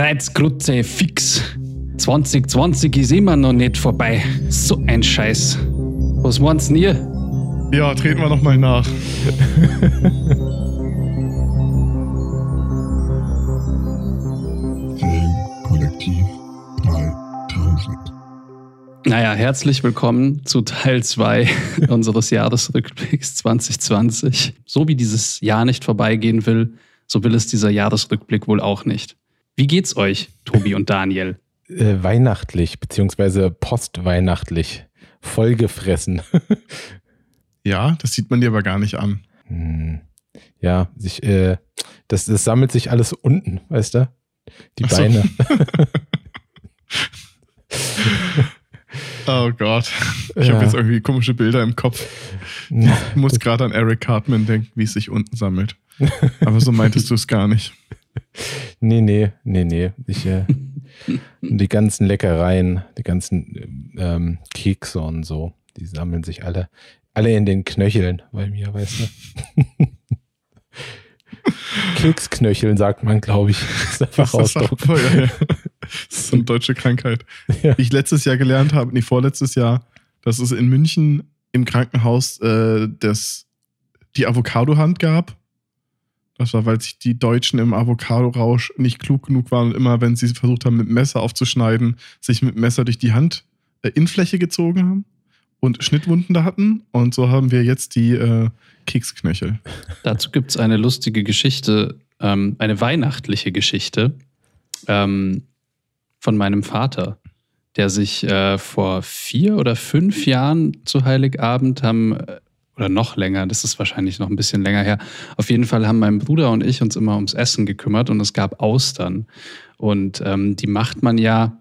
Kreuzgrutze fix. 2020 ist immer noch nicht vorbei. So ein Scheiß. Was meinst ihr? Ja, treten wir nochmal nach. Filmkollektiv 3000. Naja, herzlich willkommen zu Teil 2 unseres Jahresrückblicks 2020. So wie dieses Jahr nicht vorbeigehen will, so will es dieser Jahresrückblick wohl auch nicht. Wie geht's euch, Tobi und Daniel? Äh, weihnachtlich, beziehungsweise postweihnachtlich. Vollgefressen. Ja, das sieht man dir aber gar nicht an. Hm. Ja, sich, äh, das, das sammelt sich alles unten, weißt du? Die Ach so. Beine. Oh Gott. Ich Ja. habe jetzt irgendwie komische Bilder im Kopf. Ich muss gerade an Eric Cartman denken, wie es sich unten sammelt. Aber so meintest du es gar nicht. Nee, nee, nee, nee. Ich, äh, die ganzen Leckereien, die ganzen ähm, Kekse und so, die sammeln sich alle, alle in den Knöcheln bei mir, weißt du? Keksknöcheln sagt man, glaube ich. Das ist einfach Das sagt Ausdruck. man, ja, ja. Das ist so eine deutsche Krankheit. Ja. Wie ich letztes Jahr gelernt habe, nee, vorletztes Jahr, dass es in München im Krankenhaus äh, das, die Avocado-Hand gab. Das war, weil sich die Deutschen im Avocado-Rausch nicht klug genug waren und immer, wenn sie versucht haben, mit Messer aufzuschneiden, sich mit Messer durch die Hand äh, Innenfläche gezogen haben und Schnittwunden da hatten. Und so haben wir jetzt die äh, Keksknöchel. Dazu gibt es eine lustige Geschichte, ähm, eine weihnachtliche Geschichte ähm, von meinem Vater, der sich äh, vor vier oder fünf Jahren zu Heiligabend haben, äh, oder noch länger, das ist wahrscheinlich noch ein bisschen länger her, auf jeden Fall haben mein Bruder und ich uns immer ums Essen gekümmert und es gab Austern. Und ähm, die macht man ja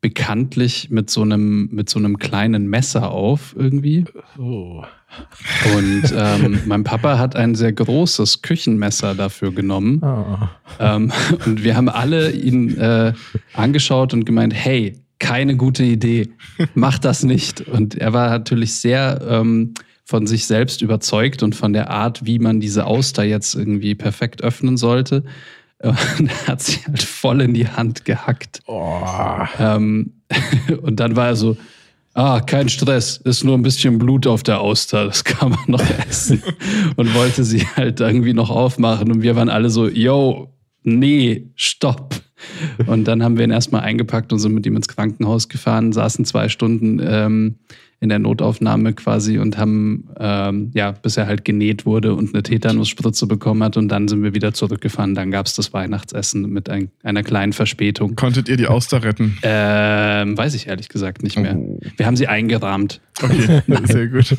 bekanntlich mit so einem, mit so einem kleinen Messer auf irgendwie. Oh. Und ähm, mein Papa hat ein sehr großes Küchenmesser dafür genommen. Ah. Ähm, und wir haben alle ihn äh, angeschaut und gemeint, hey, keine gute Idee, mach das nicht. Und er war natürlich sehr ähm, von sich selbst überzeugt und von der Art, wie man diese Auster jetzt irgendwie perfekt öffnen sollte. Und er hat sie halt voll in die Hand gehackt. Oh. Ähm, und dann war er so, ah, kein Stress, ist nur ein bisschen Blut auf der Auster, das kann man noch essen. Und wollte sie halt irgendwie noch aufmachen. Und wir waren alle so, yo, nee, stopp. Und dann haben wir ihn erstmal eingepackt und sind mit ihm ins Krankenhaus gefahren, saßen zwei Stunden ähm, in der Notaufnahme quasi und haben, ähm, ja, bis er halt genäht wurde und eine Tetanusspritze bekommen hat. Und dann sind wir wieder zurückgefahren. Dann gab es das Weihnachtsessen mit ein, einer kleinen Verspätung. Konntet ihr die Auster retten? Ähm, weiß ich ehrlich gesagt nicht mehr. Oh. Wir haben sie eingerahmt. Okay, sehr gut.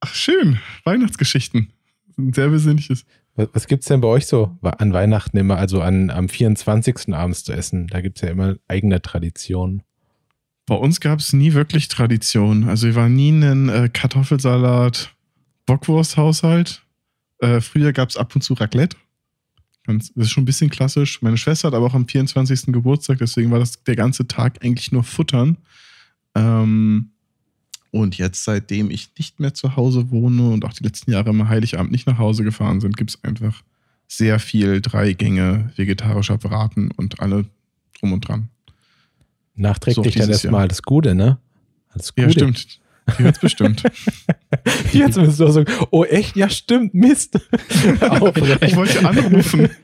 Ach, schön. Weihnachtsgeschichten. Ein sehr besinnliches. Was, was gibt's denn bei euch so an Weihnachten immer, also an, am 24. abends zu essen? Da gibt's ja immer eigene Traditionen. Bei uns gab es nie wirklich Tradition. Also wir waren nie ein äh, Kartoffelsalat, Bockwursthaushalt. Äh, früher gab es ab und zu Raclette. Ganz, das ist schon ein bisschen klassisch. Meine Schwester hat aber auch am 24. Geburtstag, deswegen war das der ganze Tag eigentlich nur Futtern. Ähm, und jetzt, seitdem ich nicht mehr zu Hause wohne und auch die letzten Jahre im Heiligabend nicht nach Hause gefahren sind, gibt es einfach sehr viel drei Gänge vegetarischer Braten und alle drum und dran. Nachträglich So, dann erstmal Jahr. alles Gute, ne? Alles Gute. Ja, stimmt. Die hört's bestimmt. Jetzt müsst du auch sagen, oh echt, ja stimmt, Mist. Ich wollte anrufen.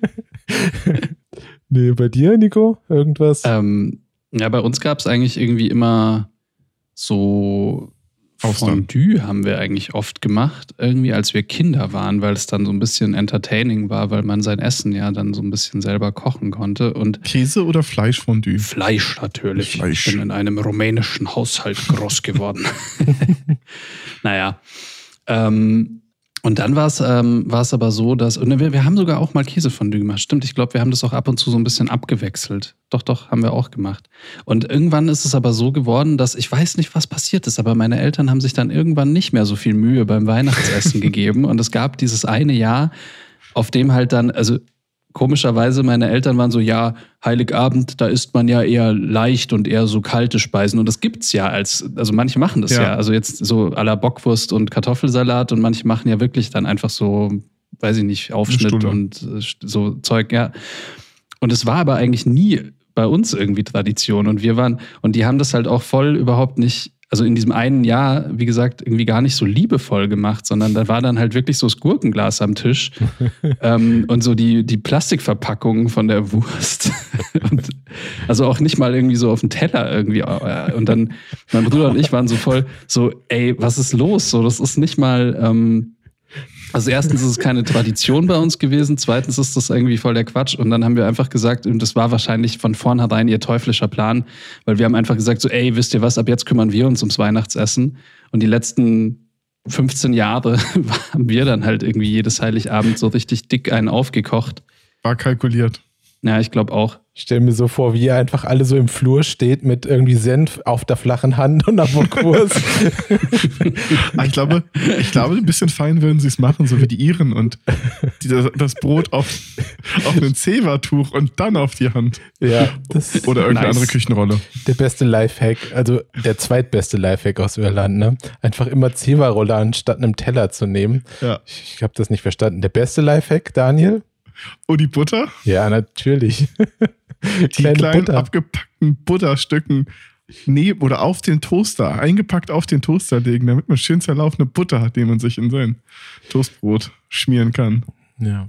Nee, bei dir, Nico? Irgendwas? Ähm, ja, bei uns gab es eigentlich irgendwie immer so Austern. Fondue haben wir eigentlich oft gemacht, irgendwie als wir Kinder waren, weil es dann so ein bisschen entertaining war, weil man sein Essen ja dann so ein bisschen selber kochen konnte. Und Käse oder Fleischfondue? Fleisch natürlich. Fleisch. Ich bin in einem rumänischen Haushalt groß geworden. naja. Ähm, und dann war es ähm, aber so, dass. Wir, wir haben sogar auch mal Käsefondue gemacht. Stimmt, ich glaube, wir haben das auch ab und zu so ein bisschen abgewechselt. Doch, doch, haben wir auch gemacht. Und irgendwann ist es aber so geworden, dass ich weiß nicht, was passiert ist, aber meine Eltern haben sich dann irgendwann nicht mehr so viel Mühe beim Weihnachtsessen gegeben. Und es gab dieses eine Jahr, auf dem halt dann, also komischerweise, meine Eltern waren so, ja, Heiligabend, da isst man ja eher leicht und eher so kalte Speisen. Und das gibt's ja als, also manche machen das ja. Ja. Also jetzt so à la Bockwurst und Kartoffelsalat und manche machen ja wirklich dann einfach so, weiß ich nicht, Aufschnitt und äh, so Zeug, ja. Und es war aber eigentlich nie bei uns irgendwie Tradition. Und wir waren, und die haben das halt auch voll überhaupt nicht, also in diesem einen Jahr, wie gesagt, irgendwie gar nicht so liebevoll gemacht, sondern da war dann halt wirklich so das Gurkenglas am Tisch ähm, und so die, die Plastikverpackung von der Wurst. und, also auch nicht mal irgendwie so auf dem Teller irgendwie. äh, Und dann, mein Bruder und ich waren so voll so, ey, was ist los? So, das ist nicht mal. Ähm, also erstens ist es keine Tradition bei uns gewesen, zweitens ist das irgendwie voll der Quatsch und dann haben wir einfach gesagt, und das war wahrscheinlich von vornherein ihr teuflischer Plan, weil wir haben einfach gesagt so, ey, wisst ihr was, ab jetzt kümmern wir uns ums Weihnachtsessen und die letzten 15 Jahre haben wir dann halt irgendwie jedes Heiligabend so richtig dick einen aufgekocht. War kalkuliert. Ja, ich glaube auch. Ich stelle mir so vor, wie ihr einfach alle so im Flur steht mit irgendwie Senf auf der flachen Hand und am Kurs. Ah, ich glaube, ich glaube, ein bisschen fein würden sie es machen, so wie die Iren und die, das, Brot auf, auf ein Zewa-Tuch und dann auf die Hand. ja, das Oder irgendeine Nice. andere Küchenrolle. der beste Lifehack, also der zweitbeste Lifehack aus Irland, ne? Einfach immer Zewa-Rolle anstatt einem Teller zu nehmen. Ja. Ich, ich habe das nicht verstanden. Der beste Lifehack, Daniel? Und die Butter, Ja, natürlich. Die kleinen abgepackten Butterstücken neben oder auf den Toaster, eingepackt auf den Toaster legen, damit man schön zerlaufene Butter hat, die man sich in sein Toastbrot schmieren kann. Ja.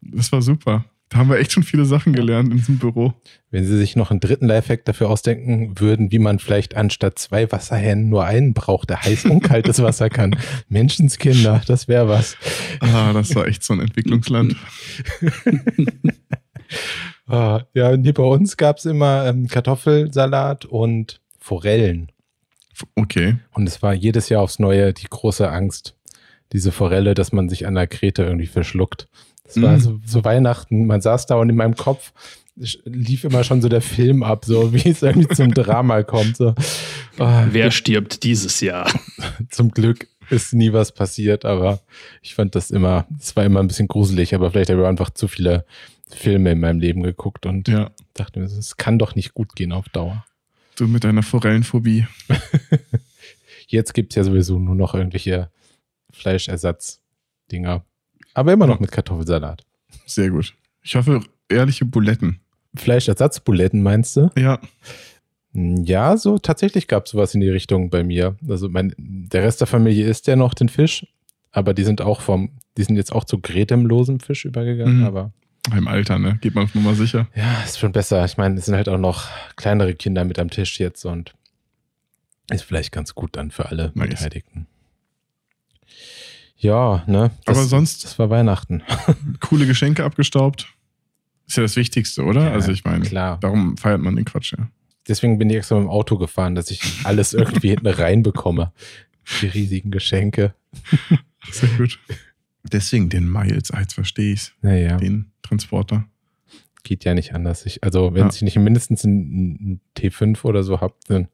Das war super. Da haben wir echt schon viele Sachen gelernt in diesem Büro. Wenn Sie sich noch einen dritten Lifehack dafür ausdenken würden, wie man vielleicht anstatt zwei Wasserhähnen nur einen braucht, der heiß und kaltes Wasser kann. Menschenskinder, das wäre was. Ah, das war echt so ein Entwicklungsland. Ah, ja, und hier bei uns gab es immer ähm, Kartoffelsalat und Forellen. Okay. Und es war jedes Jahr aufs Neue die große Angst, diese Forelle, dass man sich an der Krete irgendwie verschluckt. Das war Mm. so, so Weihnachten. Man saß da und in meinem Kopf lief immer schon so der Film ab, so wie es irgendwie zum Drama kommt. So. Ah, Wer stirbt dieses Jahr? Zum Glück ist nie was passiert, aber ich fand das immer, es war immer ein bisschen gruselig, aber vielleicht habe ich einfach zu viele Filme in meinem Leben geguckt und Ja. dachte mir, es kann doch nicht gut gehen auf Dauer. Du mit deiner Forellenphobie. Jetzt gibt es ja sowieso nur noch irgendwelche Fleischersatz-Dinger. Aber immer noch mit Kartoffelsalat. Sehr gut. Ich hoffe, ehrliche Buletten. Fleischersatzbuletten meinst du? Ja. Ja, so tatsächlich gab es sowas in die Richtung bei mir. Also mein, der Rest der Familie isst ja noch den Fisch, aber die sind auch vom, die sind jetzt auch zu gretemlosem Fisch übergegangen, Mhm. aber Im Alter, ne? Geht man auf Nummer sicher. Ja, ist schon besser. Ich meine, es sind halt auch noch kleinere Kinder mit am Tisch jetzt und ist vielleicht ganz gut dann für alle Nice. Beteiligten. Ja, ne? Das, Aber sonst- Das war Weihnachten. Coole Geschenke abgestaubt. Ist ja das Wichtigste, oder? Ja, also ich meine, klar. darum feiert man den Quatsch, ja. Deswegen bin ich extra mit dem Auto gefahren, dass ich alles irgendwie hinten reinbekomme. Die riesigen Geschenke. Sehr gut. Deswegen den Miles, jetzt verstehe ich's. Naja, Den Transporter. geht ja nicht anders. Ich, also, wenn Ja. ich nicht mindestens ein, ein T5 oder so habe, dann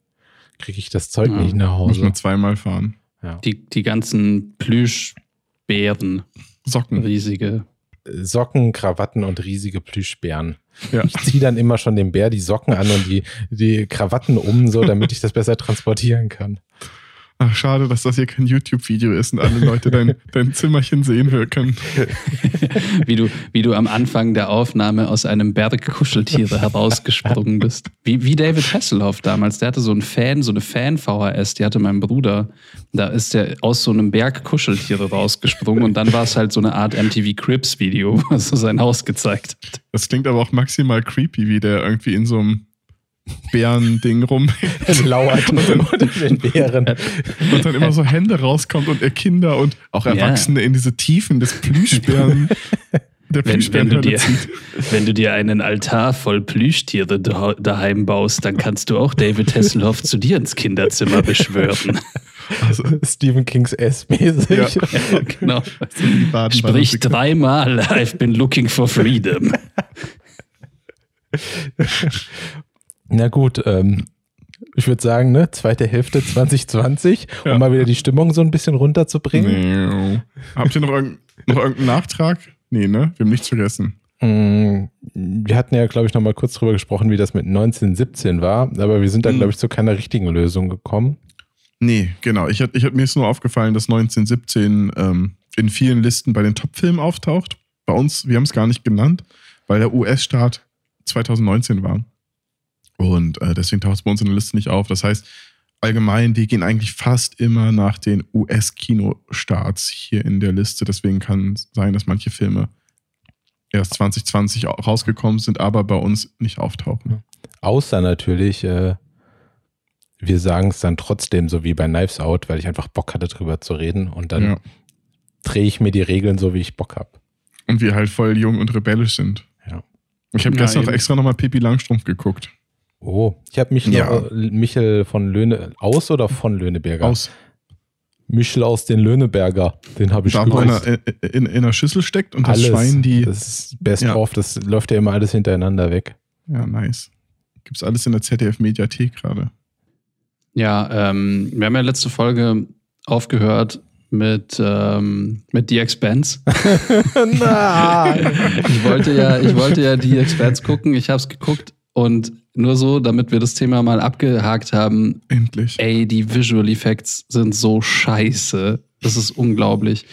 kriege ich das Zeug Ja. nicht nach Muss Hause. man zweimal fahren. Ja. Die, die ganzen Plüschbären, Socken. riesige. Socken, Krawatten und riesige Plüschbären. Ja. Ich ziehe dann immer schon dem Bär die Socken an und die, die Krawatten um, so damit ich das besser transportieren kann. Ach, schade, dass das hier kein YouTube-Video ist und alle Leute dein, dein Zimmerchen sehen können. wie, du, wie du am Anfang der Aufnahme aus einem Berg Kuscheltiere herausgesprungen bist. Wie, wie David Hasselhoff damals. Der hatte so einen Fan, so eine Fan-VHS, die hatte mein Bruder. Da ist der aus so einem Berg Kuscheltiere rausgesprungen und dann war es halt so eine Art MTV Cribs-Video, was so sein Haus gezeigt hat. Das klingt aber auch maximal creepy, wie der irgendwie in so einem Bärending rum Lauert unter den Bären. und dann immer so Hände rauskommt und er Kinder und auch Ja. Erwachsene in diese Tiefen des Plüschbären, der Wenn, wenn, du dir, zieht. wenn du dir einen Altar voll Plüschtiere da- daheim baust, dann kannst du auch David Hasselhoff zu dir ins Kinderzimmer beschwören. Also, Stephen Kings S-mäßig. Ja. Ja, genau. Sprich dreimal, I've been looking for freedom. Na gut, ähm, ich würde sagen, ne, zweite Hälfte 2020, Ja. um mal wieder die Stimmung so ein bisschen runterzubringen. Nee. Habt ihr noch, irgend, noch irgendeinen Nachtrag? Nee, ne? Wir haben nichts vergessen. Mm, Wir hatten ja, glaube ich, noch mal kurz drüber gesprochen, wie das mit 1917 war, aber wir sind da, Mhm. glaube ich, zu keiner richtigen Lösung gekommen. Nee, genau. Ich, ich, mir ist nur aufgefallen, dass 1917 ähm, in vielen Listen bei den Top-Filmen auftaucht. Bei uns, wir haben es gar nicht genannt, weil der US-Staat 2019 war. Und äh, deswegen taucht es bei uns in der Liste nicht auf. Das heißt, allgemein, wir gehen eigentlich fast immer nach den US-Kinostarts hier in der Liste. Deswegen kann es sein, dass manche Filme erst 2020 au- rausgekommen sind, aber bei uns nicht auftauchen. Außer natürlich, äh, wir sagen es dann trotzdem, so wie bei Knives Out, weil ich einfach Bock hatte, drüber zu reden. Und dann Ja. drehe ich mir die Regeln so, wie ich Bock habe. Und wir halt voll jung und rebellisch sind. Ja. Ich habe Ja, gestern auch eben. extra nochmal Pippi Langstrumpf geguckt. Oh, ich habe Michel, Ja. äh, Michel von Löhne, aus oder von Löhneberger? Aus. Michel aus den Löhneberger, den habe ich Da, wo einer in, in, in einer Schüssel steckt und das alles, Schwein die. das ist best Ja. of, das läuft ja immer alles hintereinander weg. Ja, nice. Gibt's alles in der ZDF-Mediathek gerade. Ja, ähm, wir haben ja letzte Folge aufgehört mit, ähm, mit The Expanse. Nein! Ich wollte ja, ich wollte ja The Expanse gucken, ich habe es geguckt und nur so, damit wir das Thema mal abgehakt haben, Endlich. ey, die Visual Effects sind so scheiße. Das ist unglaublich.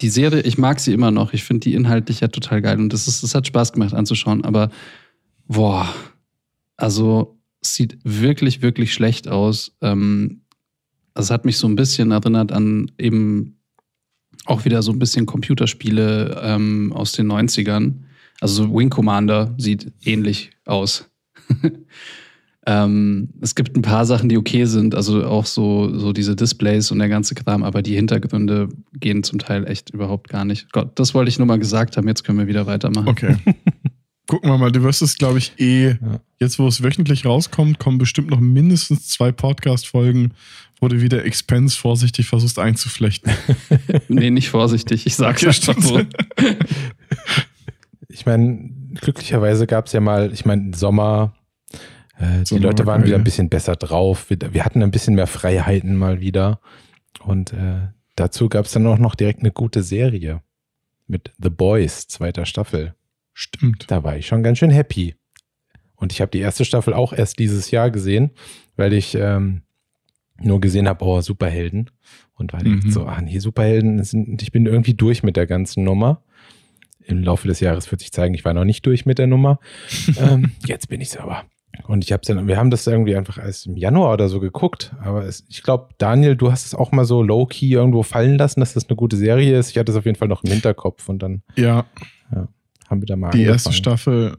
Die Serie, ich mag sie immer noch. Ich finde die inhaltlich ja total geil und das, ist, das hat Spaß gemacht anzuschauen, aber boah, also es sieht wirklich, wirklich schlecht aus. Ähm, also es hat mich so ein bisschen erinnert an eben auch wieder so ein bisschen Computerspiele ähm, aus den 90ern. Also so Wing Commander sieht ähnlich aus. ähm, es gibt ein paar Sachen, die okay sind, also auch so, so diese Displays und der ganze Kram, aber die Hintergründe gehen zum Teil echt überhaupt gar nicht. Gott, das wollte ich nur mal gesagt haben, jetzt können wir wieder weitermachen. Okay. Gucken wir mal, du wirst es, glaube ich, eh, Ja. jetzt wo es wöchentlich rauskommt, kommen bestimmt noch mindestens zwei Podcast-Folgen, wo du wieder Expense vorsichtig versuchst einzuflechten. Nee, nicht vorsichtig, ich sag's Okay, einfach so. Ich meine, glücklicherweise gab es ja mal, ich meine, Sommer, äh, die Leute war waren wieder ein bisschen besser drauf. Wir, wir hatten ein bisschen mehr Freiheiten mal wieder. Und äh, dazu gab es dann auch noch direkt eine gute Serie mit The Boys, zweiter Staffel. Stimmt. Da war ich schon ganz schön happy. Und ich habe die erste Staffel auch erst dieses Jahr gesehen, weil ich ähm, nur gesehen habe, oh, Superhelden. Und war direkt Mhm. so, ah nee, Superhelden sind, ich bin irgendwie durch mit der ganzen Nummer. Im Laufe des Jahres wird sich zeigen, ich war noch nicht durch mit der Nummer. ähm, jetzt bin ich aber. Und ich habe dann, wir haben das irgendwie einfach erst im Januar oder so geguckt. Aber es, ich glaube, Daniel, du hast es auch mal so low-key irgendwo fallen lassen, dass das eine gute Serie ist. Ich hatte es auf jeden Fall noch im Hinterkopf und dann Ja, haben wir da mal die erste angefangen. Staffel,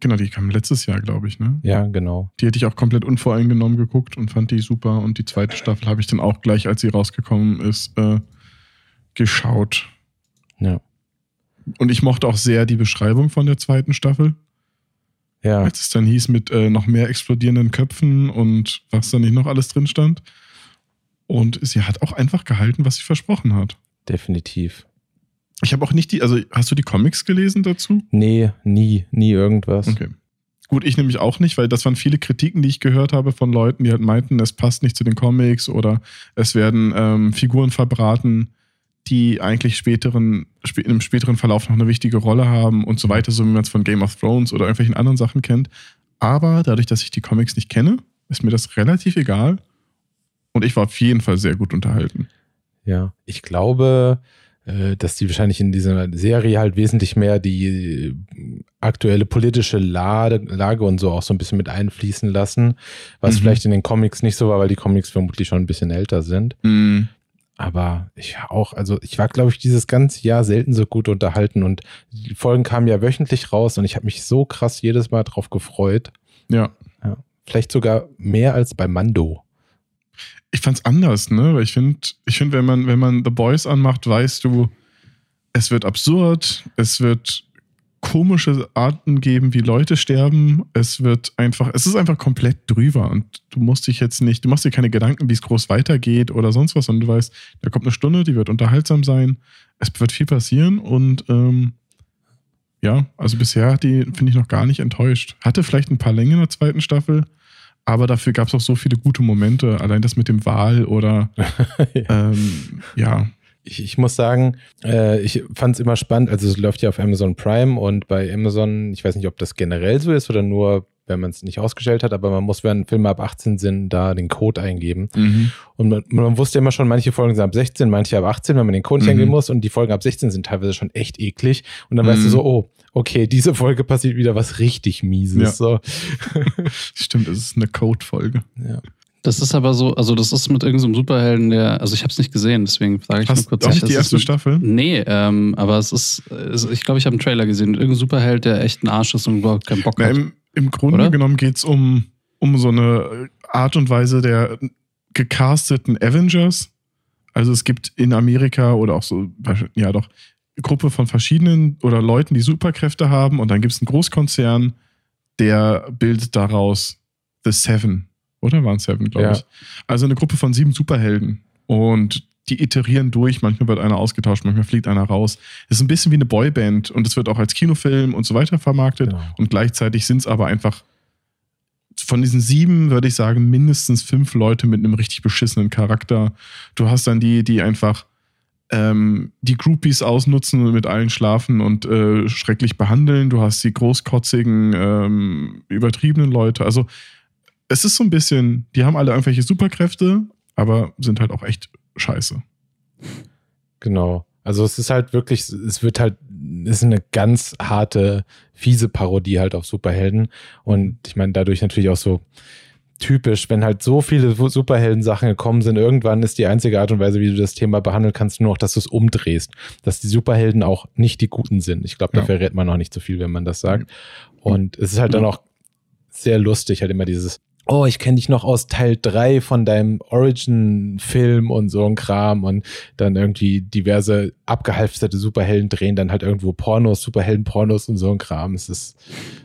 genau, die kam letztes Jahr, glaube ich, ne? Ja, genau. Die hätte ich auch komplett unvoreingenommen geguckt und fand die super. Und die zweite Staffel habe ich dann auch gleich, als sie rausgekommen ist, äh, geschaut. Ja. Und ich mochte auch sehr die Beschreibung von der zweiten Staffel, Ja, als es dann hieß mit äh, noch mehr explodierenden Köpfen und was da nicht noch alles drin stand. Und sie hat auch einfach gehalten, was sie versprochen hat. definitiv. Ich habe auch nicht die, also hast du die Comics gelesen dazu? Nee, nie, nie irgendwas. Okay. Gut, ich nämlich auch nicht, weil das waren viele Kritiken, die ich gehört habe von Leuten, die halt meinten, es passt nicht zu den Comics oder es werden ähm, Figuren verbraten, die eigentlich späteren, spä im späteren Verlauf noch eine wichtige Rolle haben und so weiter, so wie man es von Game of Thrones oder irgendwelchen anderen Sachen kennt. Aber dadurch, dass ich die Comics nicht kenne, ist mir das relativ egal. Und ich war auf jeden Fall sehr gut unterhalten. Ja, ich glaube, äh, dass die wahrscheinlich in dieser Serie halt wesentlich mehr die äh, aktuelle politische Lage, Lage und so auch so ein bisschen mit einfließen lassen, was Mhm. vielleicht in den Comics nicht so war, weil die Comics vermutlich schon ein bisschen älter sind. Aber ich auch, also ich war, glaube ich, dieses ganze Jahr selten so gut unterhalten und die Folgen kamen ja wöchentlich raus und ich habe mich so krass jedes Mal drauf gefreut. Ja. Vielleicht sogar mehr als bei Mando. ich fand's anders, ne? Weil ich finde, ich finde, wenn man, wenn man The Boys anmacht, weißt du, es wird absurd, es wird komische Arten geben, wie Leute sterben. Es wird einfach, es ist einfach komplett drüber und du musst dich jetzt nicht, du machst dir keine Gedanken, wie es groß weitergeht oder sonst was, sondern du weißt, da kommt eine Stunde, die wird unterhaltsam sein, es wird viel passieren und ähm, ja, also bisher hat die, finde ich, noch gar nicht enttäuscht. Hatte vielleicht ein paar Längen in der zweiten Staffel, aber dafür gab es auch so viele gute Momente, allein das mit dem Wahl oder ähm, ja, Ich, ich muss sagen, äh, ich fand es immer spannend. Also es läuft ja auf Amazon Prime und bei Amazon, ich weiß nicht, ob das generell so ist oder nur wenn man es nicht ausgestellt hat, aber man muss, wenn Filme ab 18 sind, da den Code eingeben. Mhm. Und man, man wusste immer schon, manche Folgen sind ab 16, manche ab 18, wenn man den Code nicht Mhm. eingeben muss. Und die Folgen ab 16 sind teilweise schon echt eklig. Und dann weißt Mhm. du so, oh, okay, diese Folge passiert wieder was richtig Mieses. Ja. So. Stimmt, es ist eine Code-Folge. Ja. Das ist aber so, also das ist mit irgendeinem Superhelden, der, also ich habe es nicht gesehen, deswegen frage ich nur Hast kurz. du auch nicht das die erste Staffel? Nee, ähm, aber es ist, es, ich glaube, ich habe einen Trailer gesehen. Irgendein Superheld, der echt ein Arsch ist und überhaupt keinen Bock Na, hat. im, Im Grunde Oder? genommen geht es um, um so eine Art und Weise der gecasteten Avengers. Also es gibt in Amerika oder auch so, ja doch, Gruppe von verschiedenen oder Leuten, die Superkräfte haben und dann gibt es einen Großkonzern, der bildet daraus The Seven. Oder waren es Seven, glaube Ja. ich. Also eine Gruppe von sieben Superhelden. Und die iterieren durch, manchmal wird einer ausgetauscht, manchmal fliegt einer raus. Es ist ein bisschen wie eine Boyband und es wird auch als Kinofilm und so weiter vermarktet. Genau. Und gleichzeitig sind es aber einfach von diesen sieben, würde ich sagen, mindestens fünf Leute mit einem richtig beschissenen Charakter. Du hast dann die, die einfach ähm, die Groupies ausnutzen und mit allen schlafen und äh, schrecklich behandeln. Du hast die großkotzigen, ähm, übertriebenen Leute. Also es ist so ein bisschen, die haben alle irgendwelche Superkräfte, aber sind halt auch echt scheiße. Genau. Also es ist halt wirklich, es wird halt, es ist eine ganz harte, fiese Parodie halt auf Superhelden. Und ich meine, dadurch natürlich auch so typisch, wenn halt so viele Superhelden-Sachen gekommen sind, irgendwann ist die einzige Art und Weise, wie du das Thema behandeln kannst, nur noch, dass du es umdrehst. Dass die Superhelden auch nicht die Guten sind. Ich glaube, da Ja. verrät man noch nicht so viel, wenn man das sagt. Und es ist halt dann auch sehr lustig, halt immer dieses, oh, ich kenne dich noch aus Teil 3 von deinem Origin-Film und so ein Kram und dann irgendwie diverse abgehalfterte Superhelden drehen dann halt irgendwo Pornos, Superhelden-Pornos und so ein Kram. Es ist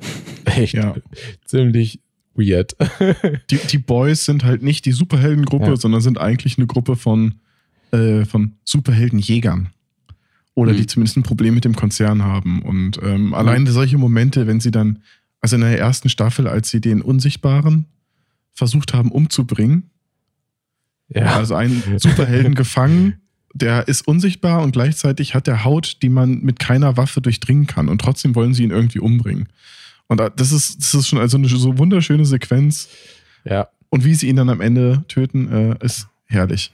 echt Ja. ziemlich weird. Die, die Boys sind halt nicht die Superheldengruppe, Ja. sondern sind eigentlich eine Gruppe von, äh, von Superheldenjägern. Oder Mhm. die zumindest ein Problem mit dem Konzern haben. Und ähm, allein solche Momente, wenn sie dann, also in der ersten Staffel, als sie den Unsichtbaren versucht haben umzubringen, ja. also einen Superhelden gefangen, der ist unsichtbar und gleichzeitig hat er Haut, die man mit keiner Waffe durchdringen kann. Und trotzdem wollen sie ihn irgendwie umbringen. Und das ist, das ist schon also eine so wunderschöne Sequenz. ja. Und wie sie ihn dann am Ende töten, äh, ist herrlich.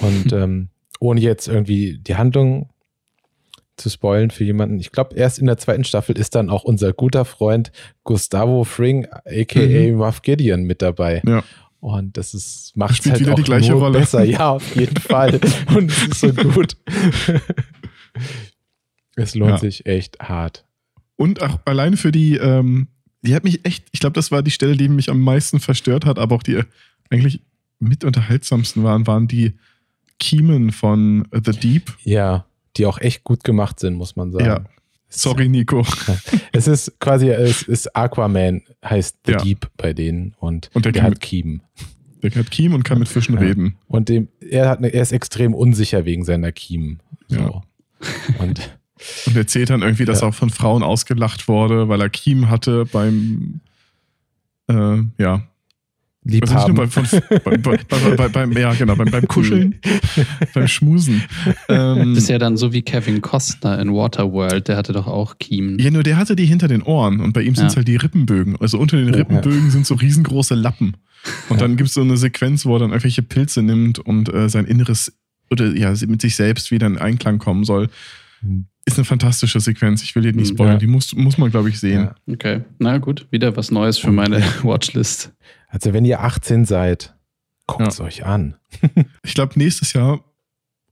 Und ähm, ohne jetzt irgendwie die Handlung zu spoilen für jemanden, ich glaube, erst in der zweiten Staffel ist dann auch unser guter Freund Gustavo Fring, aka Mhm. Muff Gideon, mit dabei. Ja. Und das ist, macht Spielt halt wieder auch die gleiche nur Rolle. besser. Ja, auf jeden Fall. Und es ist so gut. es lohnt Ja. sich echt hart. Und auch alleine für die, ähm, die hat mich echt, ich glaube, das war die Stelle, die mich am meisten verstört hat, aber auch die eigentlich mit unterhaltsamsten waren, waren die Kiemen von The Deep. Ja, die auch echt gut gemacht sind, muss man sagen. Ja. Sorry, Nico. Es ist quasi, es ist Aquaman, heißt The Ja. Deep bei denen und, Und der der hat Kiemen. Der hat Kiem und kann mit Fischen Ja. reden. Und dem, er, hat, eine- er ist extrem unsicher wegen seiner Kiemen. So. Ja. Und Und erzählt dann irgendwie, dass er auch von Frauen ausgelacht wurde, weil er Kiem hatte beim, äh, ja. Also nicht nur beim, von, beim, beim, beim, beim, ja, genau, beim, beim Kuscheln, beim Schmusen. Ähm, Das ist ja dann so wie Kevin Costner in Waterworld, der hatte doch auch Kiemen. Ja, nur der hatte die hinter den Ohren und bei ihm sind es Ja. halt die Rippenbögen. Also unter den. Rippenbögen sind so riesengroße Lappen. Und dann gibt es so eine Sequenz, wo er dann irgendwelche Pilze nimmt und äh, sein Inneres oder ja, mit sich selbst wieder in Einklang kommen soll. Ist eine fantastische Sequenz. Ich will dir nicht Mhm, spoilern. ja. Die muss, muss man, glaube ich, sehen. Ja. Okay, na gut, wieder was Neues für meine Watchlist. Also wenn ihr 18 seid, guckt es Ja. euch an. Ich glaube, nächstes Jahr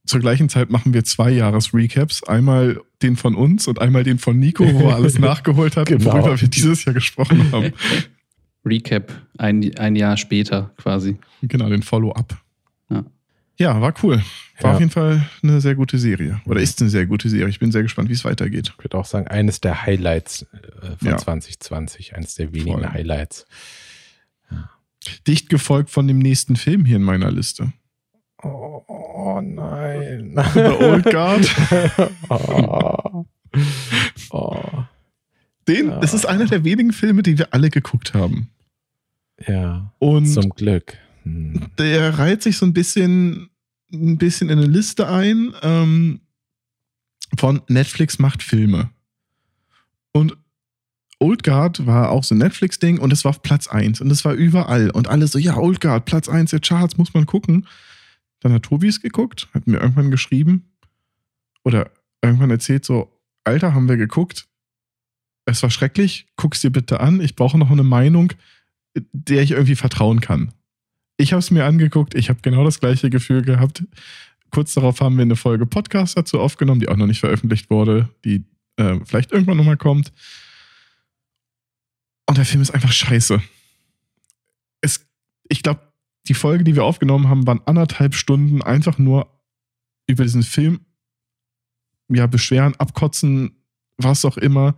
zur gleichen Zeit machen wir zwei Jahres-Recaps. Einmal den von uns und einmal den von Nico, wo er alles nachgeholt hat, Genau. worüber wir dieses Jahr gesprochen haben. Recap, ein, ein Jahr später quasi. Genau, den Follow-up. Ja. Ja, war cool. War Ja. auf jeden Fall eine sehr gute Serie. Oder ist eine sehr gute Serie. Ich bin sehr gespannt, wie es weitergeht. Ich würde auch sagen, eines der Highlights äh, von Ja. 2020, eines der wenigen Voll. Highlights. Dicht gefolgt von dem nächsten Film hier in meiner Liste. Oh, oh nein. The Old Guard. oh. oh. Den, Ja. das ist einer der wenigen Filme, die wir alle geguckt haben. Ja, Und zum Glück. Hm. der reiht sich so ein bisschen, ein bisschen in eine Liste ein ähm, von Netflix macht Filme. Und Old Guard war auch so ein Netflix-Ding und es war auf Platz 1 und es war überall. Und alle so, ja, Old Guard, Platz 1 der Charts, muss man gucken. Dann hat Tobi es geguckt, hat mir irgendwann geschrieben oder irgendwann erzählt so, Alter, haben wir geguckt. Es war schrecklich, guck's dir bitte an. Ich brauche noch eine Meinung, der ich irgendwie vertrauen kann. Ich habe es mir angeguckt, ich habe genau das gleiche Gefühl gehabt. Kurz darauf haben wir eine Folge Podcast dazu aufgenommen, die auch noch nicht veröffentlicht wurde, die äh, vielleicht irgendwann nochmal kommt. Und der Film ist einfach scheiße. Es, ich glaube, die Folge, die wir aufgenommen haben, waren anderthalb Stunden einfach nur über diesen Film ja, beschweren, abkotzen, was auch immer,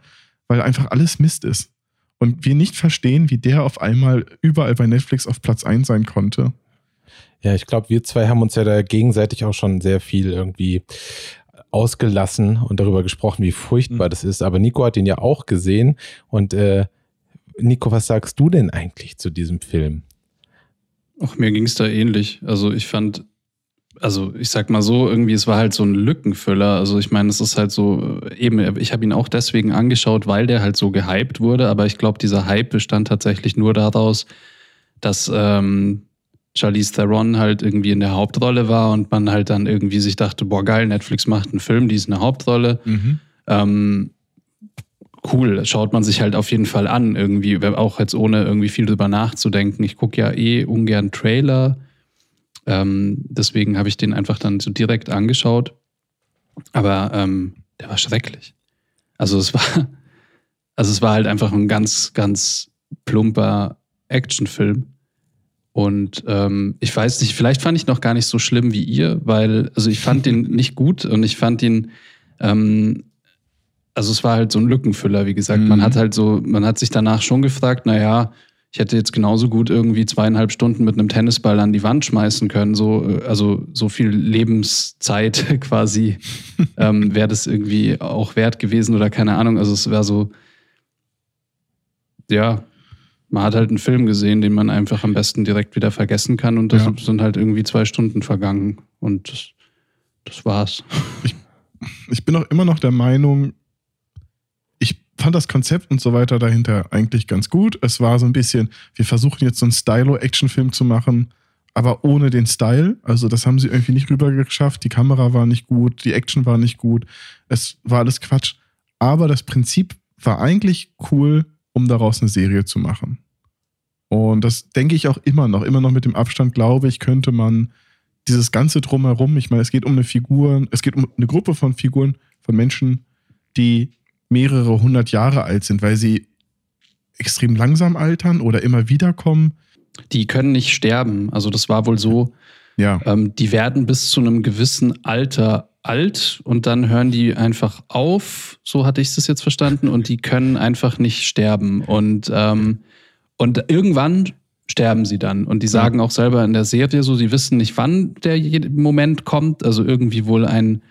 weil einfach alles Mist ist. Und wir nicht verstehen, wie der auf einmal überall bei Netflix auf Platz 1 sein konnte. Ja, ich glaube, wir zwei haben uns ja da gegenseitig auch schon sehr viel irgendwie ausgelassen und darüber gesprochen, wie furchtbar mhm. das ist. Aber Nico hat ihn ja auch gesehen. Und äh, Nico, was sagst du denn eigentlich zu diesem Film? Ach, mir ging es da ähnlich. Also ich fand, also ich sag mal so, irgendwie, es war halt so ein Lückenfüller. Also ich meine, es ist halt so, eben, ich habe ihn auch deswegen angeschaut, weil der halt so gehypt wurde, aber ich glaube, dieser Hype bestand tatsächlich nur daraus, dass ähm, Charlize Theron halt irgendwie in der Hauptrolle war und man halt dann irgendwie sich dachte, boah geil, Netflix macht einen Film, die ist eine Hauptrolle. Mhm. Ähm, cool, schaut man sich halt auf jeden Fall an, irgendwie, auch jetzt ohne irgendwie viel drüber nachzudenken. Ich gucke ja eh ungern Trailer ähm, deswegen habe ich den einfach dann so direkt angeschaut. Aber ähm, der war schrecklich. Also es war, also es war halt einfach ein ganz, ganz plumper Actionfilm. Und ähm, ich weiß nicht, vielleicht fand ich noch gar nicht so schlimm wie ihr, weil, also ich fand den nicht gut und ich fand ihn, ähm, also es war halt so ein Lückenfüller, wie gesagt. Mhm. Man hat halt so, man hat sich danach schon gefragt, naja, ich hätte jetzt genauso gut irgendwie zweieinhalb Stunden mit einem Tennisball an die Wand schmeißen können. So, äh, also so viel Lebenszeit quasi ähm, wäre das irgendwie auch wert gewesen oder keine Ahnung. Also es wäre so, ja, man hat halt einen Film gesehen, den man einfach am besten direkt wieder vergessen kann und das ja. sind halt irgendwie zwei Stunden vergangen und das, das war's. Ich, ich bin auch immer noch der Meinung, fand das Konzept und so weiter dahinter eigentlich ganz gut. Es war so ein bisschen, wir versuchen jetzt so einen Stylo-Action-Film zu machen, aber ohne den Style. Also das haben sie irgendwie nicht rüber geschafft. Die Kamera war nicht gut, die Action war nicht gut. Es war alles Quatsch. Aber das Prinzip war eigentlich cool, um daraus eine Serie zu machen. Und das denke ich auch immer noch. Immer noch mit dem Abstand, glaube ich, könnte man dieses ganze Drumherum, ich meine, es geht um eine Figur, es geht um eine Gruppe von Figuren, von Menschen, die mehrere hundert Jahre alt sind, weil sie extrem langsam altern oder immer wiederkommen. Die können nicht sterben. Also das war wohl so. Ja. Ähm, die werden bis zu einem gewissen Alter alt und dann hören die einfach auf. So hatte ich es jetzt verstanden. Und die können einfach nicht sterben. Und, ähm, und irgendwann sterben sie dann. Und die sagen auch selber in der Serie so, sie wissen nicht, wann der Moment kommt. Also irgendwie wohl ein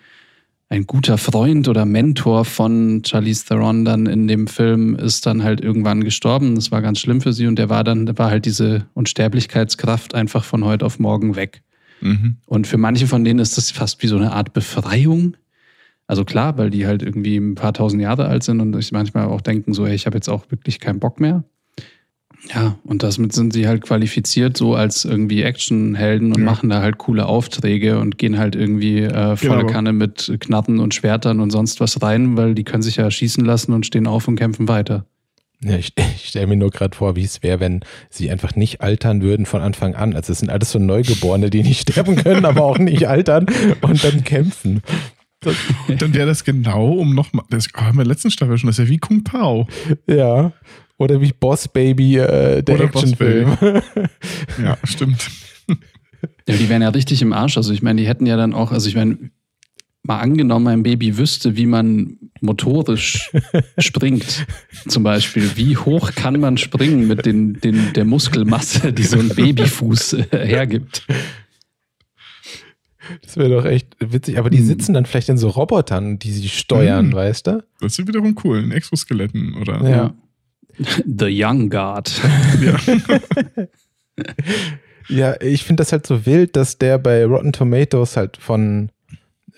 ein guter Freund oder Mentor von Charlize Theron dann in dem Film ist dann halt irgendwann gestorben. Das war ganz schlimm für sie und der war dann, da war halt diese Unsterblichkeitskraft einfach von heute auf morgen weg. Mhm. Und für manche von denen ist das fast wie so eine Art Befreiung. Also klar, weil die halt irgendwie ein paar tausend Jahre alt sind und sich manchmal auch denken, so, hey, ich habe jetzt auch wirklich keinen Bock mehr. Ja, und damit sind sie halt qualifiziert so als irgendwie Actionhelden und ja. machen da halt coole Aufträge und gehen halt irgendwie äh, volle genau. Kanne mit Knappen und Schwertern und sonst was rein, weil die können sich ja schießen lassen und stehen auf und kämpfen weiter. Ja, ich, ich stelle mir nur gerade vor, wie es wäre, wenn sie einfach nicht altern würden von Anfang an. Also es sind alles so Neugeborene, die nicht sterben können, aber auch nicht altern und dann kämpfen. Das, dann wäre das genau um nochmal, das haben wir in der letzten Staffel schon, das ist ja wie Kung Pao. Ja. Oder wie Boss Baby, äh, der Oder Actionfilm. ja, stimmt. Ja, die wären ja richtig im Arsch. Also ich meine, die hätten ja dann auch, also ich meine, mal angenommen, ein Baby wüsste, wie man motorisch springt, zum Beispiel. Wie hoch kann man springen mit den, den, der Muskelmasse, die so ein Babyfuß äh, hergibt? Das wäre doch echt witzig. Aber die hm. sitzen dann vielleicht in so Robotern, die sie steuern, hm. weißt du? Das ist wiederum cool, in Exoskeletten, oder? Ja. The Young Guard. Ja. ja, ich finde das halt so wild, dass der bei Rotten Tomatoes halt von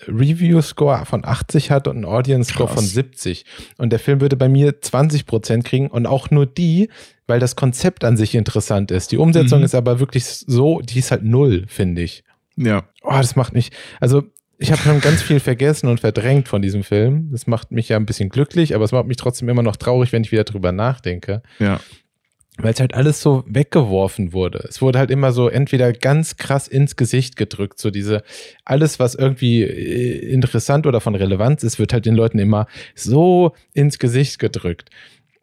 Review-Score von 80 hat und einen Audience-Score von 70. Und der Film würde bei mir 20% kriegen und auch nur die, weil das Konzept an sich interessant ist. Die Umsetzung Mhm. ist aber wirklich so, die ist halt null, finde ich. Ja. Oh, das macht mich, also ich habe schon ganz viel vergessen und verdrängt von diesem Film. Das macht mich ja ein bisschen glücklich, aber es macht mich trotzdem immer noch traurig, wenn ich wieder drüber nachdenke. Ja. Weil es halt alles so weggeworfen wurde. Es wurde halt immer so entweder ganz krass ins Gesicht gedrückt, so diese, alles, was irgendwie äh, interessant oder von Relevanz ist, wird halt den Leuten immer so ins Gesicht gedrückt.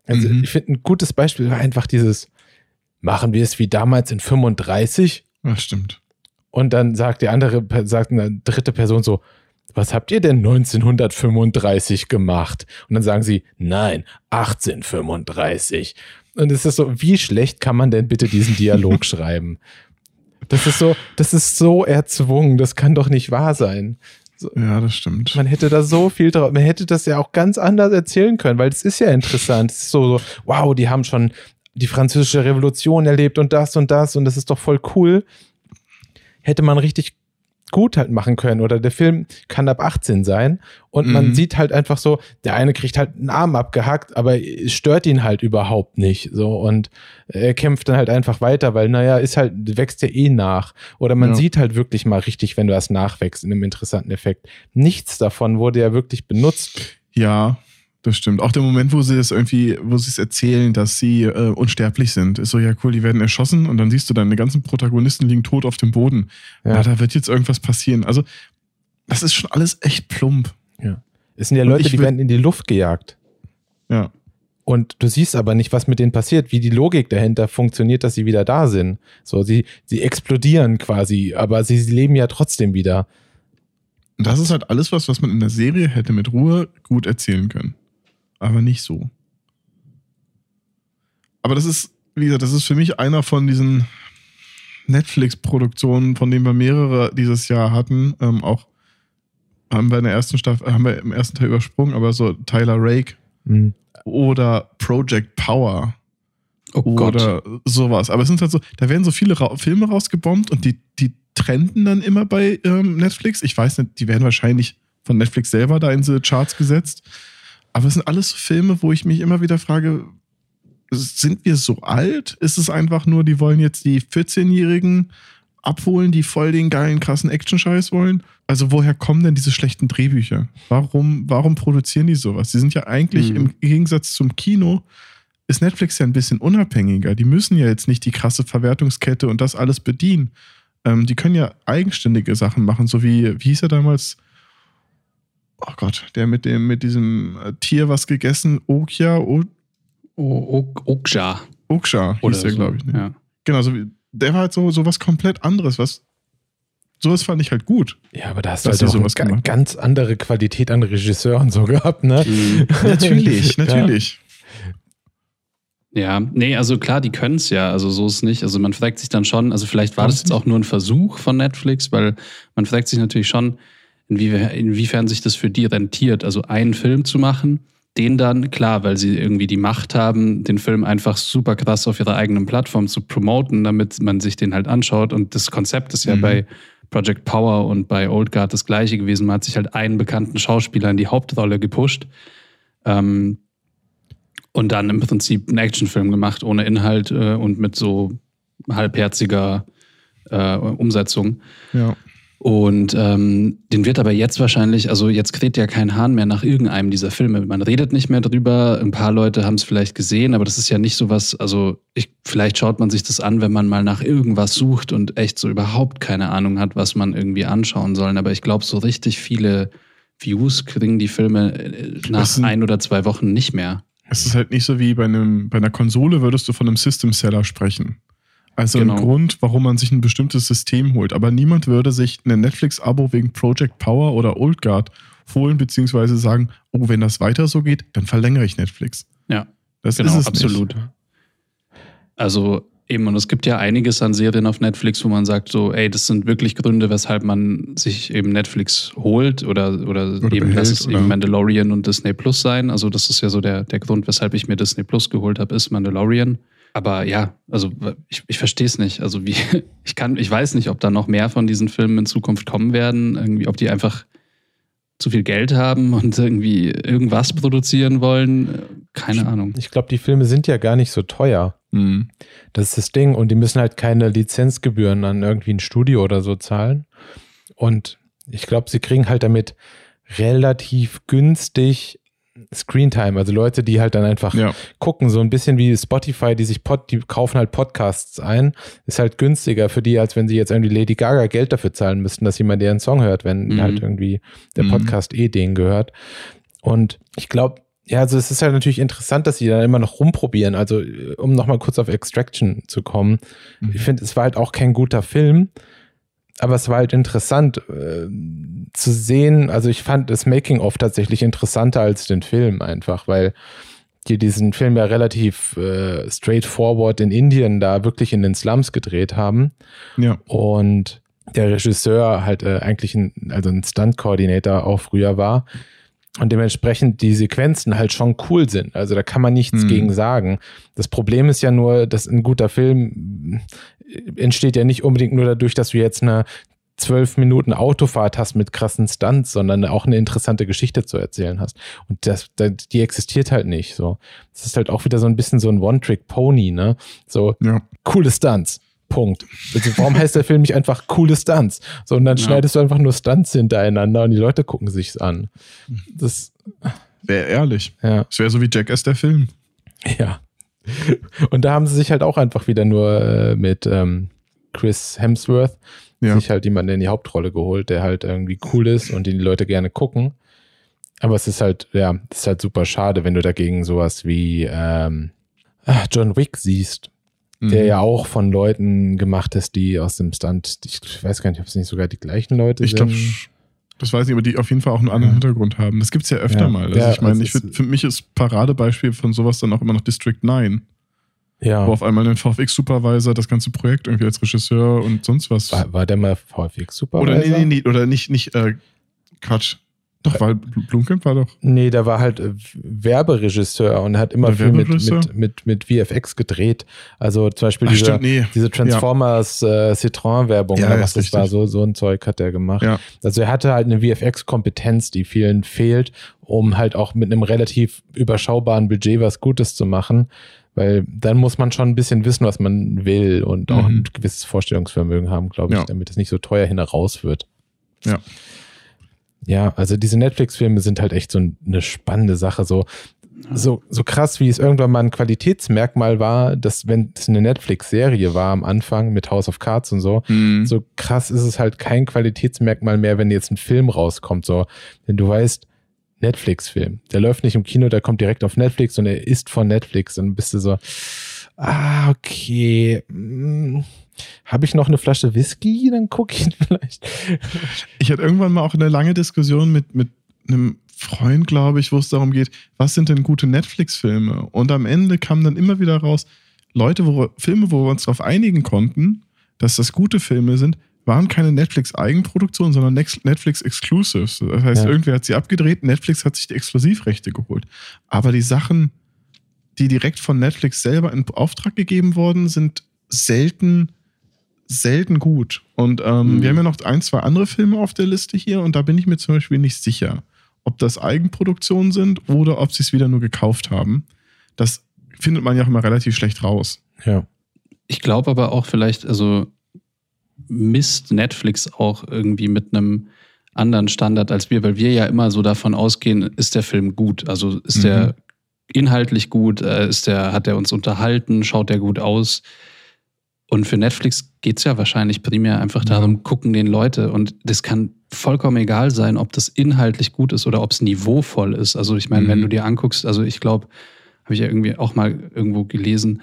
Also Mhm. ich finde, ein gutes Beispiel war einfach dieses, machen wir es wie damals in 35? Das stimmt. Und dann sagt die andere, sagt eine dritte Person so, was habt ihr denn 1935 gemacht? Und dann sagen sie, nein, 1835. Und es ist so, wie schlecht kann man denn bitte diesen Dialog schreiben? Das ist so, das ist so erzwungen, das kann doch nicht wahr sein. Ja, das stimmt. Man hätte da so viel drauf, man hätte das ja auch ganz anders erzählen können, weil es ist ja interessant. Es ist so, so, wow, die haben schon die französische Revolution erlebt und das und das und das ist doch voll cool. Hätte man richtig gut halt machen können oder der Film kann ab 18 sein und man Mhm. sieht halt einfach so, der eine kriegt halt einen Arm abgehackt, aber es stört ihn halt überhaupt nicht so und er kämpft dann halt einfach weiter, weil naja, ist halt, wächst ja eh nach oder man Ja. sieht halt wirklich mal richtig, wenn du das nachwächst in einem interessanten Effekt. Nichts davon wurde ja wirklich benutzt. Ja, das stimmt. Auch der Moment, wo sie es irgendwie, wo sie es erzählen, dass sie äh, unsterblich sind, ist so, ja cool, die werden erschossen und dann siehst du dann, die ganzen Protagonisten liegen tot auf dem Boden. Ja. Ja, da wird jetzt irgendwas passieren. Also, das ist schon alles echt plump. Es sind ja Leute, die werden in die Luft gejagt. Ja. Und du siehst aber nicht, was mit denen passiert, wie die Logik dahinter funktioniert, dass sie wieder da sind. So, sie, sie explodieren quasi, aber sie, sie leben ja trotzdem wieder. Und das ist halt alles was, was man in der Serie hätte mit Ruhe gut erzählen können. Aber nicht so. Aber das ist, wie gesagt, das ist für mich einer von diesen Netflix-Produktionen, von denen wir mehrere dieses Jahr hatten. Ähm, auch haben wir in der ersten Staffel, haben wir im ersten Teil übersprungen, aber so Tyler Rake Hm. oder Project Power Oh Gott. oder sowas. Aber es sind halt so, da werden so viele Ra Filme rausgebombt und die, die trenden dann immer bei ähm, Netflix. Ich weiß nicht, die werden wahrscheinlich von Netflix selber da in diese Charts gesetzt. Aber es sind alles so Filme, wo ich mich immer wieder frage, sind wir so alt? Ist es einfach nur, die wollen jetzt die 14-Jährigen abholen, die voll den geilen, krassen Action-Scheiß wollen? Also woher kommen denn diese schlechten Drehbücher? Warum, warum produzieren die sowas? Die sind ja eigentlich Mhm. im Gegensatz zum Kino, ist Netflix ja ein bisschen unabhängiger. Die müssen ja jetzt nicht die krasse Verwertungskette und das alles bedienen. Ähm, die können ja eigenständige Sachen machen, so wie, wie hieß er damals? Oh Gott, der mit dem, mit diesem äh, Tier was gegessen, Okja, o O- O- Okja. Oksha Oder hieß der, so. glaube ich. Ne? Ja. Genau, so wie, der war halt so, so was komplett anderes, was sowas fand ich halt gut. Ja, aber da hast du halt auch sowas eine ganz andere Qualität an Regisseuren so gehabt, ne? Mhm. Natürlich, natürlich. Ja, nee, also klar, die können es ja, also so ist es nicht. Also man fragt sich dann schon, also vielleicht war das jetzt auch nur ein Versuch von Netflix, weil man fragt sich natürlich schon, inwie inwiefern sich das für die rentiert, also einen Film zu machen, den dann, klar, weil sie irgendwie die Macht haben, den Film einfach super krass auf ihrer eigenen Plattform zu promoten, damit man sich den halt anschaut. Und das Konzept ist ja Mhm. bei Project Power und bei Old Guard das gleiche gewesen. Man hat sich halt einen bekannten Schauspieler in die Hauptrolle gepusht. Ähm, und dann im Prinzip einen Actionfilm gemacht, ohne Inhalt äh, und mit so halbherziger äh, Umsetzung. Ja. Und ähm, den wird aber jetzt wahrscheinlich, also jetzt kräht ja kein Hahn mehr nach irgendeinem dieser Filme. Man redet nicht mehr drüber. Ein paar Leute haben es vielleicht gesehen, aber das ist ja nicht so was, also ich, vielleicht schaut man sich das an, wenn man mal nach irgendwas sucht und echt so überhaupt keine Ahnung hat, was man irgendwie anschauen soll. Aber ich glaube, so richtig viele Views kriegen die Filme äh, nach sind- ein oder zwei Wochen nicht mehr. Es ist halt nicht so wie bei, einem, bei einer Konsole würdest du von einem System Seller sprechen. Also Genau. ein Grund, warum man sich ein bestimmtes System holt. Aber niemand würde sich ein Netflix-Abo wegen Project Power oder Old Guard holen, beziehungsweise sagen, oh, wenn das weiter so geht, dann verlängere ich Netflix. Ja, Das genau, ist es absolut. Nicht. Also eben, und es gibt ja einiges an Serien auf Netflix, wo man sagt, so, ey, das sind wirklich Gründe, weshalb man sich eben Netflix holt oder, oder, Oder eben, lass es eben Mandalorian und Disney Plus sein. Also, das ist ja so der, der Grund, weshalb ich mir Disney Plus geholt habe, ist Mandalorian. Aber ja, also ich, ich verstehe es nicht. Also wie, ich kann, ich weiß nicht, ob da noch mehr von diesen Filmen in Zukunft kommen werden. Irgendwie, ob die einfach zu viel Geld haben und irgendwie irgendwas produzieren wollen. Keine Ahnung. Ich glaube, die Filme sind ja gar nicht so teuer. Mhm. Das ist das Ding. Und die müssen halt keine Lizenzgebühren an irgendwie ein Studio oder so zahlen. Und ich glaube, sie kriegen halt damit relativ günstig Screentime, also Leute, die halt dann einfach Ja. gucken, so ein bisschen wie Spotify, die sich Pod, die kaufen halt Podcasts ein, ist halt günstiger für die, als wenn sie jetzt irgendwie Lady Gaga Geld dafür zahlen müssten, dass jemand deren Song hört, wenn Mhm. halt irgendwie der Mhm. Podcast eh denen gehört. Und ich glaube, ja, also es ist halt natürlich interessant, dass sie dann immer noch rumprobieren. Also, äh, um nochmal kurz auf Extraction zu kommen. Mhm. Ich finde, es war halt auch kein guter Film, aber es war halt interessant äh, zu sehen. Also, ich fand das Making-of tatsächlich interessanter als den Film einfach, weil die diesen Film ja relativ äh, straightforward in Indien da wirklich in den Slums gedreht haben Ja. und der Regisseur halt äh, eigentlich ein, also ein Stunt-Coordinator auch früher war und dementsprechend die Sequenzen halt schon cool sind. Also da kann man nichts Mhm. gegen sagen. Das Problem ist ja nur, dass ein guter Film entsteht ja nicht unbedingt nur dadurch, dass du jetzt eine zwölf Minuten Autofahrt hast mit krassen Stunts, sondern auch eine interessante Geschichte zu erzählen hast. Und das, die existiert halt nicht. So, das ist halt auch wieder so ein bisschen so ein One-Trick-Pony, ne? So Ja. coole Stunts. Punkt. Also warum heißt der Film nicht einfach coole Stunts? So, und dann Ja. schneidest du einfach nur Stunts hintereinander und die Leute gucken sich's an. Das, Wäre ehrlich. ja, Es wäre so wie Jackass der Film. ja. Und da haben sie sich halt auch einfach wieder nur äh, mit ähm, Chris Hemsworth Ja. sich halt jemanden in die Hauptrolle geholt, der halt irgendwie cool ist und den die Leute gerne gucken. Aber es ist halt, ja, es ist halt super schade, wenn du dagegen sowas wie ähm, ah, John Wick siehst, der Mhm. ja auch von Leuten gemacht ist, die aus dem Stand, ich weiß gar nicht, ob es nicht sogar die gleichen Leute Ich sind. glaube, das weiß ich, aber die auf jeden Fall auch einen anderen Ja. Hintergrund haben. Das gibt's ja öfter Ja. mal. Also Ja, ich meine, es ich ist- find, für mich ist Paradebeispiel von sowas dann auch immer noch District 9, ja. wo auf einmal ein VFX-Supervisor das ganze Projekt irgendwie als Regisseur und sonst was. War, war der mal VFX super? oder nee, nee, nee, oder nicht, nicht, äh, Quatsch. Doch, weil Bl- Blumkamp war doch. Nee, der war halt äh, Werberegisseur und hat immer viel mit, mit, mit, mit VFX gedreht. Also zum Beispiel Ach, diese, stimmt, nee. diese Transformers äh, Citroën-Werbung Ja, ja, was das war, so, so ein Zeug hat er gemacht. Ja. Also er hatte halt eine VFX-Kompetenz, die vielen fehlt, um halt auch mit einem relativ überschaubaren Budget was Gutes zu machen. Weil dann muss man schon ein bisschen wissen, was man will und auch Mhm. ein gewisses Vorstellungsvermögen haben, glaube ich, Ja. damit es nicht so teuer hin raus wird. Ja. Ja, also diese Netflix-Filme sind halt echt so eine spannende Sache. So, so, so krass, wie es irgendwann mal ein Qualitätsmerkmal war, dass wenn es eine Netflix-Serie war am Anfang mit House of Cards und so, Mhm. so krass ist es halt kein Qualitätsmerkmal mehr, wenn jetzt ein Film rauskommt. So, wenn du weißt, Netflix-Film, der läuft nicht im Kino, der kommt direkt auf Netflix und er ist von Netflix. Und dann bist du so, ah, okay. Hm, Habe ich noch eine Flasche Whisky? Dann gucke ich ihn vielleicht. Ich hatte irgendwann mal auch eine lange Diskussion mit, mit einem Freund, glaube ich, wo es darum geht, was sind denn gute Netflix-Filme? Und am Ende kam dann immer wieder raus, Leute, wo Filme, wo wir uns darauf einigen konnten, dass das gute Filme sind, waren keine Netflix-Eigenproduktionen, sondern Netflix-Exclusives. Das heißt, Ja. irgendwer hat sie abgedreht, Netflix hat sich die Exklusivrechte geholt. Aber die Sachen, die direkt von Netflix selber in Auftrag gegeben worden, sind selten, selten gut. Und ähm, Mhm. wir haben ja noch ein, zwei andere Filme auf der Liste hier und da bin ich mir zum Beispiel nicht sicher, ob das Eigenproduktionen sind oder ob sie es wieder nur gekauft haben. Das findet man ja auch immer relativ schlecht raus. Ja. Ich glaube aber auch vielleicht, also misst Netflix auch irgendwie mit einem anderen Standard als wir, weil wir ja immer so davon ausgehen, ist der Film gut? Also ist Mhm. der inhaltlich gut? Äh, Ist der, hat er uns unterhalten? Schaut der gut aus? Und für Netflix geht es ja wahrscheinlich primär einfach darum, gucken den Leute. Und das kann vollkommen egal sein, ob das inhaltlich gut ist oder ob es niveauvoll ist. Also ich meine, wenn Mhm. du dir anguckst, also ich glaube, habe ich ja irgendwie auch mal irgendwo gelesen,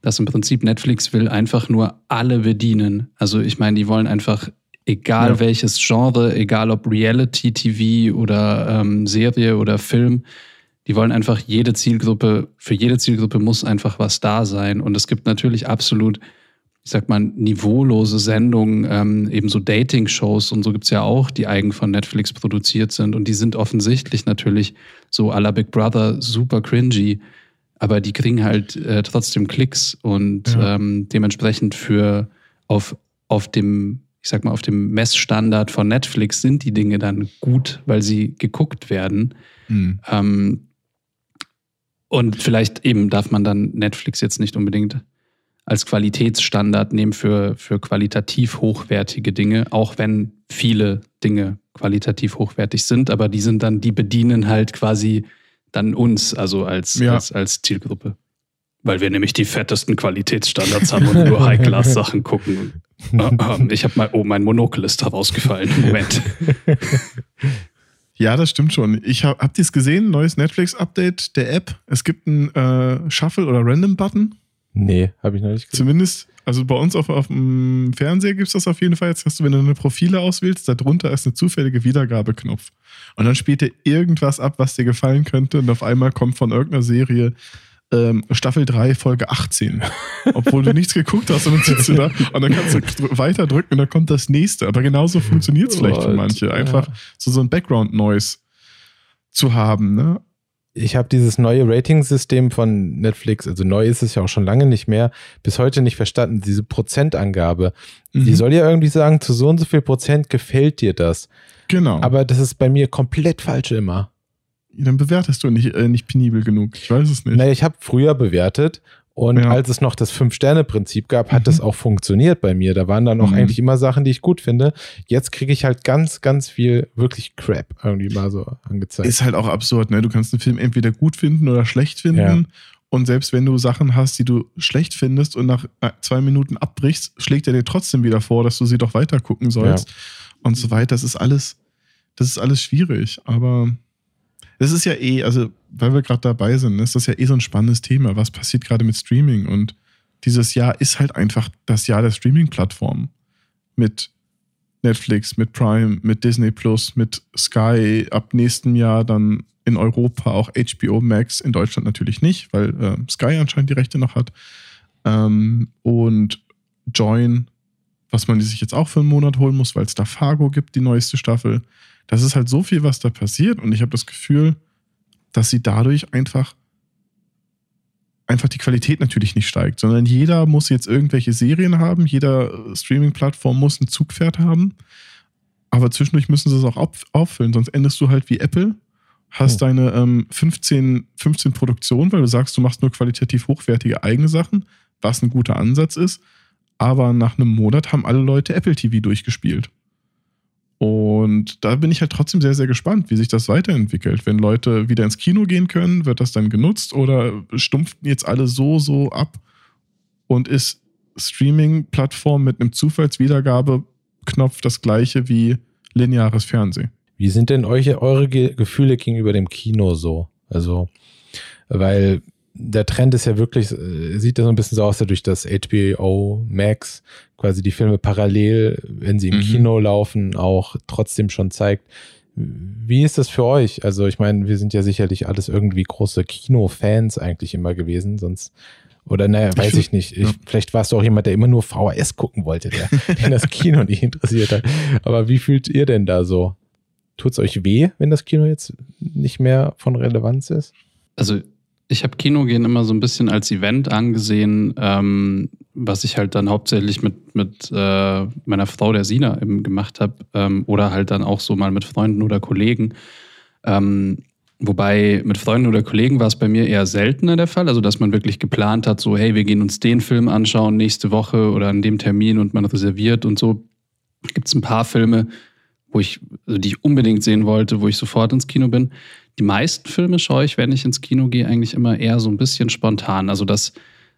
dass im Prinzip Netflix will einfach nur alle bedienen. Also ich meine, die wollen einfach, egal Ja. welches Genre, egal ob Reality-TV oder ähm, Serie oder Film, die wollen einfach jede Zielgruppe, für jede Zielgruppe muss einfach was da sein. Und es gibt natürlich absolut, ich sag mal, niveaulose Sendungen, ähm, eben so Dating-Shows und so gibt's ja auch, die eigen von Netflix produziert sind. Und die sind offensichtlich natürlich so à la Big Brother super cringy, aber die kriegen halt äh, trotzdem Klicks und Ja. ähm, dementsprechend für auf, auf dem, ich sag mal, auf dem Messstandard von Netflix sind die Dinge dann gut, weil sie geguckt werden. Hm. Ähm, und vielleicht eben darf man dann Netflix jetzt nicht unbedingt als Qualitätsstandard nehmen für, für qualitativ hochwertige Dinge, auch wenn viele Dinge qualitativ hochwertig sind, aber die sind dann, die bedienen halt quasi dann uns, also als, Ja. als, als Zielgruppe. Weil wir nämlich die fettesten Qualitätsstandards haben und nur High-Class-Sachen gucken. Äh, äh, Ich habe mal, oh, mein Monokel ist herausgefallen. Moment. Ja, das stimmt schon. Ich hab, habt ihr es gesehen? Neues Netflix-Update der App. Es gibt einen äh, Shuffle- oder Random-Button. Nee, habe ich noch nicht gesehen. Zumindest, also bei uns auf, auf dem Fernseher gibt es das auf jeden Fall. Jetzt hast du, wenn du eine Profile auswählst, darunter ist eine zufällige Wiedergabeknopf. Und dann spielt dir irgendwas ab, was dir gefallen könnte. Und auf einmal kommt von irgendeiner Serie ähm, Staffel 3, Folge 18. Obwohl du nichts geguckt hast und dann sitzt du da und dann kannst du weiter drücken und dann kommt das nächste. Aber genauso funktioniert es vielleicht für manche. Einfach Ja. so, so ein Background-Noise zu haben. Ne? Ich habe dieses neue Rating-System von Netflix, also neu ist es ja auch schon lange nicht mehr, bis heute nicht verstanden. Diese Prozentangabe, die Mhm. soll ja irgendwie sagen, zu so und so viel Prozent gefällt dir das. Genau. Aber das ist bei mir komplett falsch immer. Dann bewertest du nicht, äh, nicht penibel genug. Ich weiß es nicht. Naja, ich habe früher bewertet und Ja. als es noch das Fünf-Sterne-Prinzip gab, hat Mhm. das auch funktioniert bei mir. Da waren dann auch Mhm. eigentlich immer Sachen, die ich gut finde. Jetzt kriege ich halt ganz, ganz viel wirklich Crap irgendwie mal so angezeigt. Ist halt auch absurd, ne? Du kannst einen Film entweder gut finden oder schlecht finden. Ja. Und selbst wenn du Sachen hast, die du schlecht findest und nach äh, zwei Minuten abbrichst, schlägt er dir trotzdem wieder vor, dass du sie doch weiter gucken sollst. Und so weiter. Das ist alles, das ist alles schwierig. Aber es ist ja eh, also, weil wir gerade dabei sind, ist das ja eh so ein spannendes Thema. Was passiert gerade mit Streaming? Und dieses Jahr ist halt einfach das Jahr der Streaming-Plattformen. Mit Netflix, mit Prime, mit Disney Plus, mit Sky, ab nächstem Jahr dann in Europa auch HBO Max, in Deutschland natürlich nicht, weil äh, Sky anscheinend die Rechte noch hat. Ähm, und Join, was man sich jetzt auch für einen Monat holen muss, weil es da Fargo gibt, die neueste Staffel. Das ist halt so viel, was da passiert und ich habe das Gefühl, dass sie dadurch einfach einfach die Qualität natürlich nicht steigt, sondern jeder muss jetzt irgendwelche Serien haben, jeder Streaming-Plattform muss ein Zugpferd haben, aber zwischendurch müssen sie es auch auf, auffüllen, sonst endest du halt wie Apple, hast Oh. deine ähm, 15, 15 Produktionen, weil du sagst, du machst nur qualitativ hochwertige eigene Sachen, was ein guter Ansatz ist, aber nach einem Monat haben alle Leute Apple TV durchgespielt. Und da bin ich halt trotzdem sehr, sehr gespannt, wie sich das weiterentwickelt. Wenn Leute wieder ins Kino gehen können, wird das dann genutzt oder stumpften jetzt alle so, so ab und ist Streaming-Plattform mit einem Zufallswiedergabeknopf das gleiche wie lineares Fernsehen? Wie sind denn euch, eure Ge Gefühle gegenüber dem Kino so? Also, weil der Trend ist ja wirklich, äh, sieht ja so ein bisschen so aus, dadurch, dass HBO Max quasi die Filme parallel, wenn sie im Mhm. Kino laufen, auch trotzdem schon zeigt. Wie ist das für euch? Also, ich meine, wir sind ja sicherlich alles irgendwie große Kinofans eigentlich immer gewesen, sonst oder naja, weiß ich nicht. Ich. Vielleicht warst du auch jemand, der immer nur VHS gucken wollte, der, den das Kino nicht interessiert hat. Aber wie fühlt ihr denn da so? Tut's euch weh, wenn das Kino jetzt nicht mehr von Relevanz ist? Also ich habe Kinogehen immer so ein bisschen als Event angesehen, ähm, was ich halt dann hauptsächlich mit, mit äh, meiner Frau, der Sina, eben gemacht habe. Ähm, oder halt dann auch so mal mit Freunden oder Kollegen. Ähm, wobei mit Freunden oder Kollegen war es bei mir eher seltener der Fall. Also dass man wirklich geplant hat, so hey, wir gehen uns den Film anschauen nächste Woche oder an dem Termin und man reserviert und so. Gibt es ein paar Filme, wo ich, also die ich unbedingt sehen wollte, wo ich sofort ins Kino bin. Die meisten Filme schaue ich, wenn ich ins Kino gehe, eigentlich immer eher so ein bisschen spontan. Also dass,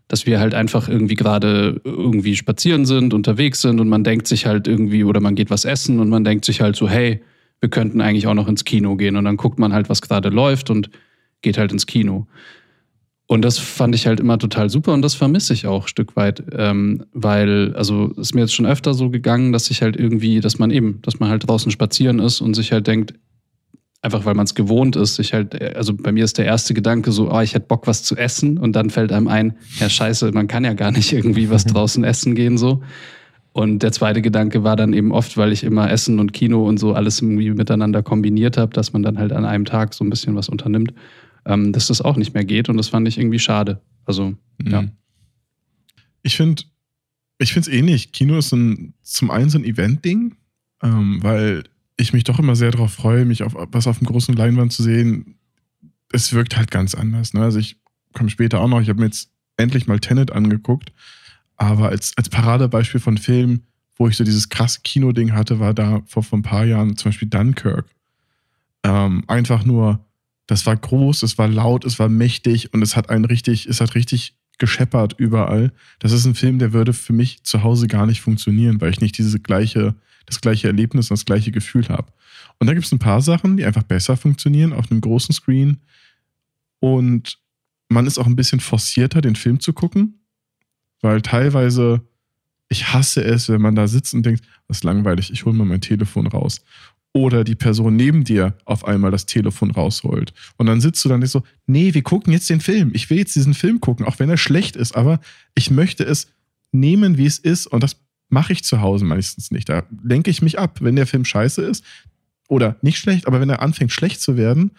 dass wir halt einfach irgendwie gerade irgendwie spazieren sind, unterwegs sind und man denkt sich halt irgendwie, oder man geht was essen und man denkt sich halt so, hey, wir könnten eigentlich auch noch ins Kino gehen. Und dann guckt man halt, was gerade läuft und geht halt ins Kino. Und das fand ich halt immer total super und das vermisse ich auch ein Stück weit, ähm, weil, also ist mir jetzt schon öfter so gegangen, dass ich halt irgendwie, dass man eben, dass man halt draußen spazieren ist und sich halt denkt, einfach weil man es gewohnt ist, sich halt, also bei mir ist der erste Gedanke so, oh, ich hätte Bock, was zu essen und dann fällt einem ein, ja scheiße, man kann ja gar nicht irgendwie was draußen essen gehen so. Und der zweite Gedanke war dann eben oft, weil ich immer Essen und Kino und so alles irgendwie miteinander kombiniert habe, dass man dann halt an einem Tag so ein bisschen was unternimmt, ähm, dass das auch nicht mehr geht und das fand ich irgendwie schade. Also, ja. Mhm. Ich finde, ich finde es ähnlich. Kino ist ein, zum einen so ein Event-Ding, ähm, weil ich mich doch immer sehr darauf freue, mich auf was auf dem großen Leinwand zu sehen. Es wirkt halt ganz anders. Ne? Also ich komme später auch noch, ich habe mir jetzt endlich mal Tenet angeguckt, aber als, als Paradebeispiel von Film, wo ich so dieses krasse Kino-Ding hatte, war da vor, vor ein paar Jahren zum Beispiel Dunkirk. Ähm, einfach nur, das war groß, es war laut, es war mächtig und es hat einen richtig, es hat richtig gescheppert überall. Das ist ein Film, der würde für mich zu Hause gar nicht funktionieren, weil ich nicht diese gleiche, das gleiche Erlebnis und das gleiche Gefühl habe. Und da gibt es ein paar Sachen, die einfach besser funktionieren auf einem großen Screen. Und man ist auch ein bisschen forcierter, den Film zu gucken, weil teilweise, ich hasse es, wenn man da sitzt und denkt, das ist langweilig, ich hole mal mein Telefon raus oder die Person neben dir auf einmal das Telefon rausholt. Und dann sitzt du dann nicht so, nee, wir gucken jetzt den Film. Ich will jetzt diesen Film gucken, auch wenn er schlecht ist, aber ich möchte es nehmen, wie es ist. Und das mache ich zu Hause meistens nicht. Da lenke ich mich ab. Wenn der Film scheiße ist oder nicht schlecht, aber wenn er anfängt schlecht zu werden,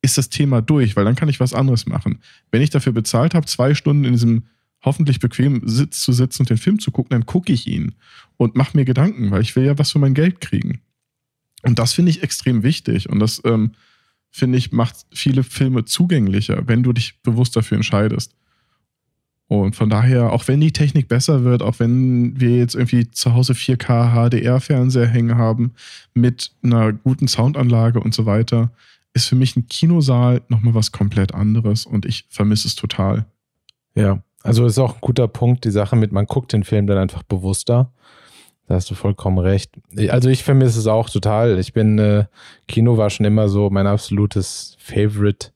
ist das Thema durch, weil dann kann ich was anderes machen. Wenn ich dafür bezahlt habe, zwei Stunden in diesem hoffentlich bequem Sitz zu sitzen und den Film zu gucken, dann gucke ich ihn und mache mir Gedanken, weil ich will ja was für mein Geld kriegen. Und das finde ich extrem wichtig. Und das, ähm, finde ich, macht viele Filme zugänglicher, wenn du dich bewusst dafür entscheidest. Und von daher, auch wenn die Technik besser wird, auch wenn wir jetzt irgendwie zu Hause 4K HDR-Fernseher hängen haben mit einer guten Soundanlage und so weiter, ist für mich ein Kinosaal nochmal was komplett anderes und ich vermisse es total. Ja, also ist auch ein guter Punkt, die Sache mit, man guckt den Film dann einfach bewusster. Da hast du vollkommen recht. Also ich vermisse es auch total. Ich bin, äh, Kino war schon immer so mein absolutes Favorite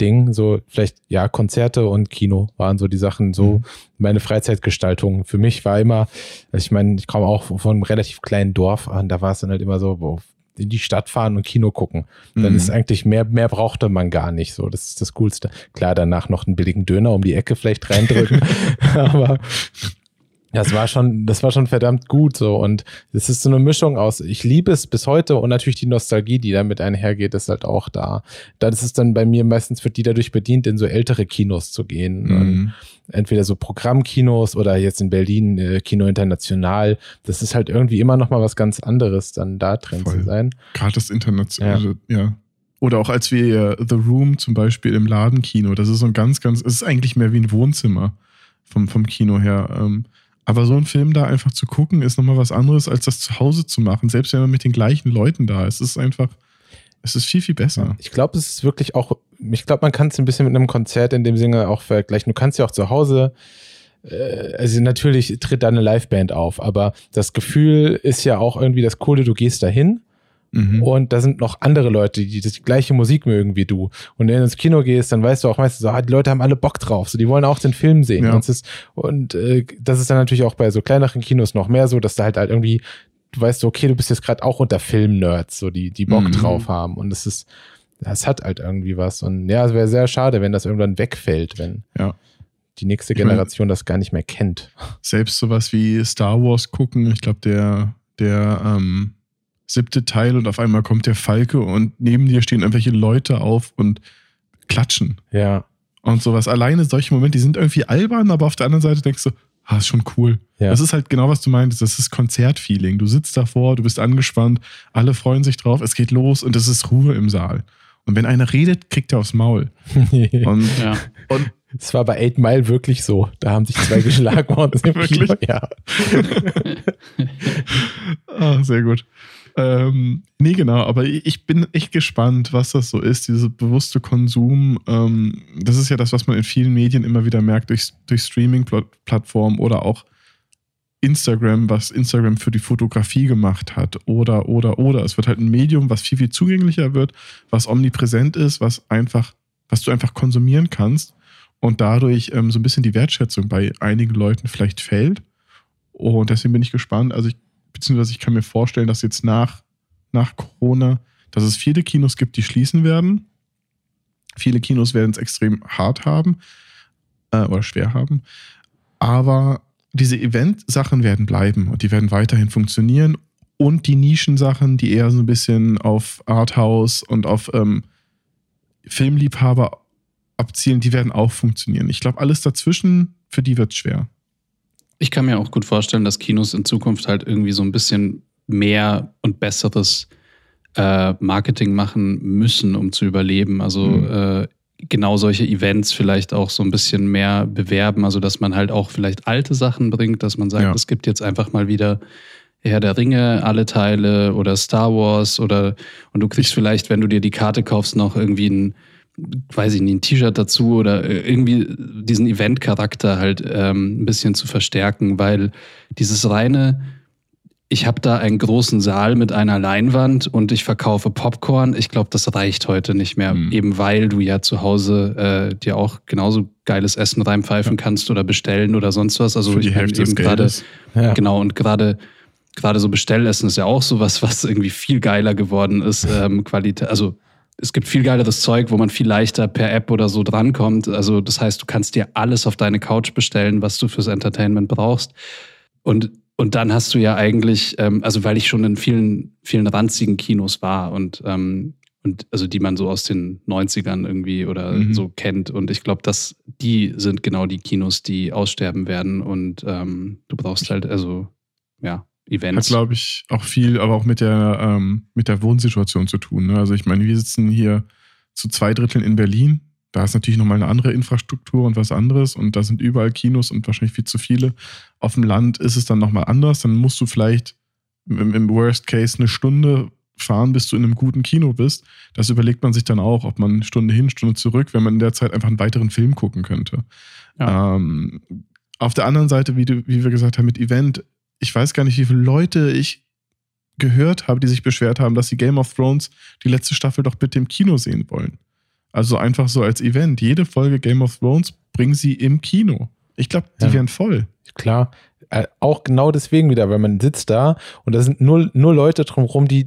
Ding. So vielleicht, ja, Konzerte und Kino waren so die Sachen, so mhm. meine Freizeitgestaltung. Für mich war immer, ich meine, ich komme auch von einem relativ kleinen Dorf an, da war es dann halt immer so, wo in die Stadt fahren und Kino gucken. Dann mhm. ist eigentlich mehr, mehr brauchte man gar nicht so. Das ist das Coolste. Klar, danach noch einen billigen Döner um die Ecke vielleicht reindrücken. aber das war schon, das war schon verdammt gut so. Und es ist so eine Mischung aus, ich liebe es bis heute und natürlich die Nostalgie, die damit einhergeht, ist halt auch da. Das ist dann bei mir meistens wird die dadurch bedient, in so ältere Kinos zu gehen. Mhm. Entweder so Programmkinos oder jetzt in Berlin äh, Kino International. Das ist halt irgendwie immer noch mal was ganz anderes, dann da drin Voll. zu sein. Gerade das Internationale, ja. ja. Oder auch als wir The Room zum Beispiel im Ladenkino, das ist so ein ganz, ganz, es ist eigentlich mehr wie ein Wohnzimmer vom, vom Kino her. Ähm, aber so einen Film da einfach zu gucken, ist nochmal was anderes, als das zu Hause zu machen. Selbst wenn man mit den gleichen Leuten da ist. Es ist einfach, es ist viel, viel besser. Ich glaube, es ist wirklich auch, ich glaube, man kann es ein bisschen mit einem Konzert in dem Sinne auch vergleichen. Du kannst ja auch zu Hause äh, also natürlich tritt da eine Liveband auf, aber das Gefühl ist ja auch irgendwie das Coole, du gehst dahin Mhm. Und da sind noch andere Leute, die die gleiche Musik mögen wie du. Und wenn du ins Kino gehst, dann weißt du auch meistens so, ah, die Leute haben alle Bock drauf. So, die wollen auch den Film sehen. Ja. Und, ist, und äh, das ist dann natürlich auch bei so kleineren Kinos noch mehr so, dass da halt halt irgendwie, du weißt so, okay, du bist jetzt gerade auch unter Film-Nerds, so die, die Bock mhm. drauf haben. Und es ist, das hat halt irgendwie was. Und ja, es wäre sehr schade, wenn das irgendwann wegfällt, wenn. Ja die nächste Generation meine, das gar nicht mehr kennt. Selbst sowas wie Star Wars gucken, ich glaube, der, der ähm, siebte Teil und auf einmal kommt der Falke und neben dir stehen irgendwelche Leute auf und klatschen. Ja. Und sowas. Alleine solche Momente, die sind irgendwie albern, aber auf der anderen Seite denkst du, ah, ist schon cool. Ja. Das ist halt genau, was du meintest. Das ist Konzertfeeling. Du sitzt davor, du bist angespannt, alle freuen sich drauf, es geht los und es ist Ruhe im Saal. Und wenn einer redet, kriegt er aufs Maul. und, ja. und es war bei Eight Mile wirklich so. Da haben sich zwei geschlagen worden. wirklich? Ja. ah, sehr gut. Ähm, nee, genau, aber ich bin echt gespannt, was das so ist, dieser bewusste Konsum. Ähm, das ist ja das, was man in vielen Medien immer wieder merkt, durch, durch Streaming-Plattformen oder auch Instagram, was Instagram für die Fotografie gemacht hat. Oder, oder, oder. Es wird halt ein Medium, was viel, viel zugänglicher wird, was omnipräsent ist, was einfach, was du einfach konsumieren kannst und dadurch ähm, so ein bisschen die Wertschätzung bei einigen Leuten vielleicht fällt. Und deswegen bin ich gespannt. Also ich beziehungsweise ich kann mir vorstellen, dass jetzt nach, nach Corona, dass es viele Kinos gibt, die schließen werden. Viele Kinos werden es extrem hart haben äh, oder schwer haben. Aber diese Event-Sachen werden bleiben und die werden weiterhin funktionieren. Und die Nischensachen, die eher so ein bisschen auf Arthouse und auf ähm, Filmliebhaber abzielen, die werden auch funktionieren. Ich glaube, alles dazwischen, für die wird schwer. Ich kann mir auch gut vorstellen, dass Kinos in Zukunft halt irgendwie so ein bisschen mehr und besseres äh, Marketing machen müssen, um zu überleben. Also Mhm. äh, genau solche Events vielleicht auch so ein bisschen mehr bewerben. Also dass man halt auch vielleicht alte Sachen bringt, dass man sagt, Ja. es gibt jetzt einfach mal wieder Herr der Ringe, alle Teile oder Star Wars oder und du kriegst vielleicht, wenn du dir die Karte kaufst, noch irgendwie ein, weiß ich nicht, ein T-Shirt dazu oder äh, irgendwie diesen Event-Charakter halt ähm, ein bisschen zu verstärken, weil dieses reine, ich habe da einen großen Saal mit einer Leinwand und ich verkaufe Popcorn, ich glaube, das reicht heute nicht mehr, Mhm. eben weil du ja zu Hause äh, dir auch genauso geiles Essen reinpfeifen kannst oder bestellen oder sonst was. Also Für ich Hälfte eben gerade. Ja. Genau, und gerade gerade so Bestellessen ist ja auch sowas, was irgendwie viel geiler geworden ist. Ähm, Qualität, also es gibt viel geileres Zeug, wo man viel leichter per App oder so drankommt. Also das heißt, du kannst dir alles auf deine Couch bestellen, was du fürs Entertainment brauchst. Und, und dann hast du ja eigentlich, ähm, also weil ich schon in vielen, vielen ranzigen Kinos war und, ähm, und also die man so aus den 90ern irgendwie oder Mhm. so kennt. Und ich glaube, dass die sind genau die Kinos, die aussterben werden. Und ähm, du brauchst halt, also ja, Hat, Events. glaube ich, auch viel, aber auch mit der, ähm, mit der Wohnsituation zu tun. Ne? Also ich meine, wir sitzen hier zu zwei Dritteln in Berlin. Da ist natürlich nochmal eine andere Infrastruktur und was anderes. Und da sind überall Kinos und wahrscheinlich viel zu viele. Auf dem Land ist es dann nochmal anders. Dann musst du vielleicht im, im Worst Case eine Stunde fahren, bis du in einem guten Kino bist. Das überlegt man sich dann auch, ob man eine Stunde hin, Stunde zurück, wenn man in der Zeit einfach einen weiteren Film gucken könnte. Ja. Ähm, auf der anderen Seite, wie, du, wie wir gesagt haben, mit Event, ich weiß gar nicht, wie viele Leute ich gehört habe, die sich beschwert haben, dass sie Game of Thrones die letzte Staffel doch bitte im Kino sehen wollen. Also einfach so als Event. Jede Folge Game of Thrones bringen sie im Kino. Ich glaube, die Ja. wären voll. Klar. Äh, auch genau deswegen wieder, weil man sitzt da und da sind nur, nur Leute drumherum, die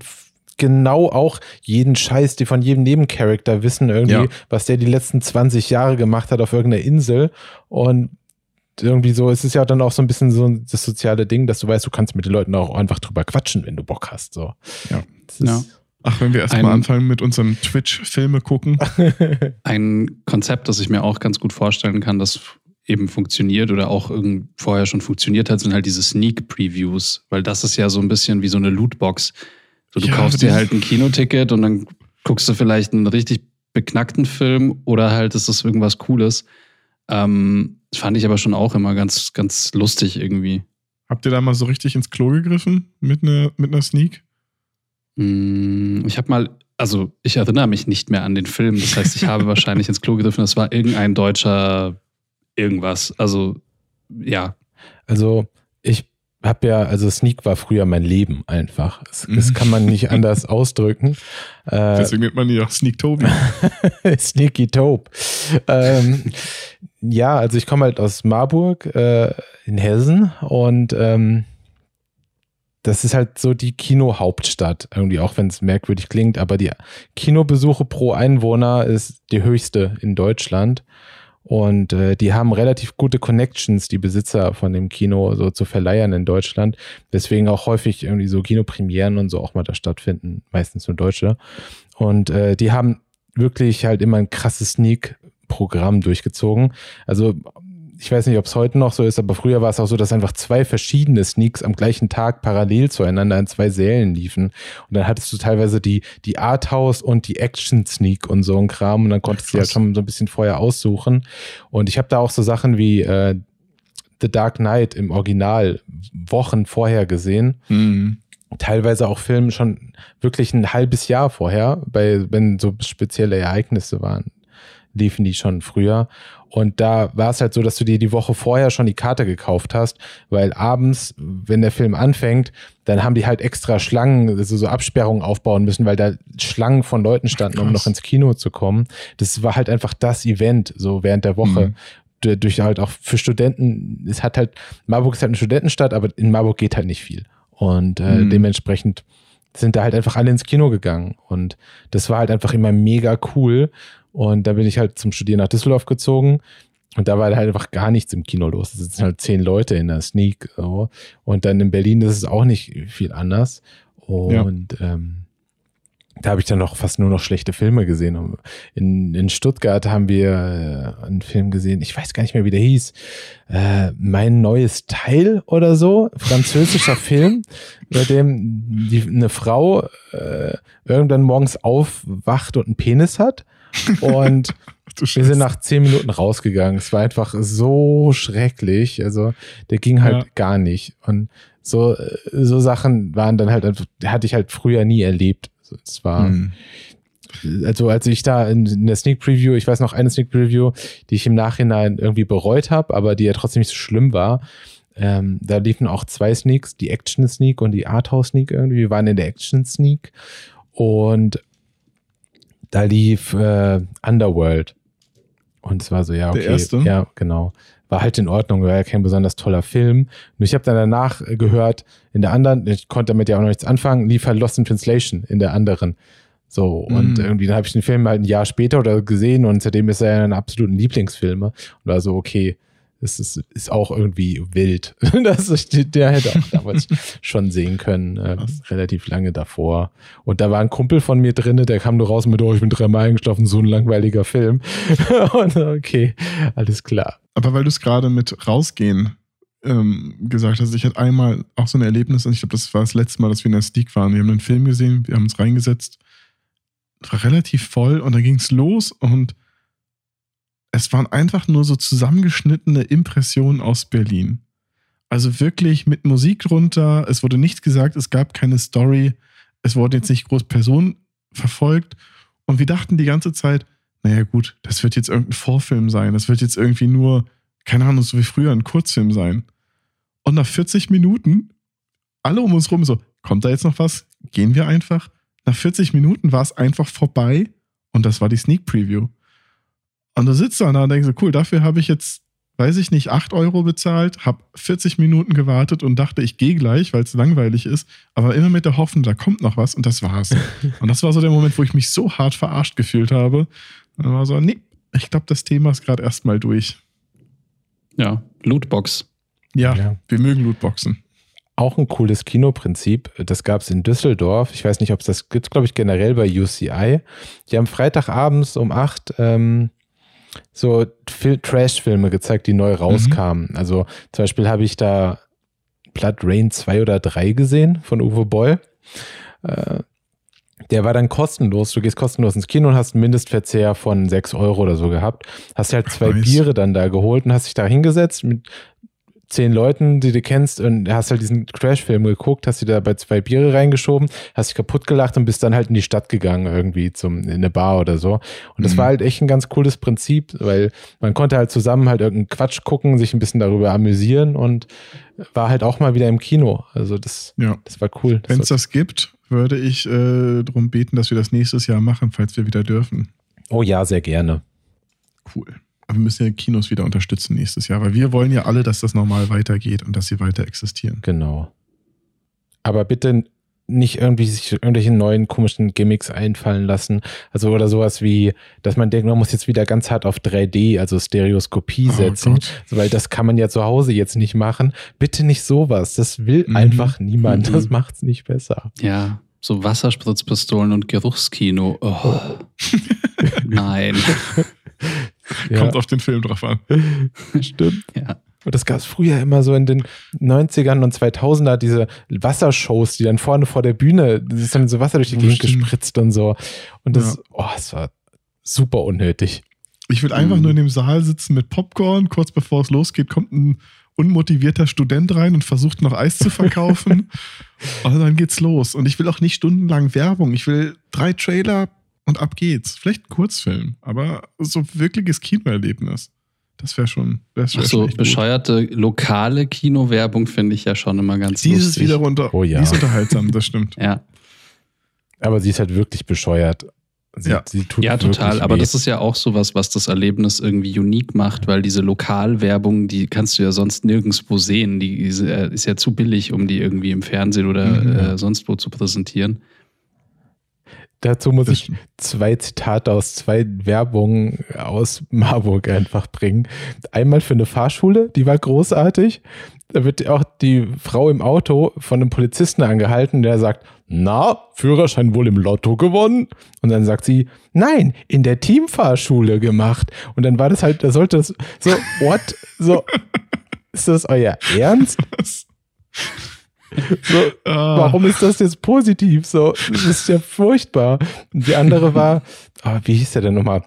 genau auch jeden Scheiß, die von jedem Nebencharakter wissen irgendwie, Ja. was der die letzten 20 Jahre gemacht hat auf irgendeiner Insel und irgendwie so, es ist ja dann auch so ein bisschen so das soziale Ding, dass du weißt, du kannst mit den Leuten auch einfach drüber quatschen, wenn du Bock hast. So. Ja. Das Ja. Ach, wenn wir erstmal anfangen mit unseren Twitch-Filme gucken. Ein Konzept, das ich mir auch ganz gut vorstellen kann, das eben funktioniert oder auch irgend vorher schon funktioniert hat, sind halt diese Sneak Previews, weil das ist ja so ein bisschen wie so eine Lootbox. So, du Ja, kaufst dir halt ein Kinoticket und dann guckst du vielleicht einen richtig beknackten Film oder halt ist es irgendwas Cooles. Ähm, das fand ich aber schon auch immer ganz, ganz lustig irgendwie. Habt ihr da mal so richtig ins Klo gegriffen mit einer mit einer Sneak? Mm, Ich habe mal, also ich erinnere mich nicht mehr an den Film. Das heißt, ich habe wahrscheinlich ins Klo gegriffen. Das war irgendein deutscher irgendwas. Also ja, Also ich habe ja, also Sneak war früher mein Leben einfach. Das, das kann man nicht anders ausdrücken. Äh, Deswegen nennt man die auch Sneak Toby. Sneaky Tope. Ähm, ja, also ich komme halt aus Marburg äh, in Hessen und ähm, das ist halt so die Kinohauptstadt, irgendwie, auch wenn es merkwürdig klingt, aber die Kinobesuche pro Einwohner ist die höchste in Deutschland. Und äh, die haben relativ gute Connections, die Besitzer von dem Kino so zu verleihen in Deutschland. Deswegen auch häufig irgendwie so Kinopremieren und so auch mal da stattfinden, meistens nur Deutsche. Und äh, die haben wirklich halt immer ein krasses Sneak-Programm durchgezogen. Also ich weiß nicht, ob es heute noch so ist, aber früher war es auch so, dass einfach zwei verschiedene Sneaks am gleichen Tag parallel zueinander in zwei Sälen liefen. Und dann hattest du teilweise die, die Arthouse und die Action-Sneak und so ein Kram. Und dann konntest du ja schon so ein bisschen vorher aussuchen. Und ich habe da auch so Sachen wie äh, The Dark Knight im Original Wochen vorher gesehen Mhm. teilweise auch Filme schon wirklich ein halbes Jahr vorher, bei, wenn so spezielle Ereignisse waren, liefen die schon früher. Und da war es halt so, dass du dir die Woche vorher schon die Karte gekauft hast, weil abends, wenn der Film anfängt, dann haben die halt extra Schlangen, also so Absperrungen aufbauen müssen, weil da Schlangen von Leuten standen, um krass. noch ins Kino zu kommen. Das war halt einfach das Event, so während der Woche. Mhm. Du- Durch halt auch für Studenten, es hat halt, Marburg ist halt eine Studentenstadt, aber in Marburg geht halt nicht viel. Und äh, Mhm. dementsprechend sind da halt einfach alle ins Kino gegangen. Und das war halt einfach immer mega cool. Und da bin ich halt zum Studieren nach Düsseldorf gezogen. Und da war halt einfach gar nichts im Kino los. Da sitzen halt zehn Leute in der Sneak. So. Und dann in Berlin ist es auch nicht viel anders. Und ähm, da habe ich dann noch fast nur noch schlechte Filme gesehen. In, in Stuttgart haben wir äh, einen Film gesehen, ich weiß gar nicht mehr, wie der hieß. Äh, mein neues Teil oder so, französischer Film, bei dem die, eine Frau äh, irgendwann morgens aufwacht und einen Penis hat. Und wir sind nach zehn Minuten rausgegangen. Es war einfach so schrecklich. Also der ging halt ja. gar nicht. Und so, so Sachen waren dann halt, hatte ich halt früher nie erlebt. Es war, hm. also als ich da in, in, der Sneak Preview, ich weiß noch eine Sneak Preview, die ich im Nachhinein irgendwie bereut habe, aber die ja trotzdem nicht so schlimm war. Ähm, da liefen auch zwei Sneaks, die Action Sneak und die Arthouse Sneak irgendwie. Wir waren in der Action Sneak und da lief äh, Underworld. Und es war so, ja, okay. Der erste? Ja, genau war halt in Ordnung, war ja kein besonders toller Film. Und ich habe dann danach gehört, in der anderen, ich konnte damit ja auch noch nichts anfangen, lief halt Lost in Translation in der anderen. So, und mm. irgendwie, dann habe ich den Film halt ein Jahr später oder gesehen und seitdem ist er ja ein absoluten Lieblingsfilme. Und war so, okay, das ist, ist auch irgendwie wild. das ist, der hätte auch damals schon sehen können, äh, relativ lange davor. Und da war ein Kumpel von mir drin, der kam nur raus mit, oh, ich bin dreimal eingeschlafen, so ein langweiliger Film. und okay, alles klar. Aber weil du es gerade mit rausgehen ähm, gesagt hast, ich hatte einmal auch so ein Erlebnis, und ich glaube, das war das letzte Mal, dass wir in der Steak waren. Wir haben einen Film gesehen, wir haben uns reingesetzt, war relativ voll und dann ging es los und es waren einfach nur so zusammengeschnittene Impressionen aus Berlin. Also wirklich mit Musik drunter, es wurde nichts gesagt, es gab keine Story, es wurde jetzt nicht groß Personen verfolgt und wir dachten die ganze Zeit, naja gut, das wird jetzt irgendein Vorfilm sein, das wird jetzt irgendwie nur, keine Ahnung, so wie früher ein Kurzfilm sein. Und nach 40 Minuten, alle um uns rum so, kommt da jetzt noch was? Gehen wir einfach? Nach 40 Minuten war es einfach vorbei und das war die Sneak Preview. Und du sitzt da und denkst so, cool, dafür habe ich jetzt, weiß ich nicht, 8 Euro bezahlt, habe 40 Minuten gewartet und dachte, ich gehe gleich, weil es langweilig ist, aber immer mit der Hoffnung, da kommt noch was und das war's. und das war so der Moment, wo ich mich so hart verarscht gefühlt habe dann war so, nee, ich glaube, das Thema ist gerade erstmal durch. Ja, Lootbox. Ja, ja, wir mögen Lootboxen. Auch ein cooles Kinoprinzip. Das gab es in Düsseldorf. Ich weiß nicht, ob es das gibt, glaube ich, generell bei UCI. Die haben Freitagabends um 8 ähm, so Trash-Filme gezeigt, die neu mhm. rauskamen. Mhm. Also zum Beispiel habe ich da Blood Rain 2 oder 3 gesehen von Uwe Boll. Äh, der war dann kostenlos. Du gehst kostenlos ins Kino und hast einen Mindestverzehr von 6 Euro oder so gehabt. Hast halt zwei nice. Biere dann da geholt und hast dich da hingesetzt mit zehn Leuten, die du kennst und hast halt diesen Crash-Film geguckt, hast dir da bei zwei Biere reingeschoben, hast dich kaputt gelacht und bist dann halt in die Stadt gegangen irgendwie zum, in eine Bar oder so. Und das mhm. war halt echt ein ganz cooles Prinzip, weil man konnte halt zusammen halt irgendeinen Quatsch gucken, sich ein bisschen darüber amüsieren und war halt auch mal wieder im Kino. Also das, ja. das war cool. Wenn es das gibt, würde ich äh, darum beten, dass wir das nächstes Jahr machen, falls wir wieder dürfen. Oh ja, sehr gerne. Cool. Aber wir müssen ja Kinos wieder unterstützen nächstes Jahr, weil wir wollen ja alle, dass das normal weitergeht und dass sie weiter existieren. Genau. Aber bitte nicht irgendwie sich irgendwelche neuen komischen Gimmicks einfallen lassen. Also oder sowas wie, dass man denkt, man muss jetzt wieder ganz hart auf 3D, also Stereoskopie oh setzen, oh weil das kann man ja zu Hause jetzt nicht machen. Bitte nicht sowas. Das will mhm. einfach niemand. Das mhm. macht's nicht besser. Ja, so Wasserspritzpistolen und Geruchskino. Oh. oh. Nein. Ja. Kommt auf den Film drauf an. Stimmt. Ja. Und das gab es früher immer so in den 90ern und 2000er, diese Wassershows, die dann vorne vor der Bühne, das ist dann so Wasser durch die Gegend gespritzt und so. Und das, ja. oh, es war super unnötig. Ich will einfach mhm. nur in dem Saal sitzen mit Popcorn. Kurz bevor es losgeht, kommt ein unmotivierter Student rein und versucht noch Eis zu verkaufen. und dann geht's los. Und ich will auch nicht stundenlang Werbung. Ich will drei Trailer und ab geht's. Vielleicht ein Kurzfilm, aber so wirkliches Kinoerlebnis. Das wäre schon. Das wär Ach so, bescheuerte gut. lokale Kinowerbung finde ich ja schon immer ganz Dieses lustig. wieder runter. Oh ja. Die ist unterhaltsam, das stimmt. ja. Aber sie ist halt wirklich bescheuert. Sie, ja, sie ja total. Aber das ist ja auch sowas, was das Erlebnis irgendwie unique macht, weil diese Lokalwerbung, die kannst du ja sonst nirgendwo sehen. Die ist äh, ja zu billig, um die irgendwie im Fernsehen oder mhm. äh, sonst wo zu präsentieren. Dazu muss ich zwei Zitate aus zwei Werbungen aus Marburg einfach bringen. Einmal für eine Fahrschule, die war großartig. Da wird auch die Frau im Auto von einem Polizisten angehalten, der sagt, na, Führerschein wohl im Lotto gewonnen? Und dann sagt sie, nein, in der Teamfahrschule gemacht. Und dann war das halt, da sollte das so, what? So, ist das euer Ernst? So, Ah, warum ist das jetzt positiv? So, das ist ja furchtbar. Und die andere war, ah, wie hieß der denn nochmal?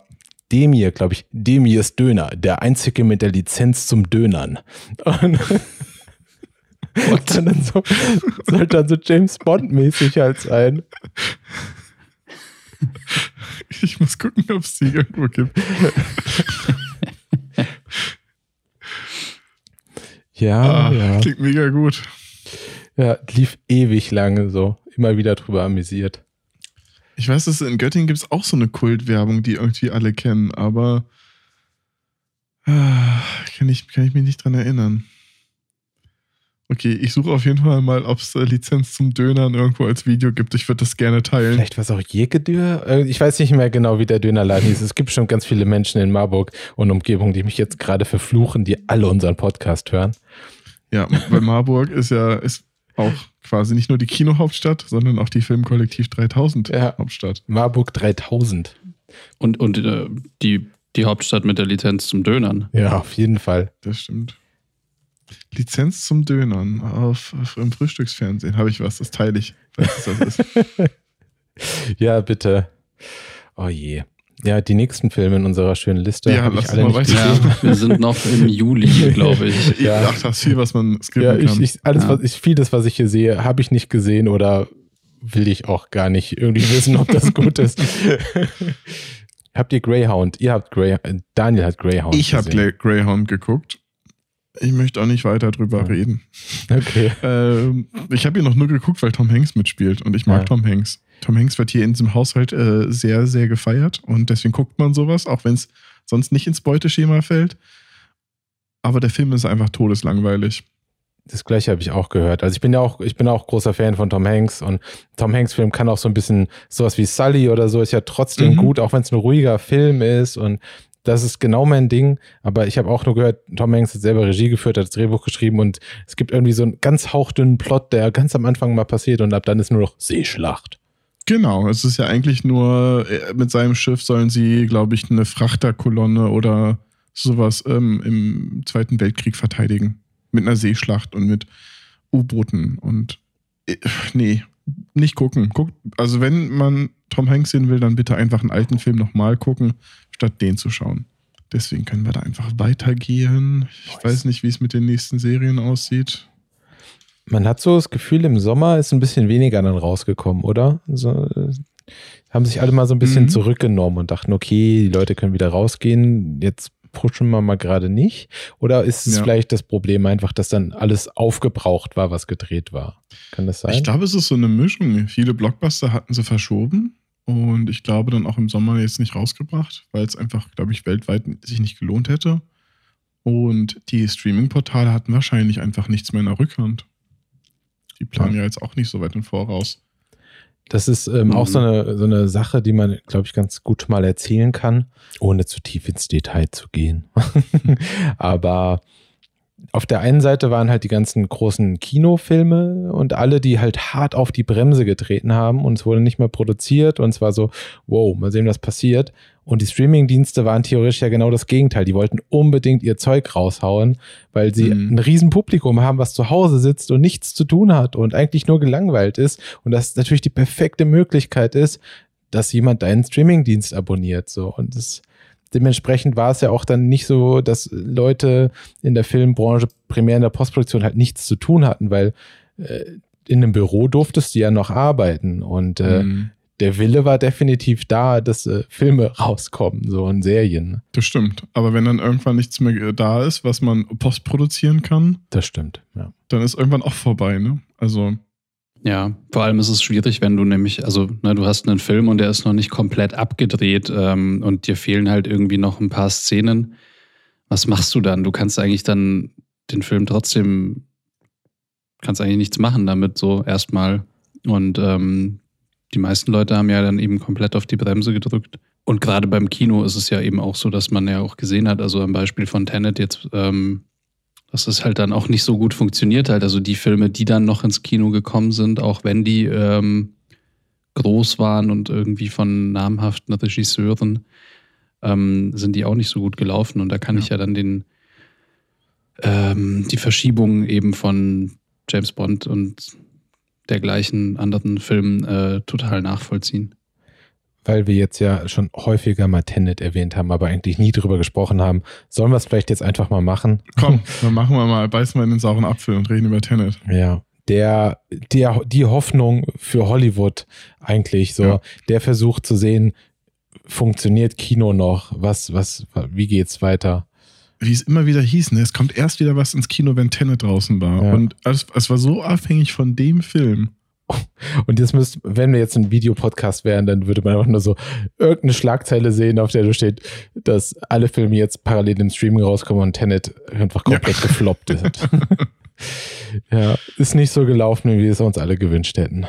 Demir, glaube ich. Demirs Döner, der einzige mit der Lizenz zum Dönern. Und, und dann so, sollte dann so James Bond-mäßig halt sein. Ich muss gucken, ob es die irgendwo gibt. Ja, Ah, ja. Klingt mega gut. Ja, lief ewig lange so. Immer wieder drüber amüsiert. Ich weiß, dass in Göttingen gibt es auch so eine Kultwerbung, die irgendwie alle kennen, aber ah, kann, ich, kann ich mich nicht dran erinnern. Okay, ich suche auf jeden Fall mal, ob es äh, Lizenz zum Dönern irgendwo als Video gibt. Ich würde das gerne teilen. Vielleicht war es auch Jegedür? Äh, Ich weiß nicht mehr genau, wie der Dönerladen hieß. Es gibt schon ganz viele Menschen in Marburg und Umgebung, die mich jetzt gerade verfluchen, die alle unseren Podcast hören. Ja, weil Marburg ist ja ist auch quasi nicht nur die Kinohauptstadt, sondern auch die Filmkollektiv 3000 Ja. Hauptstadt. Marburg 3000. Und, und äh, die, die Hauptstadt mit der Lizenz zum Dönern. Ja, auf jeden Fall. Das stimmt. Lizenz zum Dönern auf, auf im Frühstücksfernsehen. Habe ich was, das teile ich, falls es das ist. Ja, bitte. Oh je. Ja, die nächsten Filme in unserer schönen Liste Ja, habe ich lass alle mal nicht weiter. Ja, wir sind noch im Juli, glaube ich. Ich Ja. dachte, das ist viel, was man skippen Ja, ich, kann. ich, alles, Ja. was ich, vieles, was ich hier sehe, habe ich nicht gesehen oder will ich auch gar nicht irgendwie wissen, ob das gut ist. habt ihr Greyhound? Ihr habt Greyhound. Daniel hat Greyhound. Ich habe. Greyhound geguckt. Ich möchte auch nicht weiter drüber Ja. reden. Okay. Ähm, ich habe ihn noch nur geguckt, weil Tom Hanks mitspielt und ich mag Ja. Tom Hanks. Tom Hanks wird hier in diesem Haushalt äh, sehr, sehr gefeiert und deswegen guckt man sowas, auch wenn es sonst nicht ins Beuteschema fällt. Aber der Film ist einfach todeslangweilig. Das gleiche habe ich auch gehört. Also ich bin ja auch, ich bin auch großer Fan von Tom Hanks und Tom Hanks Film kann auch so ein bisschen sowas wie Sully oder so ist ja trotzdem Mhm. gut, auch wenn es ein ruhiger Film ist und das ist genau mein Ding. Aber ich habe auch nur gehört, Tom Hanks hat selber Regie geführt, hat das Drehbuch geschrieben und es gibt irgendwie so einen ganz hauchdünnen Plot, der ganz am Anfang mal passiert und ab dann ist nur noch Seeschlacht. Genau, es ist ja eigentlich nur, äh, mit seinem Schiff sollen sie, glaube ich, eine Frachterkolonne oder sowas ähm, im Zweiten Weltkrieg verteidigen. Mit einer Seeschlacht und mit U-Booten und äh, nee, nicht gucken. Guckt, also wenn man Tom Hanks sehen will, dann bitte einfach einen alten Film nochmal gucken, statt den zu schauen. Deswegen können wir da einfach weitergehen. Ich Nice. weiß nicht, wie es mit den nächsten Serien aussieht. Man hat so das Gefühl, im Sommer ist ein bisschen weniger dann rausgekommen, oder? So, äh, haben sich alle mal so ein bisschen Mhm. zurückgenommen und dachten, okay, die Leute können wieder rausgehen, jetzt pushen wir mal gerade nicht. Oder ist es Ja. vielleicht das Problem einfach, dass dann alles aufgebraucht war, was gedreht war? Kann das sein? Ich glaube, es ist so eine Mischung. Viele Blockbuster hatten sie verschoben und ich glaube dann auch im Sommer jetzt nicht rausgebracht, weil es einfach, glaube ich, weltweit sich nicht gelohnt hätte. Und die Streaming-Portale hatten wahrscheinlich einfach nichts mehr in der Rückhand. Die planen ja, jetzt auch nicht so weit im Voraus. Das ist ähm, auch Mhm. so eine, so eine Sache, die man, glaube ich, ganz gut mal erzählen kann, ohne zu tief ins Detail zu gehen. Aber auf der einen Seite waren halt die ganzen großen Kinofilme und alle, die halt hart auf die Bremse getreten haben und es wurde nicht mehr produziert und es war so, wow, mal sehen, was passiert. Und die Streamingdienste waren theoretisch ja genau das Gegenteil. Die wollten unbedingt ihr Zeug raushauen, weil sie Mhm. ein riesen Publikum haben, was zu Hause sitzt und nichts zu tun hat und eigentlich nur gelangweilt ist. Und das natürlich die perfekte Möglichkeit ist, dass jemand deinen Streamingdienst abonniert. So. Und das, dementsprechend war es ja auch dann nicht so, dass Leute in der Filmbranche primär in der Postproduktion halt nichts zu tun hatten, weil äh, in einem Büro durftest du ja noch arbeiten und äh, Mhm. der Wille war definitiv da, dass äh, Filme rauskommen, so in Serien. Das stimmt. Aber wenn dann irgendwann nichts mehr äh, da ist, was man postproduzieren kann, Das stimmt, ja. dann ist irgendwann auch vorbei, ne? Also, Ja, vor allem ist es schwierig, wenn du nämlich, also ne, du hast einen Film und der ist noch nicht komplett abgedreht ähm, und dir fehlen halt irgendwie noch ein paar Szenen. Was machst du dann? Du kannst eigentlich dann den Film trotzdem, kannst eigentlich nichts machen damit so erstmal. Und ähm, die meisten Leute haben ja dann eben komplett auf die Bremse gedrückt. Und gerade beim Kino ist es ja eben auch so, dass man ja auch gesehen hat, also am Beispiel von Tenet jetzt, ähm, dass es halt dann auch nicht so gut funktioniert halt. Also die Filme, die dann noch ins Kino gekommen sind, auch wenn die ähm, groß waren und irgendwie von namhaften Regisseuren, ähm, sind die auch nicht so gut gelaufen. Und da kann Ja. ich ja dann den ähm, die Verschiebung eben von James Bond und dergleichen anderen Filmen äh, total nachvollziehen. Weil wir jetzt ja schon häufiger mal Tenet erwähnt haben, aber eigentlich nie drüber gesprochen haben, sollen wir es vielleicht jetzt einfach mal machen? Komm, dann machen wir mal, beißen wir in den sauren Apfel und reden über Tenet. Ja. Der, der, die Hoffnung für Hollywood eigentlich so, Ja. der versucht zu sehen, funktioniert Kino noch? Was, was, wie geht's weiter? Wie es immer wieder hieß, ne? es kommt erst wieder was ins Kino, wenn Tenet draußen war. Ja. Und es, es war so abhängig von dem Film. Und jetzt müsst, wenn wir jetzt ein Videopodcast wären, dann würde man einfach nur so irgendeine Schlagzeile sehen, auf der da steht, dass alle Filme jetzt parallel im Streaming rauskommen und Tenet einfach komplett gefloppt ist. ja, ist nicht so gelaufen, wie wir es uns alle gewünscht hätten.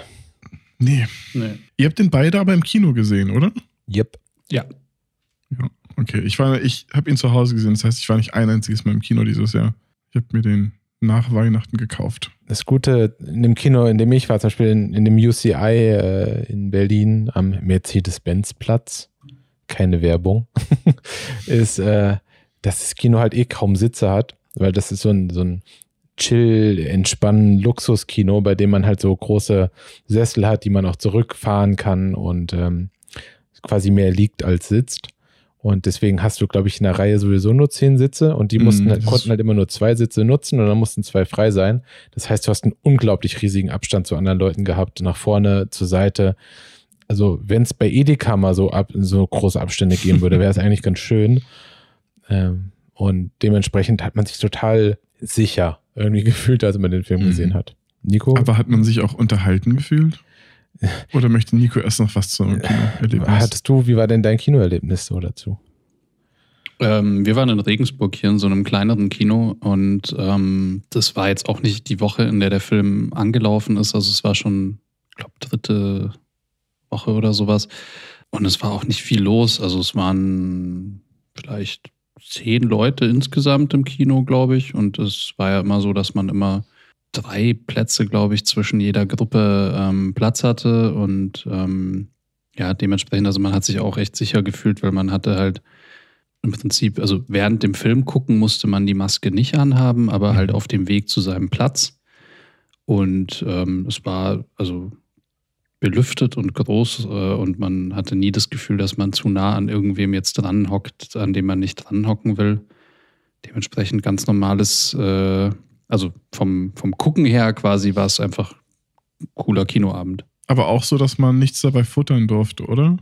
Nee. Nee. Ihr habt den beide aber im Kino gesehen, oder? Yep. Ja. Okay, ich war, ich habe ihn zu Hause gesehen. Das heißt, ich war nicht ein einziges Mal im Kino dieses Jahr. Ich habe mir den nach Weihnachten gekauft. Das Gute in dem Kino, in dem ich war, zum Beispiel in, in dem UCI äh, in Berlin am Mercedes-Benz-Platz, keine Werbung, ist, äh, dass das Kino halt eh kaum Sitze hat, weil das ist so ein, so ein Chill, Entspannen, Luxuskino, bei dem man halt so große Sessel hat, die man auch zurückfahren kann und ähm, quasi mehr liegt als sitzt. Und deswegen hast du, glaube ich, in der Reihe sowieso nur zehn Sitze und die Mm, mussten, halt- ist- konnten halt immer nur zwei Sitze nutzen und dann mussten zwei frei sein. Das heißt, du hast einen unglaublich riesigen Abstand zu anderen Leuten gehabt, nach vorne, zur Seite. Also, wenn es bei Edeka mal so, ab, so große Abstände geben würde, wäre es eigentlich ganz schön. Ähm, und dementsprechend hat man sich total sicher irgendwie gefühlt, als man den Film Mhm. gesehen hat. Nico? Aber hat man sich auch unterhalten gefühlt? Oder möchte Nico erst noch was zum Kinoerlebnis? Hattest du, wie war denn dein Kinoerlebnis so dazu? Ähm, wir waren in Regensburg hier in so einem kleineren Kino und ähm, das war jetzt auch nicht die Woche, in der der Film angelaufen ist. Also es war schon, ich glaube, dritte Woche oder sowas. Und es war auch nicht viel los. Also es waren vielleicht zehn Leute insgesamt im Kino, glaube ich. Und es war ja immer so, dass man immer drei Plätze, glaube ich, zwischen jeder Gruppe ähm, Platz hatte. Und ähm, ja, dementsprechend, also man hat sich auch echt sicher gefühlt, weil man hatte halt im Prinzip, also während dem Film gucken musste man die Maske nicht anhaben, aber halt auf dem Weg zu seinem Platz. Und ähm, es war also belüftet und groß äh, und man hatte nie das Gefühl, dass man zu nah an irgendwem jetzt dran hockt, an dem man nicht dran hocken will. Dementsprechend ganz normales, äh, also vom, vom Gucken her quasi war es einfach ein cooler Kinoabend. Aber auch so, dass man nichts dabei futtern durfte, oder?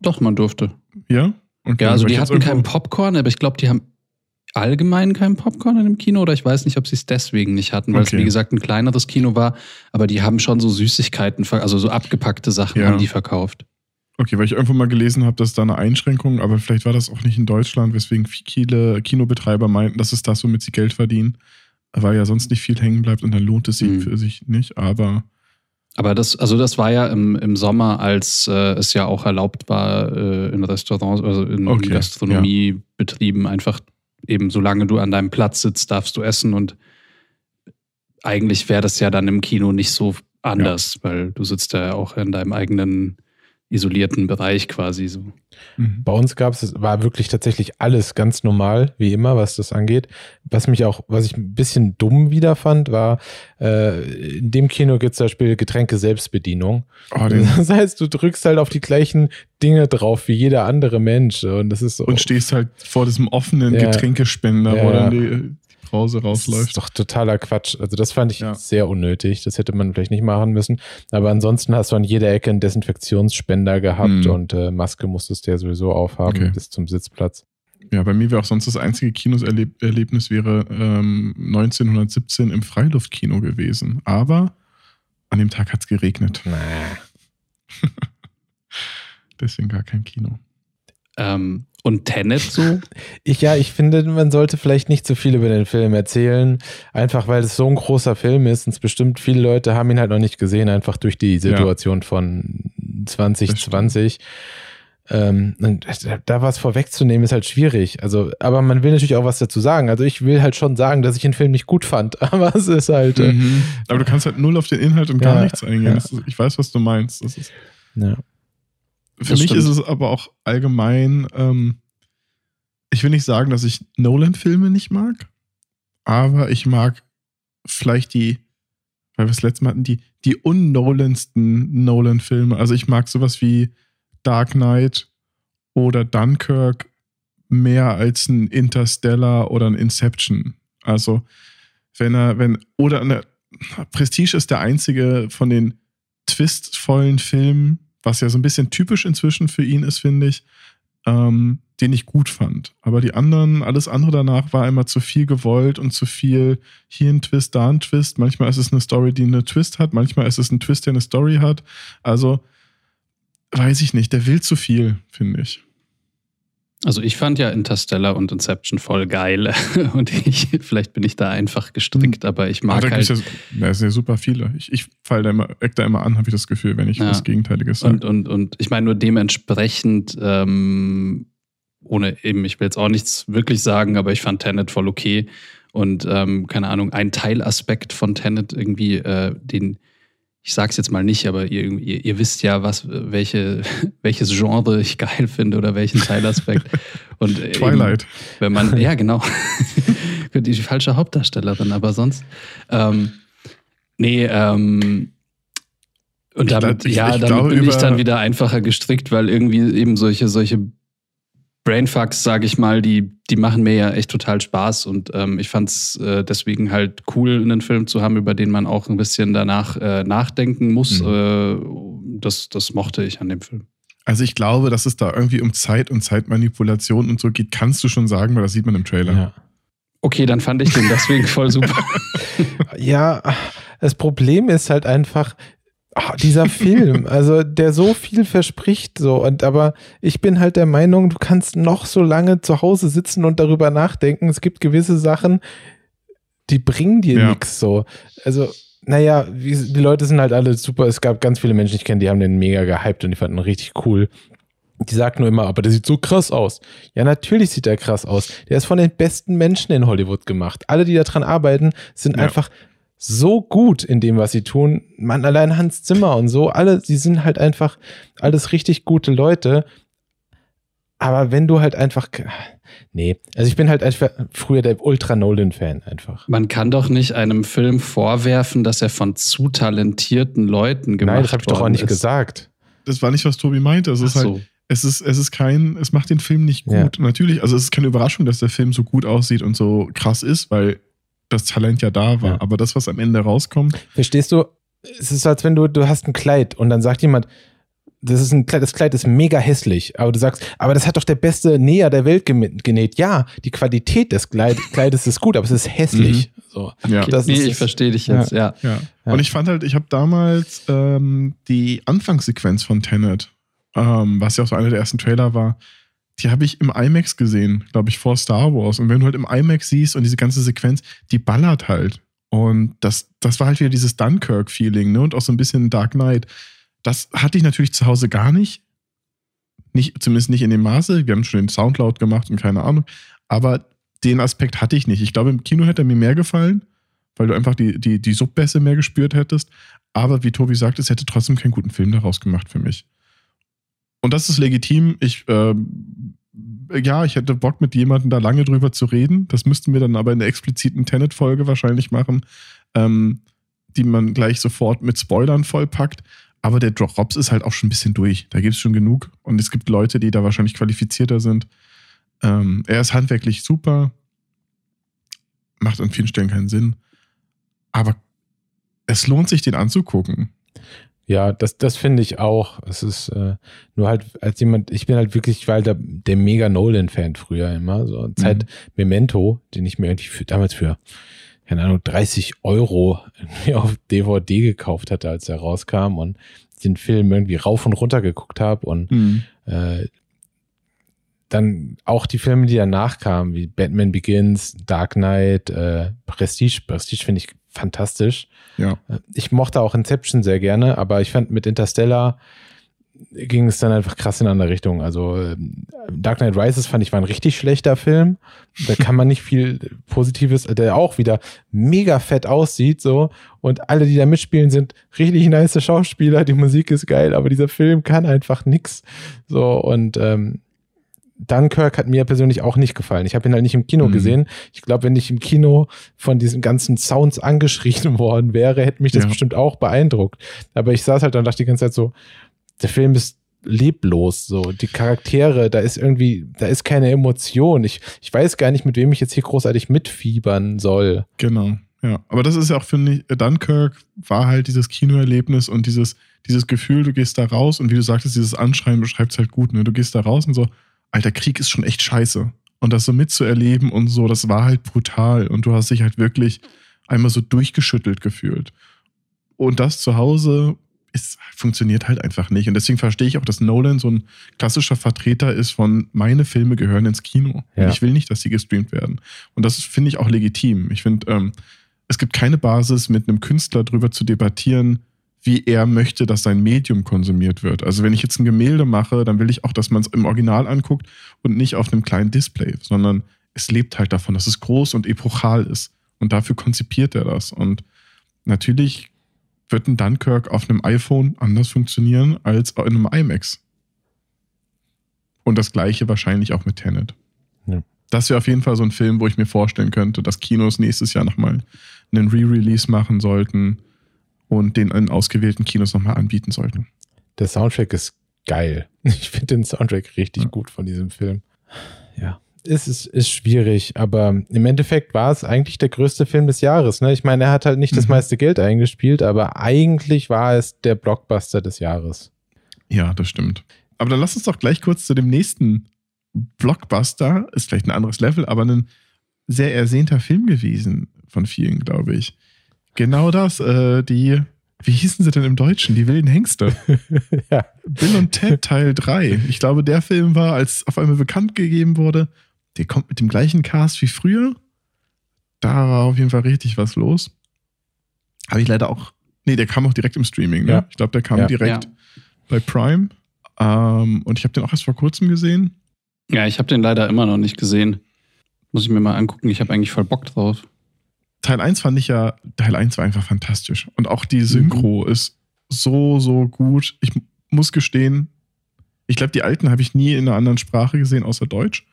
Doch, man durfte. Ja? Okay, Ja, also die hatten keinen irgendwo- Popcorn, aber ich glaube, die haben allgemein keinen Popcorn in dem Kino oder ich weiß nicht, ob sie es deswegen nicht hatten, weil Okay. es wie gesagt ein kleineres Kino war, aber die haben schon so Süßigkeiten, also so abgepackte Sachen Ja. haben die verkauft. Okay, weil ich irgendwo mal gelesen habe, dass da eine Einschränkung, aber vielleicht war das auch nicht in Deutschland, weswegen viele Kinobetreiber meinten, dass es das, womit sie Geld verdienen, weil ja sonst nicht viel hängen bleibt und dann lohnt es sich Mhm. für sich nicht. Aber Aber das, also das war ja im, im Sommer, als äh, es ja auch erlaubt war, äh, in Restaurants, also in, Okay, in Gastronomiebetrieben einfach eben, solange du an deinem Platz sitzt, darfst du essen und eigentlich wäre das ja dann im Kino nicht so anders, weil du sitzt ja auch in deinem eigenen isolierten Bereich quasi so. mhm. Bei uns gab es, war wirklich tatsächlich alles ganz normal, wie immer, was das angeht. Was mich auch, was ich ein bisschen dumm wieder fand, war, äh, in dem Kino gibt es zum Beispiel Getränke Selbstbedienung. oh, den, Das heißt, du drückst halt auf die gleichen Dinge drauf wie jeder andere Mensch. Und das ist so. und stehst halt vor diesem offenen Ja. Getränkespender, wo Ja. dann die, Brause Das rausläuft. ist doch totaler Quatsch. Also das fand ich Ja. sehr unnötig. Das hätte man vielleicht nicht machen müssen. Aber ansonsten hast du an jeder Ecke einen Desinfektionsspender gehabt Mhm. und äh, Maske musstest du ja sowieso aufhaben Okay. bis zum Sitzplatz. Ja, bei mir wäre auch sonst das einzige Kinoserlebnis wäre ähm, 1917 im Freiluftkino gewesen. Aber an dem Tag hat es geregnet. Na. Deswegen gar kein Kino. Ähm, Und Tenet so? Ich, ja, ich finde, man sollte vielleicht nicht zu viel über den Film erzählen, einfach weil es so ein großer Film ist und bestimmt viele Leute haben ihn halt noch nicht gesehen, einfach durch die Situation von 2020. Ähm, und da was vorwegzunehmen ist halt schwierig. Also, aber man will natürlich auch was dazu sagen. Also ich will halt schon sagen, dass ich den Film nicht gut fand, aber es ist halt. äh, Mhm. Aber du kannst halt null auf den Inhalt und gar Ja, nichts eingehen. ja. Ist, ich weiß, was du meinst. Das ist, Ja. Für Das mich stimmt. ist es aber auch allgemein, ähm, ich will nicht sagen, dass ich Nolan-Filme nicht mag, aber ich mag vielleicht die, weil wir es letztes Mal hatten, die, die unnolansten Nolan-Filme. Also ich mag sowas wie Dark Knight oder Dunkirk mehr als ein Interstellar oder ein Inception. Also wenn er, wenn, oder eine, Prestige ist der einzige von den twistvollen Filmen, was ja so ein bisschen typisch inzwischen für ihn ist, finde ich, ähm, den ich gut fand. Aber die anderen, alles andere danach war immer zu viel gewollt und zu viel hier ein Twist, da ein Twist. Manchmal ist es eine Story, die eine Twist hat, manchmal ist es ein Twist, der eine Story hat. Also weiß ich nicht, der will zu viel, finde ich. Also ich fand ja Interstellar und Inception voll geil. Und ich, vielleicht bin ich da einfach gestrickt, aber ich mag Aber da halt. ja, da sind ja super viele. Ich, ich fall da immer, eck da immer an, habe ich das Gefühl, wenn ich Ja. was Gegenteiliges sage. Und, und, und ich meine nur dementsprechend, ähm, ohne eben, ich will jetzt auch nichts wirklich sagen, aber ich fand Tenet voll okay. Und ähm, keine Ahnung, ein Teilaspekt von Tenet irgendwie, äh, den, ich sag's jetzt mal nicht, aber ihr, ihr, ihr wisst ja, was, welche, welches Genre ich geil finde oder welchen Teilaspekt. Und äh, Twilight. Eben, wenn man, ja, genau. die falsche Hauptdarstellerin, aber sonst. Ähm, nee, ähm, und Ich damit, glaub- ich- ja, ich damit glaube, bin ich dann wieder einfacher gestrickt, weil irgendwie eben solche, solche Brainfucks, sage ich mal, die, die machen mir ja echt total Spaß und ähm, ich fand es äh, deswegen halt cool, einen Film zu haben, über den man auch ein bisschen danach äh, nachdenken muss. Mhm. Äh, das, das mochte ich an dem Film. Also ich glaube, dass es da irgendwie um Zeit und Zeitmanipulation und so geht, kannst du schon sagen, weil das sieht man im Trailer. Ja. Okay, dann fand ich den deswegen voll super. Ja, das Problem ist halt einfach ah, dieser Film, also der so viel verspricht, so und aber ich bin halt der Meinung, du kannst noch so lange zu Hause sitzen und darüber nachdenken. Es gibt gewisse Sachen, die bringen dir Ja. nichts so. Also naja, wie, die Leute sind halt alle super. Es gab ganz viele Menschen, die ich kenne, die haben den mega gehypt und die fanden ihn richtig cool. Die sagten nur immer, aber der sieht so krass aus. Ja, natürlich sieht er krass aus. Der ist von den besten Menschen in Hollywood gemacht. Alle, die daran arbeiten, sind Ja. einfach so gut in dem, was sie tun. Man, allein Hans Zimmer und so, alle, die sind halt einfach alles richtig gute Leute. Aber wenn du halt einfach, nee, also ich bin halt einfach früher der Ultra-Nolan-Fan einfach. Man kann doch nicht einem Film vorwerfen, dass er von zu talentierten Leuten gemacht Nein, das habe ich doch auch nicht ist. gesagt. Das war nicht, was Tobi meinte. Es Ach ist halt, es ist, es ist kein, es macht den Film nicht Ja. gut. Natürlich, also es ist keine Überraschung, dass der Film so gut aussieht und so krass ist, weil das Talent ja da war. Ja. Aber das, was am Ende rauskommt, Verstehst du? Es ist, als wenn du, du hast ein Kleid und dann sagt jemand, das ist ein Kleid, das Kleid ist mega hässlich, aber du sagst, aber das hat doch der beste Näher der Welt genäht. Ja, die Qualität des Kleid Kleides ist gut, aber es ist hässlich. So. ja. Okay, das nee, ist- ich verstehe dich jetzt, ja. Ja. Ja. Und ich fand halt, ich habe damals ähm, die Anfangssequenz von Tenet, ähm, was ja auch so einer der ersten Trailer war, die habe ich im IMAX gesehen, glaube ich, vor Star Wars. Und wenn du halt im IMAX siehst und diese ganze Sequenz, die ballert halt. Und das, das war halt wieder dieses Dunkirk-Feeling, ne? Und auch so ein bisschen Dark Knight. Das hatte ich natürlich zu Hause gar nicht. nicht. Zumindest nicht in dem Maße. Wir haben schon den Sound laut gemacht und keine Ahnung. Aber den Aspekt hatte ich nicht. Ich glaube, im Kino hätte er mir mehr gefallen weil du einfach die, die, die Subbässe mehr gespürt hättest. Aber wie Tobi sagt, es hätte trotzdem keinen guten Film daraus gemacht für mich. Und das ist legitim. Ich, ähm, ja, ich hätte Bock, mit jemandem da lange drüber zu reden. Das müssten wir dann aber in der expliziten Tenet-Folge wahrscheinlich machen, ähm, die man gleich sofort mit Spoilern vollpackt. Aber der Drops ist halt auch schon ein bisschen durch. Da gibt es schon genug. Und es gibt Leute, die da wahrscheinlich qualifizierter sind. Ähm, er ist handwerklich super. Macht an vielen Stellen keinen Sinn. Aber es lohnt sich, den anzugucken. Ja, das, das finde ich auch. Es ist äh, nur halt als jemand, ich bin halt wirklich, ich war halt der, der mega Nolan-Fan früher immer. So Zeit Memento, den ich mir irgendwie für, damals für, keine Ahnung, 30 Euro auf DVD gekauft hatte, als er rauskam und den Film irgendwie rauf und runter geguckt habe und äh, dann auch die Filme, die danach kamen, wie Batman Begins, Dark Knight, äh, Prestige. Prestige finde ich fantastisch. Ja. Ich mochte auch Inception sehr gerne, aber ich fand mit Interstellar ging es dann einfach krass in eine andere Richtung. Also ähm, Dark Knight Rises fand ich war ein richtig schlechter Film. Da kann man nicht viel Positives, der auch wieder mega fett aussieht so und alle, die da mitspielen, sind richtig nice Schauspieler. Die Musik ist geil, aber dieser Film kann einfach nix. So und ähm, Dunkirk hat mir persönlich auch nicht gefallen. Ich habe ihn halt nicht im Kino Mhm. gesehen. Ich glaube, wenn ich im Kino von diesen ganzen Sounds angeschrien worden wäre, hätte mich das Ja. bestimmt auch beeindruckt. Aber ich saß halt da und dachte die ganze Zeit so, der Film ist leblos, so die Charaktere, da ist irgendwie, da ist keine Emotion. Ich, ich weiß gar nicht, mit wem ich jetzt hier großartig mitfiebern soll. Genau, ja. Aber das ist ja auch, finde ich, Dunkirk war halt dieses Kinoerlebnis und dieses, dieses Gefühl, du gehst da raus und wie du sagtest, dieses Anschreien beschreibt es halt gut, ne? Du gehst da raus und so, alter, Krieg ist schon echt scheiße. Und das so mitzuerleben und so, das war halt brutal. Und du hast dich halt wirklich einmal so durchgeschüttelt gefühlt. Und das zu Hause ist, funktioniert halt einfach nicht. Und deswegen verstehe ich auch, dass Nolan so ein klassischer Vertreter ist von, meine Filme gehören ins Kino. Ja. Ich will nicht, dass sie gestreamt werden. Und das finde ich auch legitim. Ich finde, ähm, es gibt keine Basis, mit einem Künstler drüber zu debattieren, wie er möchte, dass sein Medium konsumiert wird. Also wenn ich jetzt ein Gemälde mache, dann will ich auch, dass man es im Original anguckt und nicht auf einem kleinen Display, sondern es lebt halt davon, dass es groß und epochal ist. Und dafür konzipiert er das. Und natürlich wird ein Dunkirk auf einem iPhone anders funktionieren als in einem IMAX. Und das gleiche wahrscheinlich auch mit Tenet. Ja. Das wäre auf jeden Fall so ein Film, wo ich mir vorstellen könnte, dass Kinos nächstes Jahr nochmal einen Re-Release machen sollten und den in ausgewählten Kinos nochmal anbieten sollten. Der Soundtrack ist geil. Ich finde den Soundtrack richtig Ja. gut von diesem Film. Ja, es ist, ist schwierig, aber im Endeffekt war es eigentlich der größte Film des Jahres. Ne? Ich meine, er hat halt nicht das Mhm. meiste Geld eingespielt, aber eigentlich war es der Blockbuster des Jahres. Ja, das stimmt. Aber dann lass uns doch gleich kurz zu dem nächsten Blockbuster, ist vielleicht ein anderes Level, aber ein sehr ersehnter Film gewesen von vielen, glaube ich. Genau das, äh, die, wie hießen sie denn im Deutschen? Die wilden Hengste. ja. Bill und Ted Teil 3. Ich glaube, der Film war, als auf einmal bekannt gegeben wurde, der kommt mit dem gleichen Cast wie früher. Da war auf jeden Fall richtig was los. Habe ich leider auch. Nee, der kam auch direkt im Streaming. Ne? Ja. Ich glaube, der kam Ja. direkt Ja. bei Prime. Ähm, und ich habe den auch erst vor kurzem gesehen. Ja, ich habe den leider immer noch nicht gesehen. Muss ich mir mal angucken. Ich habe eigentlich voll Bock drauf. Teil 1 fand ich ja, Teil 1 war einfach fantastisch. Und auch die Synchro ist so, so gut. Ich muss gestehen, ich glaube, die alten habe ich nie in einer anderen Sprache gesehen, außer Deutsch.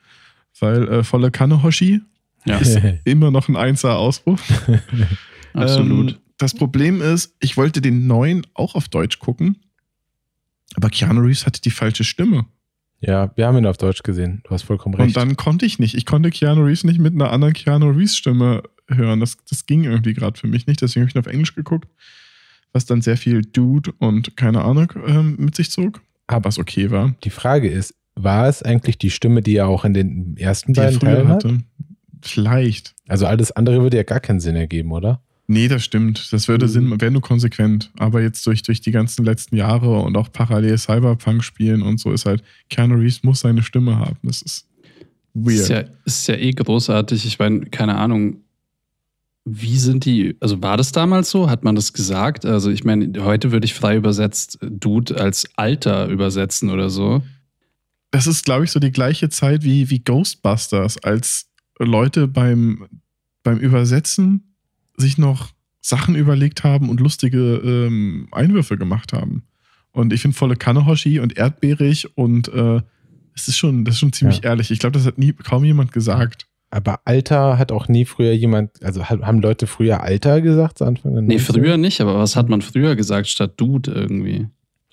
Weil äh, volle Kanne Hoshi Ja, ist immer noch ein einser Ausruf. absolut. Ähm, das Problem ist, ich wollte den neuen auch auf Deutsch gucken, aber Keanu Reeves hatte die falsche Stimme. ja, wir haben ihn auf Deutsch gesehen. Du hast vollkommen recht. Und dann konnte ich nicht. Ich konnte Keanu Reeves nicht mit einer anderen Keanu Reeves Stimme hören. Das, das ging irgendwie gerade für mich nicht. Deswegen habe ich ihn auf Englisch geguckt, was dann sehr viel Dude und keine Ahnung ähm, mit sich zog. Aber es okay war. die Frage ist, war es eigentlich die Stimme, die er auch in den ersten Die beiden Teilen hat? hatte. Vielleicht. Also alles andere würde ja gar keinen Sinn ergeben, oder? Nee, das stimmt. Das würde Mhm. Sinn, wäre nur konsequent. Aber jetzt durch, durch die ganzen letzten Jahre und auch parallel Cyberpunk spielen und so ist halt, Keanu Reeves muss seine Stimme haben. Das ist weird. Ist ja, ist ja eh großartig. Ich meine, keine Ahnung, wie sind die, also war das damals so? Hat man das gesagt? Also ich meine, heute würde ich frei übersetzt Dude als Alter übersetzen oder so. das ist, glaube ich, so die gleiche Zeit wie, wie Ghostbusters, als Leute beim, beim Übersetzen sich noch Sachen überlegt haben und lustige ähm, Einwürfe gemacht haben. Und ich finde volle Kanne Hoshi und erdbeerig und äh, es ist schon, das ist schon ziemlich Ja. ehrlich. Ich glaube, das hat nie kaum jemand gesagt. Aber Alter hat auch nie früher jemand, also haben Leute früher Alter gesagt zu Anfang Nee, 90er? früher nicht, aber was hat man früher gesagt statt Dude irgendwie?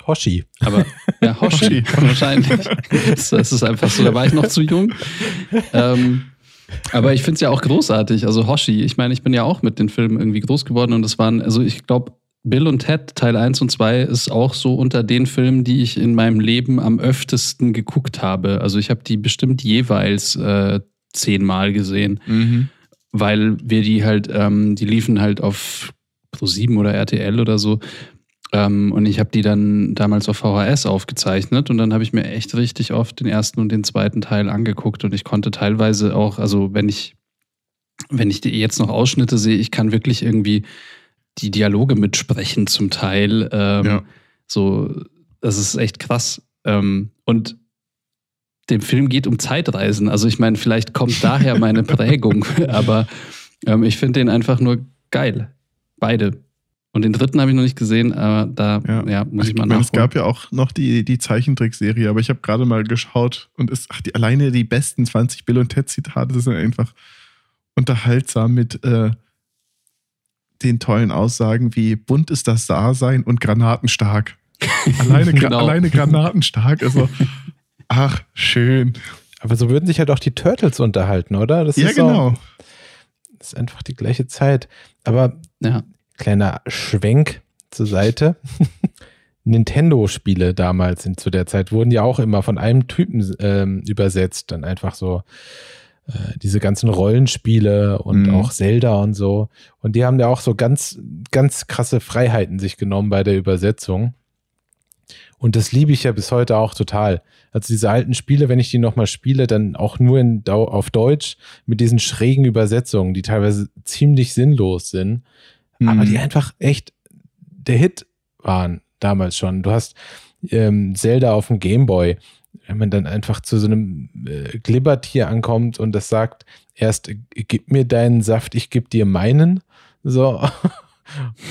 Hoshi. Aber ja, Hoshi, wahrscheinlich. Das, das ist einfach so, da war ich noch zu jung. Ähm, aber ich finde es ja auch großartig. Also Hoshi, ich meine, ich bin ja auch mit den Filmen irgendwie groß geworden und es waren, also ich glaube, Bill und Ted Teil 1 und 2 ist auch so unter den Filmen, die ich in meinem Leben am öftesten geguckt habe. Also ich habe die bestimmt jeweils äh, zehnmal gesehen, weil wir die halt, ähm, die liefen halt auf Pro7 oder RTL oder so. Ähm, und ich habe die dann damals auf VHS aufgezeichnet und dann habe ich mir echt richtig oft den ersten und den zweiten Teil angeguckt und ich konnte teilweise auch, also wenn ich, wenn ich jetzt noch Ausschnitte sehe, ich kann wirklich irgendwie die Dialoge mitsprechen zum Teil. Ähm, Ja. So, das ist echt krass. Ähm, und dem Film geht um Zeitreisen. Also ich meine, vielleicht kommt daher meine Prägung, aber ähm, ich finde den einfach nur geil. Beide. Und den dritten habe ich noch nicht gesehen, aber da ja. Ja. muss ich, Ich mal meine, es gab ja auch noch die, die Zeichentrickserie, aber ich habe gerade mal geschaut und es, ach, die, alleine die besten 20 Bill und Ted Zitate sind einfach unterhaltsam mit äh, den tollen Aussagen wie bunt ist das Dasein und granatenstark. Alleine, Genau. alleine granatenstark. Also, ach, schön. Aber so würden sich halt auch die Turtles unterhalten, oder? Das ja, genau. das ist einfach die gleiche Zeit. Aber ja. kleiner Schwenk zur Seite. Nintendo-Spiele damals in, zu der Zeit wurden ja auch immer von einem Typen ähm, übersetzt. Dann einfach so äh, diese ganzen Rollenspiele und Mhm. auch Zelda und so. Und die haben ja auch so ganz, ganz krasse Freiheiten sich genommen bei der Übersetzung. Und das liebe ich ja bis heute auch total. Also diese alten Spiele, wenn ich die nochmal spiele, dann auch nur in, auf Deutsch mit diesen schrägen Übersetzungen, die teilweise ziemlich sinnlos sind aber die Mhm. einfach echt der Hit waren damals schon. Du hast ähm, Zelda auf dem Gameboy, wenn man dann einfach zu so einem äh, Glibbertier ankommt und das sagt, erst äh, gib mir deinen Saft, ich geb dir meinen. So.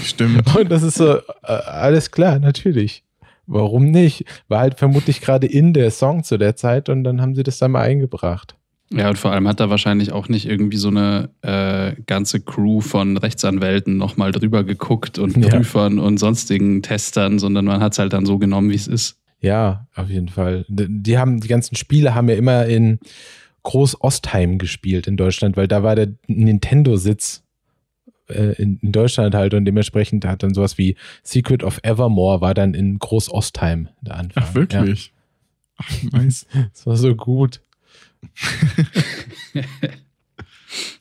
Stimmt. Und das ist so, äh, alles klar, natürlich. Warum nicht? War halt vermutlich gerade in der Song zu der Zeit und dann haben sie das da mal eingebracht. Ja, und vor allem hat da wahrscheinlich auch nicht irgendwie so eine äh, ganze Crew von Rechtsanwälten nochmal drüber geguckt und Ja. Prüfern und sonstigen Testern, sondern man hat es halt dann so genommen, wie es ist. Ja, auf jeden Fall. Die die haben, die ganzen Spiele haben ja immer in Groß-Ostheim gespielt in Deutschland, weil da war der Nintendo-Sitz äh, in, in Deutschland halt und dementsprechend hat dann sowas wie Secret of Evermore war dann in Groß-Ostheim der Anfang. Ach, wirklich? Ach, nice. Ja, das war so gut.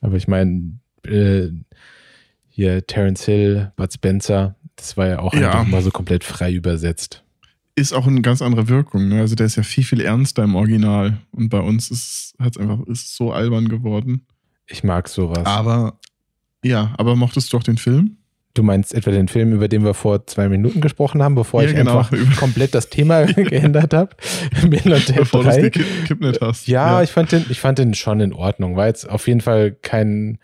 Aber ich meine, äh, hier Terence Hill, Bud Spencer, das war ja auch Ja. einfach mal so komplett frei übersetzt. Ist auch eine ganz andere Wirkung. Ne? Also der ist ja viel, viel ernster im Original. Und bei uns ist es einfach ist so albern geworden. Ich mag sowas. Aber ja, aber mochtest du auch den Film? Du meinst etwa den Film, über den wir vor zwei Minuten gesprochen haben, bevor Ja, ich genau. einfach komplett das Thema geändert habe? Bevor du es 3. gekippt hast. Ja, ich fand den, ich fand den schon in Ordnung. War jetzt auf jeden Fall kein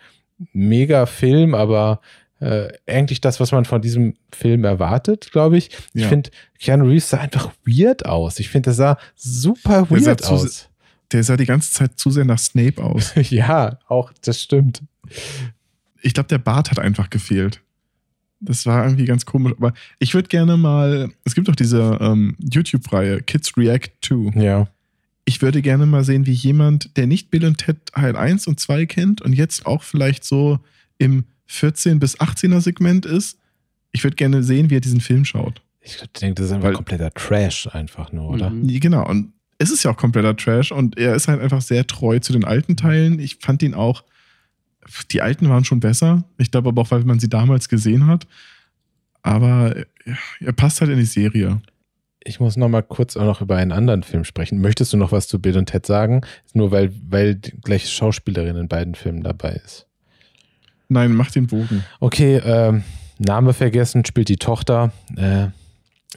Mega-Film, aber äh, eigentlich das, was man von diesem Film erwartet, glaube ich. Ich Ja. finde, Keanu Reeves sah einfach weird aus. Ich finde, der sah super Der sah weird zu- aus. Der sah die ganze Zeit zu sehr nach Snape aus. ja, auch, das stimmt. Ich glaube, der Bart hat einfach gefehlt. Das war irgendwie ganz komisch. Aber ich würde gerne mal, es gibt doch diese ähm, YouTube-Reihe Kids React 2. Ja. Ich würde gerne mal sehen, wie jemand, der nicht Bill und Ted Teil 1 und 2 kennt und jetzt auch vielleicht so im 14 bis 18er Segment ist, ich würde gerne sehen, wie er diesen Film schaut. Ich denke, das ist einfach Weil- kompletter Trash einfach nur, oder? Mhm. Genau, und es ist ja auch kompletter Trash und er ist halt einfach sehr treu zu den alten Teilen. Ich fand ihn auch, die alten waren schon besser. Ich glaube aber auch, weil man sie damals gesehen hat. Aber ja, er passt halt in die Serie. Ich muss noch mal kurz auch noch über einen anderen Film sprechen. Möchtest du noch was zu Bill und Ted sagen? Nur weil, weil die gleiche Schauspielerin in beiden Filmen dabei ist. Nein, mach den Bogen. Okay, ähm, Name vergessen, spielt die Tochter. Äh,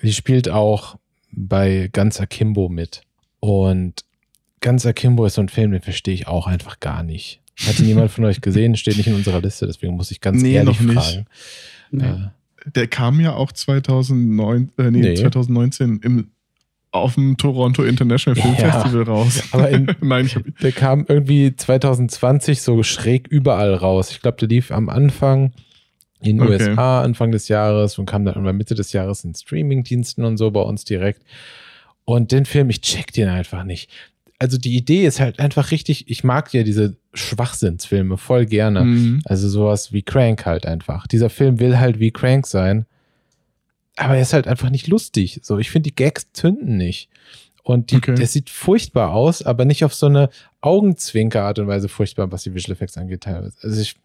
die spielt auch bei Ganz Akimbo mit. Und Ganz Akimbo ist so ein Film, den verstehe ich auch einfach gar nicht. Hat ihn jemand von euch gesehen? Steht nicht in unserer Liste, deswegen muss ich ganz Nee, ehrlich noch nicht. fragen. Nee. Äh, Der kam ja auch 2009, äh, nee, Nee. 2019 im, auf dem Toronto International Film Ja. Festival raus. Aber in- Nein, ich hab, Der kam irgendwie 2020 so schräg überall raus. Ich glaube, der lief am Anfang in den Okay. USA, Anfang des Jahres und kam dann irgendwann Mitte des Jahres in Streamingdiensten und so bei uns direkt. Und den Film, ich check den einfach nicht. Also die Idee ist halt einfach richtig, ich mag ja diese Schwachsinnsfilme voll gerne. Mhm. Also sowas wie Crank halt einfach. Dieser Film will halt wie Crank sein. Aber er ist halt einfach nicht lustig. So, ich finde die Gags zünden nicht. Und die, Okay. der sieht furchtbar aus, aber nicht auf so eine Augenzwinker-Art und Weise furchtbar, was die Visual Effects angeht teilweise. Also ich,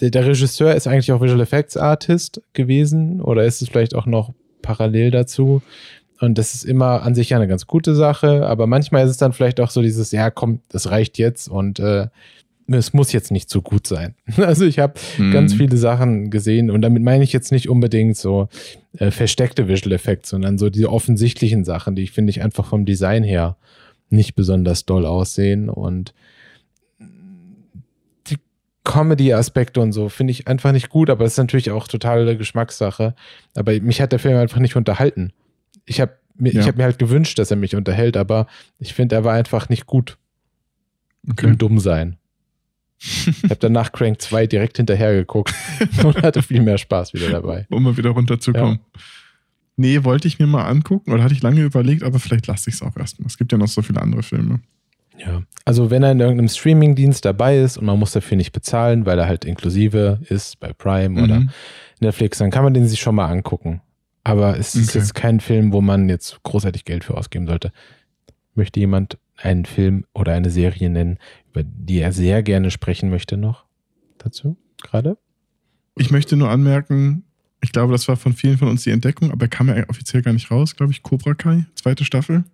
der, der Regisseur ist eigentlich auch Visual Effects Artist gewesen oder ist es vielleicht auch noch parallel dazu? Und das ist immer an sich ja eine ganz gute Sache, aber manchmal ist es dann vielleicht auch so dieses, ja, komm, das reicht jetzt und äh, es muss jetzt nicht so gut sein. Also ich habe Mhm. ganz viele Sachen gesehen und damit meine ich jetzt nicht unbedingt so äh, versteckte Visual Effects, sondern so diese offensichtlichen Sachen, die ich finde ich einfach vom Design her nicht besonders doll aussehen und die Comedy-Aspekte und so finde ich einfach nicht gut, aber das ist natürlich auch totale Geschmackssache. Aber mich hat der Film einfach nicht unterhalten. Ich habe mir, Ja. ich hab mir halt gewünscht, dass er mich unterhält, aber ich finde, er war einfach nicht gut Okay. im Dummsein. Ich habe danach Crank 2 direkt hinterher geguckt und hatte viel mehr Spaß wieder dabei. um mal wieder runterzukommen. Nee, wollte ich mir mal angucken oder hatte ich lange überlegt, aber vielleicht lasse ich es auch erstmal. Es gibt ja noch so viele andere Filme. Ja. Also wenn er in irgendeinem Streamingdienst dabei ist und man muss dafür nicht bezahlen, weil er halt inklusive ist bei Prime oder Mhm. Netflix, dann kann man den sich schon mal angucken. Aber es ist Okay. jetzt kein Film, wo man jetzt großartig Geld für ausgeben sollte. Möchte jemand einen Film oder eine Serie nennen, über die er sehr gerne sprechen möchte noch dazu gerade? Ich möchte nur anmerken, ich glaube, das war von vielen von uns die Entdeckung, aber er kam ja offiziell gar nicht raus, glaube ich. Cobra Kai, zweite Staffel.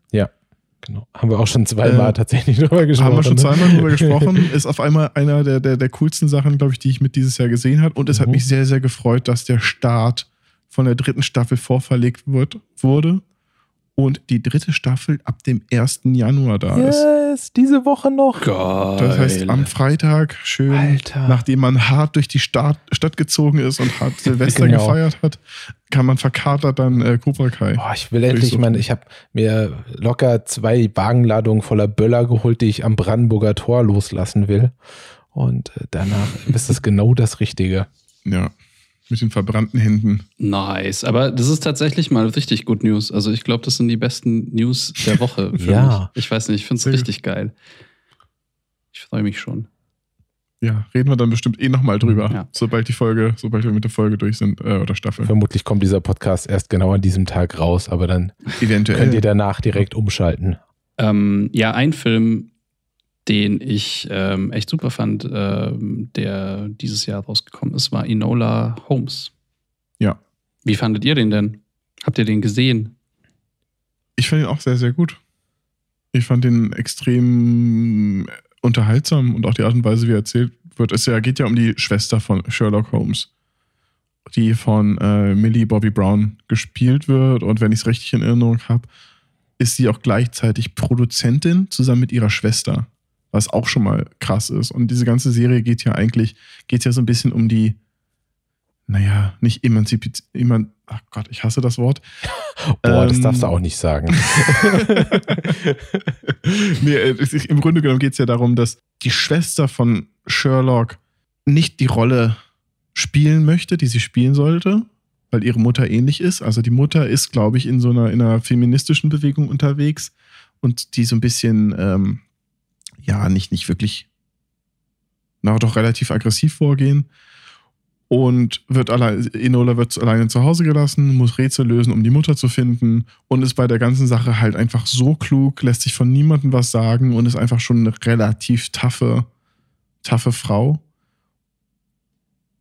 Genau. Haben wir auch schon zweimal Äh, tatsächlich drüber gesprochen. Haben wir schon ne? zweimal drüber gesprochen. Ist auf einmal einer der, der, der coolsten Sachen, glaube ich, die ich mit dieses Jahr gesehen habe. Und es hat Mhm. mich sehr, sehr gefreut, dass der Start von der dritten Staffel vorverlegt wird, wurde. Und die dritte Staffel ab dem 1. Januar da ist. Yes, diese Woche noch. Geil. Das heißt, am Freitag schön, Alter. nachdem man hart durch die Stadt, Stadt gezogen ist und hart Silvester Genau. gefeiert hat, kann man verkatert dann äh, Cobra Kai. Boah, ich will endlich, ich meine, ich habe mir locker zwei Wagenladungen voller Böller geholt, die ich am Brandenburger Tor loslassen will. Und äh, danach ist das genau das Richtige. Ja, mit den verbrannten Händen. Nice. Aber das ist tatsächlich mal richtig gut News. Also ich glaube, das sind die besten News der Woche für Ja. mich. Ich weiß nicht, ich finde es richtig geil. Ich freue mich schon. Ja, reden wir dann bestimmt eh nochmal drüber, Ja. sobald die Folge, sobald wir mit der Folge durch sind, äh, oder Staffel. Vermutlich kommt dieser Podcast erst genau an diesem Tag raus, aber dann Eventuell. könnt ihr danach direkt umschalten. Ähm, ja, ein Film, den ich ähm, echt super fand, ähm, der dieses Jahr rausgekommen ist, war Enola Holmes. Ja. Wie fandet ihr den denn? Habt ihr den gesehen? Ich fand ihn auch sehr, sehr gut. Ich fand ihn extrem unterhaltsam und auch die Art und Weise, wie er erzählt wird. Es geht ja um die Schwester von Sherlock Holmes, die von äh, Millie Bobby Brown gespielt wird. Und wenn ich es richtig in Erinnerung habe, ist sie auch gleichzeitig Produzentin zusammen mit ihrer Schwester, was auch schon mal krass ist. Und diese ganze Serie geht ja eigentlich, geht ja so ein bisschen um die, naja, nicht emanzipiert, eman, ach Gott, ich hasse das Wort. Boah, das Ähm, darfst du auch nicht sagen. nee, äh, im Grunde genommen geht es ja darum, dass die Schwester von Sherlock nicht die Rolle spielen möchte, die sie spielen sollte, weil ihre Mutter ähnlich ist. Also die Mutter ist, glaube ich, in so einer, in einer feministischen Bewegung unterwegs und die so ein bisschen, ähm, ja, nicht, nicht wirklich, na doch relativ aggressiv vorgehen. Und wird allein, Enola wird alleine zu Hause gelassen, muss Rätsel lösen, um die Mutter zu finden und ist bei der ganzen Sache halt einfach so klug, lässt sich von niemandem was sagen und ist einfach schon eine relativ taffe, taffe Frau.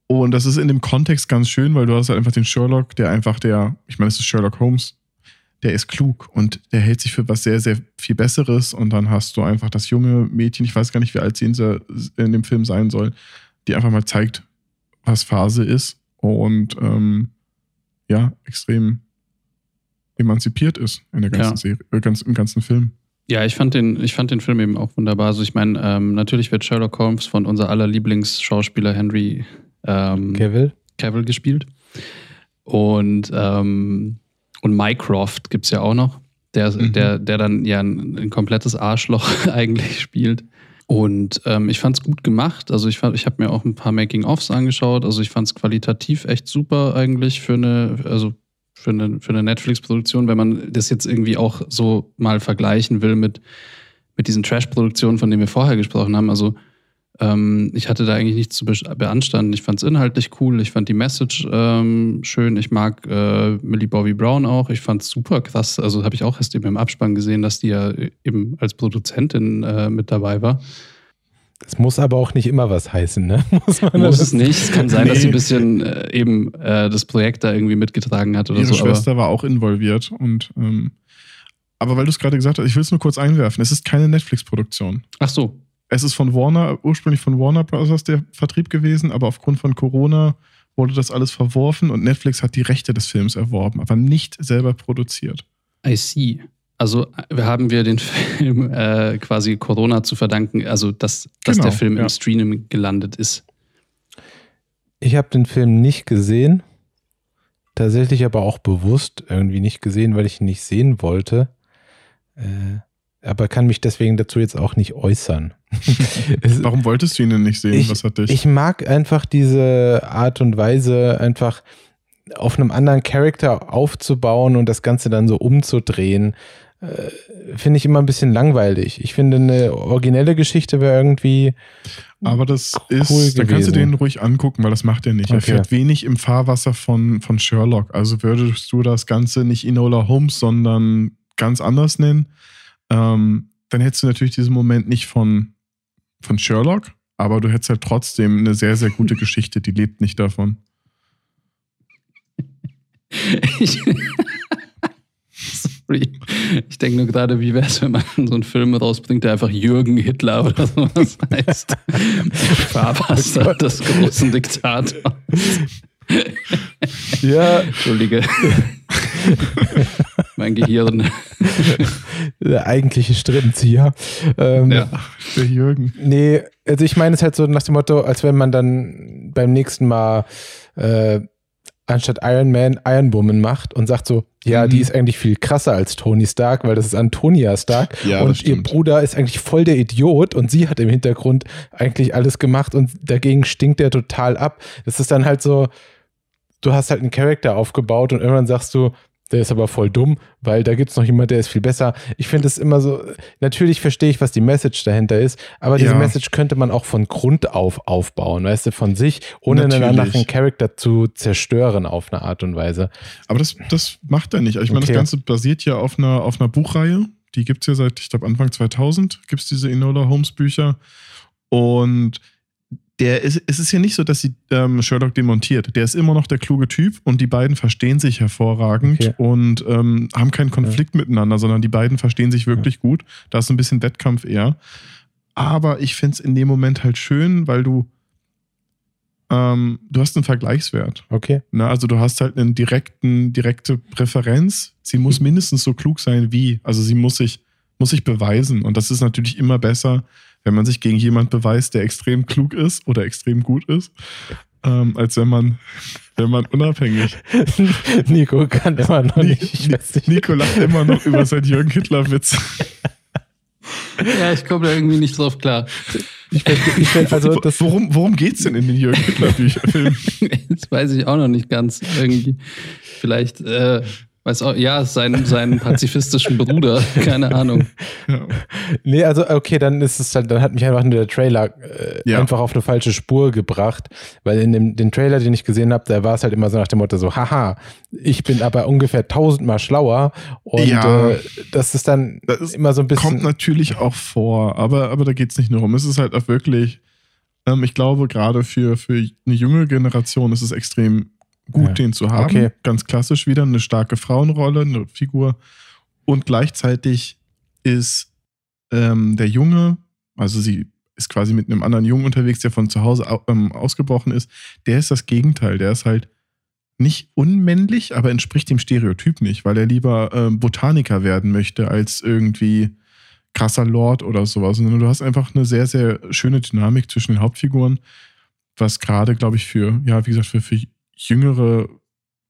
Und das ist in dem Kontext ganz schön, weil du hast halt einfach den Sherlock, der einfach der, ich meine, es ist Sherlock Holmes, der ist klug und der hält sich für was sehr, sehr viel Besseres. Und dann hast du einfach das junge Mädchen, ich weiß gar nicht, wie alt sie in, dem Film sein soll, die einfach mal zeigt, was Phase ist und ähm, ja, extrem emanzipiert ist in der ganzen Ja. Serie, äh, ganz, im ganzen Film. Ja, ich fand den, ich fand den Film eben auch wunderbar. Also ich meine, ähm, natürlich wird Sherlock Holmes von unser aller Lieblingsschauspieler Henry ähm, Kevin? Cavill gespielt. Und, ähm, und Mycroft gibt es ja auch noch, der, Mhm. der, der dann ja ein, ein komplettes Arschloch eigentlich spielt. Und ähm, ich fand es gut gemacht. Also ich, fand- ich habe mir auch ein paar Making-ofs angeschaut. Also ich fand es qualitativ echt super eigentlich für eine, also für eine, für eine Netflix-Produktion, wenn man das jetzt irgendwie auch so mal vergleichen will mit, mit diesen Trash-Produktionen, von denen wir vorher gesprochen haben. Also ähm, ich hatte da eigentlich nichts zu be- beanstanden. Ich fand es inhaltlich cool. Ich fand die Message ähm, schön. Ich mag äh, Millie Bobby Brown auch. Ich fand es super krass. Also habe ich auch erst eben im Abspann gesehen, dass die ja eben als Produzentin äh, mit dabei war. Das muss aber auch nicht immer was heißen, ne? Muss, muss es nicht. Es kann sein, nee. dass sie ein bisschen äh, eben äh, das Projekt da irgendwie mitgetragen hat oder Ihre so. Ihre Schwester war auch involviert und ähm, aber weil du es gerade gesagt hast, ich will es nur kurz einwerfen. Es ist keine Netflix-Produktion. Ach so. Es ist von Warner, ursprünglich von Warner Bros. der Vertrieb gewesen, aber aufgrund von Corona wurde das alles verworfen und Netflix hat die Rechte des Films erworben, aber nicht selber produziert. I see. Also haben wir den Film äh, quasi Corona zu verdanken, also dass, dass genau, der Film ja. im Streaming gelandet ist. Ich habe den Film nicht gesehen, tatsächlich aber auch bewusst irgendwie nicht gesehen, weil ich ihn nicht sehen wollte. Äh, aber kann mich deswegen dazu jetzt auch nicht äußern. Warum wolltest du ihn denn nicht sehen? Ich, Was hat dich? Ich mag einfach diese Art und Weise, einfach auf einem anderen Charakter aufzubauen und das Ganze dann so umzudrehen. Äh, finde ich immer ein bisschen langweilig. Ich finde, eine originelle Geschichte wäre irgendwie. Aber das ist, cool da kannst du den ruhig angucken, weil das macht er nicht. Okay. Er fährt wenig im Fahrwasser von, von Sherlock. Also würdest du das Ganze nicht Enola Holmes, sondern ganz anders nennen, ähm, dann hättest du natürlich diesen Moment nicht von, von Sherlock, aber du hättest halt trotzdem eine sehr, sehr gute Geschichte, die lebt nicht davon. Ich, sorry. Ich denke nur gerade, wie wäre es, wenn man so einen Film rausbringt, der einfach Jürgen Hitler oder sowas heißt. Fahrwasser oh des großen Diktators. Ja. Entschuldige. mein Gehirn. Der eigentliche Strippenzieher. Ähm, ja, der Jürgen. Nee, also ich meine es halt so nach dem Motto, als wenn man dann beim nächsten Mal äh, anstatt Iron Man Iron Woman macht und sagt so, ja, mhm. die ist eigentlich viel krasser als Tony Stark, weil das ist Antonia Stark ja, und ihr Bruder ist eigentlich voll der Idiot und sie hat im Hintergrund eigentlich alles gemacht und dagegen stinkt er total ab. Das ist dann halt so, du hast halt einen Charakter aufgebaut und irgendwann sagst du, der ist aber voll dumm, weil da gibt es noch jemand, der ist viel besser. Ich finde es immer so, natürlich verstehe ich, was die Message dahinter ist, aber diese ja. Message könnte man auch von Grund auf aufbauen, weißt du, von sich, ohne natürlich. einen anderen Charakter zu zerstören auf eine Art und Weise. Aber das, das macht er nicht. Ich meine, okay. das Ganze basiert ja auf einer, auf einer Buchreihe. Die gibt es ja seit, ich glaube, Anfang 2000 gibt es diese Enola Holmes Bücher. Und der ist, es ist ja nicht so, dass sie ähm, Sherlock demontiert. Der ist immer noch der kluge Typ und die beiden verstehen sich hervorragend okay. und ähm, haben keinen Konflikt ja. miteinander, sondern die beiden verstehen sich wirklich ja. gut. Da ist ein bisschen Wettkampf eher. Aber ich finde es in dem Moment halt schön, weil du ähm, du hast einen Vergleichswert. Okay. Na, also du hast halt eine direkten, direkte Präferenz. Sie muss mindestens so klug sein wie. Also sie muss sich, muss sich beweisen. Und das ist natürlich immer besser, wenn man sich gegen jemand beweist, der extrem klug ist oder extrem gut ist, ähm, als wenn man, wenn man unabhängig. Nico kann immer noch nicht. nicht. Nico lacht immer noch über seinen Jürgen Hitler-Witz. Ja, ich komme da irgendwie nicht drauf klar. Ich find, ich find, also das worum, worum geht's denn in den Jürgen Hitler-Filmen? das weiß ich auch noch nicht ganz. Irgendwie. Vielleicht äh, Weiß auch, ja, seinen, seinen pazifistischen Bruder, keine Ahnung. Ja. Nee, also okay, dann ist es halt, dann hat mich einfach nur der Trailer äh, ja. einfach auf eine falsche Spur gebracht, weil in dem den Trailer, den ich gesehen habe, da war es halt immer so nach dem Motto so, haha, ich bin aber ungefähr tausendmal schlauer und ja, äh, das ist dann das ist, immer so ein bisschen. Kommt natürlich auch vor, aber, aber da geht es nicht nur um. Es ist halt auch wirklich, ähm, ich glaube, gerade für, für eine junge Generation ist es extrem gut, ja. den zu haben. Okay. Ganz klassisch wieder eine starke Frauenrolle, eine Figur. Und gleichzeitig ist ähm, der Junge, also sie ist quasi mit einem anderen Jungen unterwegs, der von zu Hause ähm, ausgebrochen ist. Der ist das Gegenteil. Der ist halt nicht unmännlich, aber entspricht dem Stereotyp nicht, weil er lieber ähm, Botaniker werden möchte als irgendwie krasser Lord oder sowas. Sondern du hast einfach eine sehr, sehr schöne Dynamik zwischen den Hauptfiguren, was gerade, glaube ich, für, ja, wie gesagt, für, für jüngere,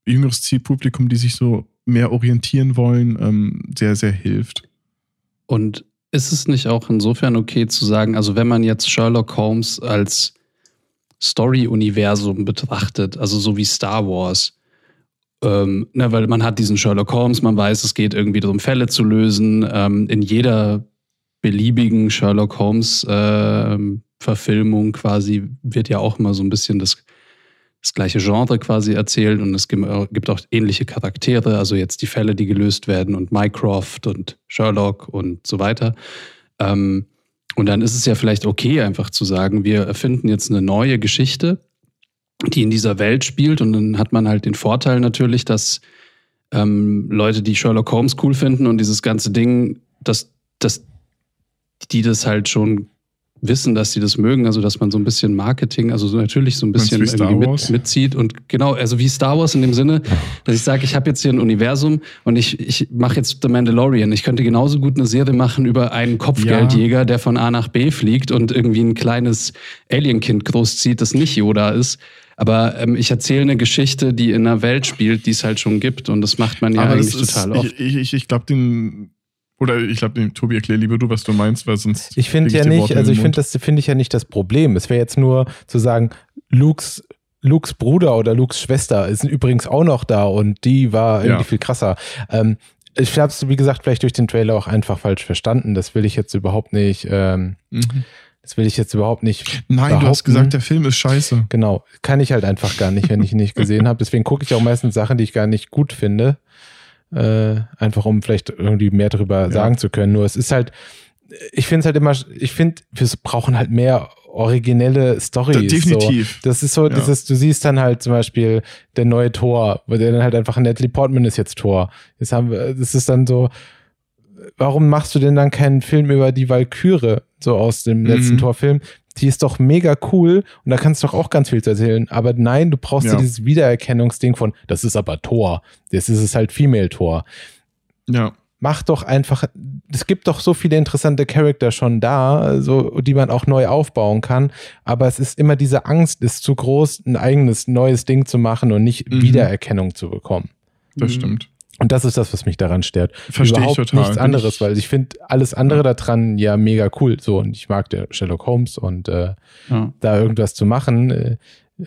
jüngeres Zielpublikum, die sich so mehr orientieren wollen, ähm, sehr, sehr hilft. Und ist es nicht auch insofern okay zu sagen, also wenn man jetzt Sherlock Holmes als Story-Universum betrachtet, also so wie Star Wars, ähm, na, weil man hat diesen Sherlock Holmes, man weiß, es geht irgendwie darum, Fälle zu lösen. Ähm, in jeder beliebigen Sherlock Holmes äh, Verfilmung quasi wird ja auch immer so ein bisschen das das gleiche Genre quasi erzählt und es gibt auch ähnliche Charaktere, also jetzt die Fälle, die gelöst werden und Mycroft und Sherlock und so weiter. Ähm, Und dann ist es ja vielleicht okay, einfach zu sagen, wir erfinden jetzt eine neue Geschichte, die in dieser Welt spielt. Und dann hat man halt den Vorteil natürlich, dass ähm, Leute, die Sherlock Holmes cool finden und dieses ganze Ding, dass, dass die das halt schon wissen, dass sie das mögen, also dass man so ein bisschen Marketing, also so natürlich so ein bisschen irgendwie mit, mitzieht und genau, also wie Star Wars in dem Sinne, dass ich sage, ich habe jetzt hier ein Universum und ich, ich mache jetzt The Mandalorian. Ich könnte genauso gut eine Serie machen über einen Kopfgeldjäger, der von A nach B fliegt und irgendwie ein kleines Alienkind großzieht, das nicht Yoda ist. Aber ähm, ich erzähle eine Geschichte, die in einer Welt spielt, die es halt schon gibt und das macht man ja Aber eigentlich ist, total oft. ich, ich, ich glaube, den, oder ich glaube, Tobi, erklär lieber du, was du meinst, weil sonst. Ich finde ja nicht, also ich finde das finde ich ja nicht das Problem. Es wäre jetzt nur zu sagen, Lukes Lukes Bruder oder Lukes Schwester ist übrigens auch noch da und die war irgendwie Ja. viel krasser. Ähm, ich habe es, wie gesagt, vielleicht durch den Trailer auch einfach falsch verstanden. Das will ich jetzt überhaupt nicht, ähm, Mhm. das will ich jetzt überhaupt nicht. Nein, du hast behaupten. gesagt, der Film ist scheiße. Genau, kann ich halt einfach gar nicht, wenn ich ihn nicht gesehen habe. Deswegen gucke ich auch meistens Sachen, die ich gar nicht gut finde. Äh, einfach um vielleicht irgendwie mehr darüber Ja. sagen zu können. Nur es ist halt, ich finde es halt immer, ich finde, wir brauchen halt mehr originelle Stories. Definitiv. So. Das ist so, Ja. dieses, du siehst dann halt zum Beispiel der neue Tor, wo der dann halt einfach Natalie Portman ist jetzt Tor. Jetzt haben wir, das ist dann so, warum machst du denn dann keinen Film über die Valkyrie, so aus dem letzten Mhm. Torfilm? Die ist doch mega cool und da kannst du doch auch ganz viel zu erzählen. Aber nein, du brauchst ja. Dieses Wiedererkennungsding von, das ist aber Tor. Das ist es halt Female Tor. Ja. Mach doch einfach, es gibt doch so viele interessante Charakter schon da, so, die man auch neu aufbauen kann. Aber es ist immer diese Angst, ist zu groß, ein eigenes neues Ding zu machen und nicht Mhm. Wiedererkennung zu bekommen. Das Mhm. stimmt. Und das ist das, was mich daran stört. Verstehe ich total. nichts anderes, weil ich finde alles andere daran ja mega cool. So, und ich mag der Sherlock Holmes und äh, Ja. da irgendwas zu machen. Äh,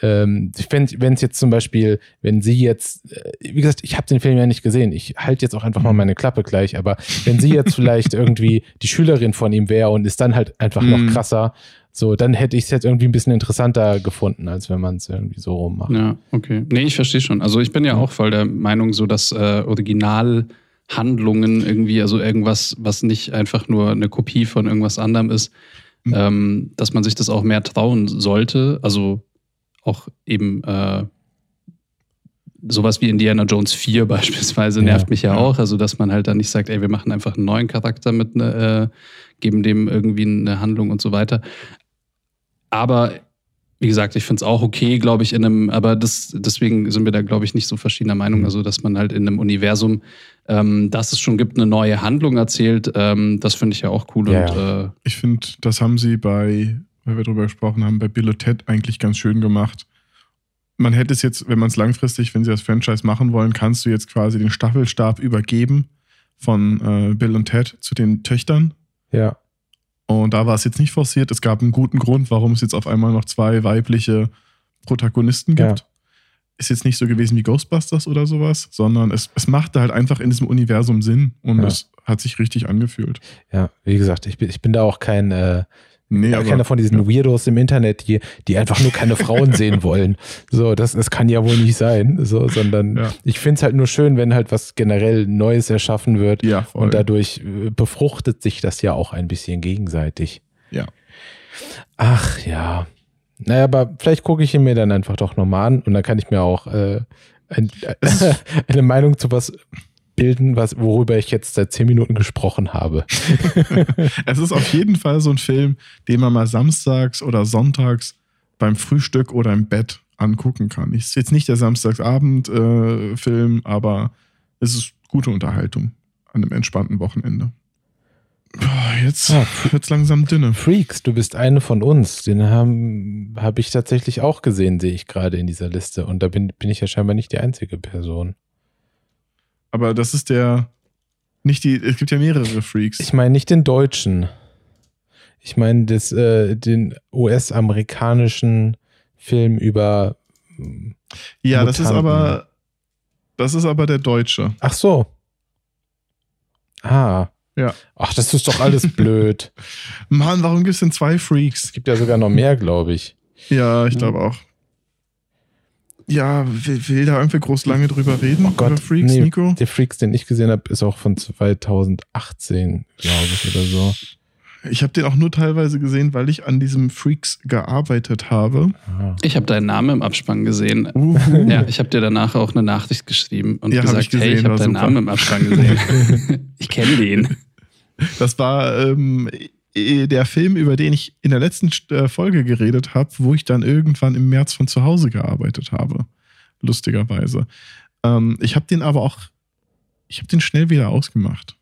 ähm, wenn es jetzt zum Beispiel, wenn sie jetzt, äh, wie gesagt, ich habe den Film ja nicht gesehen, ich halte jetzt auch einfach mal meine Klappe gleich, aber wenn sie jetzt vielleicht irgendwie die Schülerin von ihm wäre und ist dann halt einfach noch Mhm. krasser, so, dann hätte ich es jetzt irgendwie ein bisschen interessanter gefunden, als wenn man es irgendwie so rum macht. Ja, okay. Nee, ich verstehe schon. Also ich bin ja auch voll der Meinung, so dass äh, Originalhandlungen irgendwie, also irgendwas, was nicht einfach nur eine Kopie von irgendwas anderem ist, Mhm. ähm, dass man sich das auch mehr trauen sollte. Also auch eben äh, sowas wie Indiana Jones 4 beispielsweise Ja, nervt mich ja, ja. auch. Also dass man halt dann nicht sagt, ey, wir machen einfach einen neuen Charakter mit, ne, äh, geben dem irgendwie eine Handlung und so weiter. Aber wie gesagt, ich finde es auch okay, glaube ich, in einem, aber das, deswegen sind wir da, glaube ich, nicht so verschiedener Meinung. Also, dass man halt in einem Universum, ähm, das es schon gibt, eine neue Handlung erzählt, ähm, das finde ich ja auch cool. Ja, und äh, Ich finde, das haben sie bei, weil wir drüber gesprochen haben, bei Bill und Ted eigentlich ganz schön gemacht. Man hätte es jetzt, wenn man es langfristig, wenn sie das Franchise machen wollen, kannst du jetzt quasi den Staffelstab übergeben von äh, Bill und Ted zu den Töchtern. Ja. Und da war es jetzt nicht forciert. Es gab einen guten Grund, warum es jetzt auf einmal noch zwei weibliche Protagonisten gibt. Ja. Ist jetzt nicht so gewesen wie Ghostbusters oder sowas, sondern es, es machte halt einfach in diesem Universum Sinn und Ja. es hat sich richtig angefühlt. Ja, wie gesagt, ich bin, ich bin da auch kein, äh, Nee, Ja, keiner von diesen ja. Weirdos im Internet, die, die einfach nur keine Frauen sehen wollen. So, das, das kann ja wohl nicht sein. So, sondern Ja. ich finde es halt nur schön, wenn halt was generell Neues erschaffen wird. Ja, voll. Und dadurch äh, befruchtet sich das ja auch ein bisschen gegenseitig. Ja. Ach ja. Naja, aber vielleicht gucke ich ihn mir dann einfach doch nochmal an und dann kann ich mir auch äh, ein, eine Meinung zu was bilden, was, worüber ich jetzt seit zehn Minuten gesprochen habe. Es ist auf jeden Fall so ein Film, den man mal samstags oder sonntags beim Frühstück oder im Bett angucken kann. Ist jetzt nicht der Samstagsabend-Film, aber es ist gute Unterhaltung an einem entspannten Wochenende. Boah, jetzt Ah, wird's langsam dünne. Freaks, du bist eine von uns. Den habe hab ich tatsächlich auch gesehen, sehe ich gerade in dieser Liste. Und da bin, bin ich ja scheinbar nicht die einzige Person. Aber das ist der, nicht die, es gibt ja mehrere Freaks. Ich meine nicht den deutschen. Ich meine das, äh, den US-amerikanischen Film über. mm, ja, das ist Mutanten. aber, das ist aber der Deutsche. Ach so. Ah. Ja. Ach, das ist doch alles blöd. Mann, warum gibt es denn zwei Freaks? Es gibt ja sogar noch mehr, glaube ich. Ja, ich glaube auch. Ja, will, will da irgendwie groß lange drüber reden? Oh Gott, über Freaks, nee. Nico? Der Freaks, den ich gesehen habe, ist auch von 2018, glaube ich, oder so. Ich habe den auch nur teilweise gesehen, weil ich an diesem Freaks gearbeitet habe. Ah. Ich habe deinen Namen im Abspann gesehen. Uhu. Ja, ich habe dir danach auch eine Nachricht geschrieben und Ja, hab gesagt, ich gesehen, hey, ich habe deinen super. Namen im Abspann gesehen. ich kenne den. Das war ähm, der Film, über den ich in der letzten äh, Folge geredet habe, wo ich dann irgendwann im März von zu Hause gearbeitet habe. Lustigerweise. Ähm, ich habe den aber auch, ich habe den schnell wieder ausgemacht.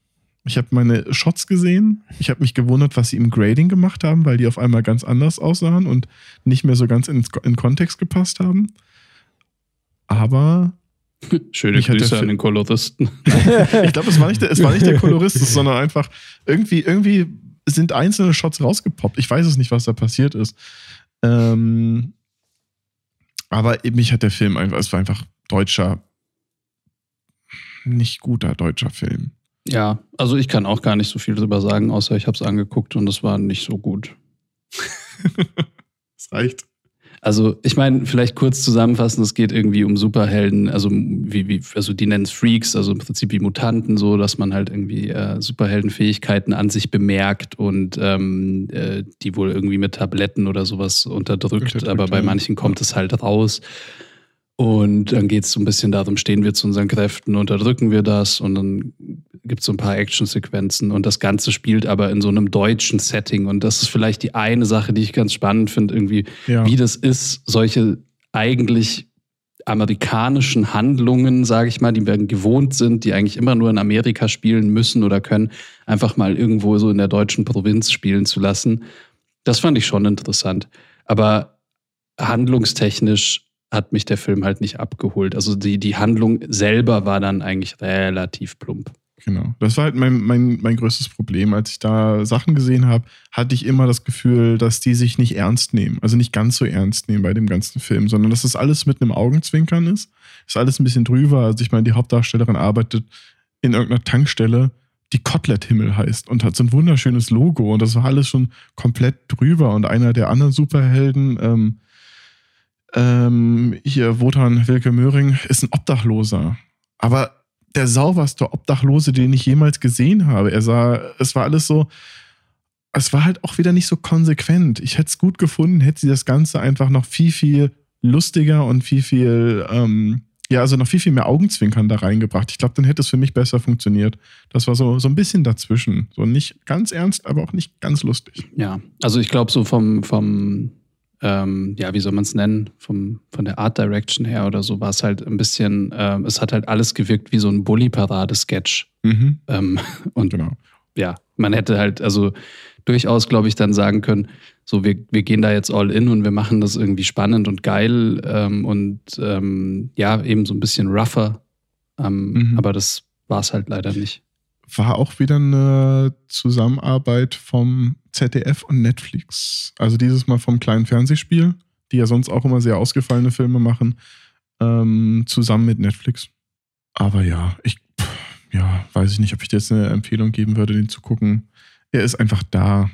Ich habe meine Shots gesehen. Ich habe mich gewundert, was sie im Grading gemacht haben, weil die auf einmal ganz anders aussahen und nicht mehr so ganz in, in Kontext gepasst haben. Aber Schöne Grüße an den Koloristen. ich glaube, es war nicht der, es war nicht der Kolorist, sondern einfach irgendwie, irgendwie sind einzelne Shots rausgepoppt. Ich weiß es nicht, was da passiert ist. Ähm, aber mich hat der Film einfach, es war einfach deutscher, nicht guter deutscher Film. Ja, also ich kann auch gar nicht so viel drüber sagen, außer ich habe es angeguckt und es war nicht so gut. Es reicht. Also, ich meine, vielleicht kurz zusammenfassen, es geht irgendwie um Superhelden, also wie, wie, also die nennen es Freaks, also im Prinzip wie Mutanten, so, dass man halt irgendwie äh, Superheldenfähigkeiten an sich bemerkt und ähm, äh, die wohl irgendwie mit Tabletten oder sowas unterdrückt, Unterdrückt, aber bei manchen kommt es halt raus. Und dann geht es so ein bisschen darum, stehen wir zu unseren Kräften, unterdrücken wir das und dann gibt es so ein paar Actionsequenzen und das Ganze spielt aber in so einem deutschen Setting und das ist vielleicht die eine Sache, die ich ganz spannend finde, irgendwie Ja. wie das ist, solche eigentlich amerikanischen Handlungen, sage ich mal, die wir gewohnt sind, die eigentlich immer nur in Amerika spielen müssen oder können, einfach mal irgendwo so in der deutschen Provinz spielen zu lassen. Das fand ich schon interessant. Aber handlungstechnisch hat mich der Film halt nicht abgeholt. Also die, die Handlung selber war dann eigentlich relativ plump. Genau. Das war halt mein, mein, mein größtes Problem. Als ich da Sachen gesehen habe, hatte ich immer das Gefühl, dass die sich nicht ernst nehmen. Also nicht ganz so ernst nehmen bei dem ganzen Film, sondern dass das alles mit einem Augenzwinkern ist. Ist alles ein bisschen drüber. Also ich meine, die Hauptdarstellerin arbeitet in irgendeiner Tankstelle, die Kotelett-Himmel heißt und hat so ein wunderschönes Logo. Und das war alles schon komplett drüber. Und einer der anderen Superhelden, ähm, ähm, hier Wotan Wilke Möhring, ist ein Obdachloser. Aber der sauberste Obdachlose, den ich jemals gesehen habe. Er sah, es war alles so, es war halt auch wieder nicht so konsequent. Ich hätte es gut gefunden, hätte sie das Ganze einfach noch viel, viel lustiger und viel, viel, ähm, ja, also noch viel, viel mehr Augenzwinkern da reingebracht. Ich glaube, dann hätte es für mich besser funktioniert. Das war so, so ein bisschen dazwischen. So nicht ganz ernst, aber auch nicht ganz lustig. Ja, also ich glaube so vom, vom ähm, ja, wie soll man es nennen, vom, von der Art Direction her oder so war es halt ein bisschen, ähm, es hat halt alles gewirkt wie so ein Bully-Parade-Sketch. Mhm. Ähm, und Genau. ja, man hätte halt also durchaus, glaube ich, dann sagen können, so wir, wir gehen da jetzt all in und wir machen das irgendwie spannend und geil ähm, und ähm, ja, eben so ein bisschen rougher. Ähm, Mhm. Aber das war es halt leider nicht. War auch wieder eine Zusammenarbeit vom ZDF und Netflix. Also dieses Mal vom kleinen Fernsehspiel, die ja sonst auch immer sehr ausgefallene Filme machen, ähm, zusammen mit Netflix. Aber ja, ich pff, ja, weiß ich nicht, ob ich dir jetzt eine Empfehlung geben würde, den zu gucken. Er ist einfach da.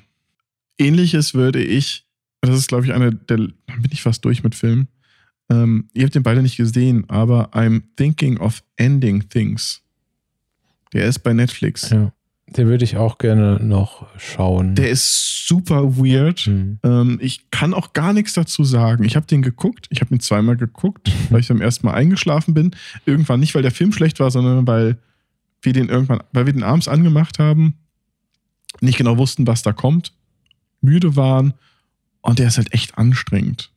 Ähnliches würde ich, das ist glaube ich einer der, bin ich fast durch mit Filmen. Ähm, ihr habt den beide nicht gesehen, aber I'm thinking of ending things. Der ist bei Netflix. Ja. Den würde ich auch gerne noch schauen. Der ist super weird. Hm. Ähm, ich kann auch gar nichts dazu sagen. Ich habe den geguckt. Ich habe ihn zweimal geguckt, weil ich beim ersten Mal eingeschlafen bin. Irgendwann nicht, weil der Film schlecht war, sondern weil wir den irgendwann, weil wir den abends angemacht haben, nicht genau wussten, was da kommt, müde waren und der ist halt echt anstrengend.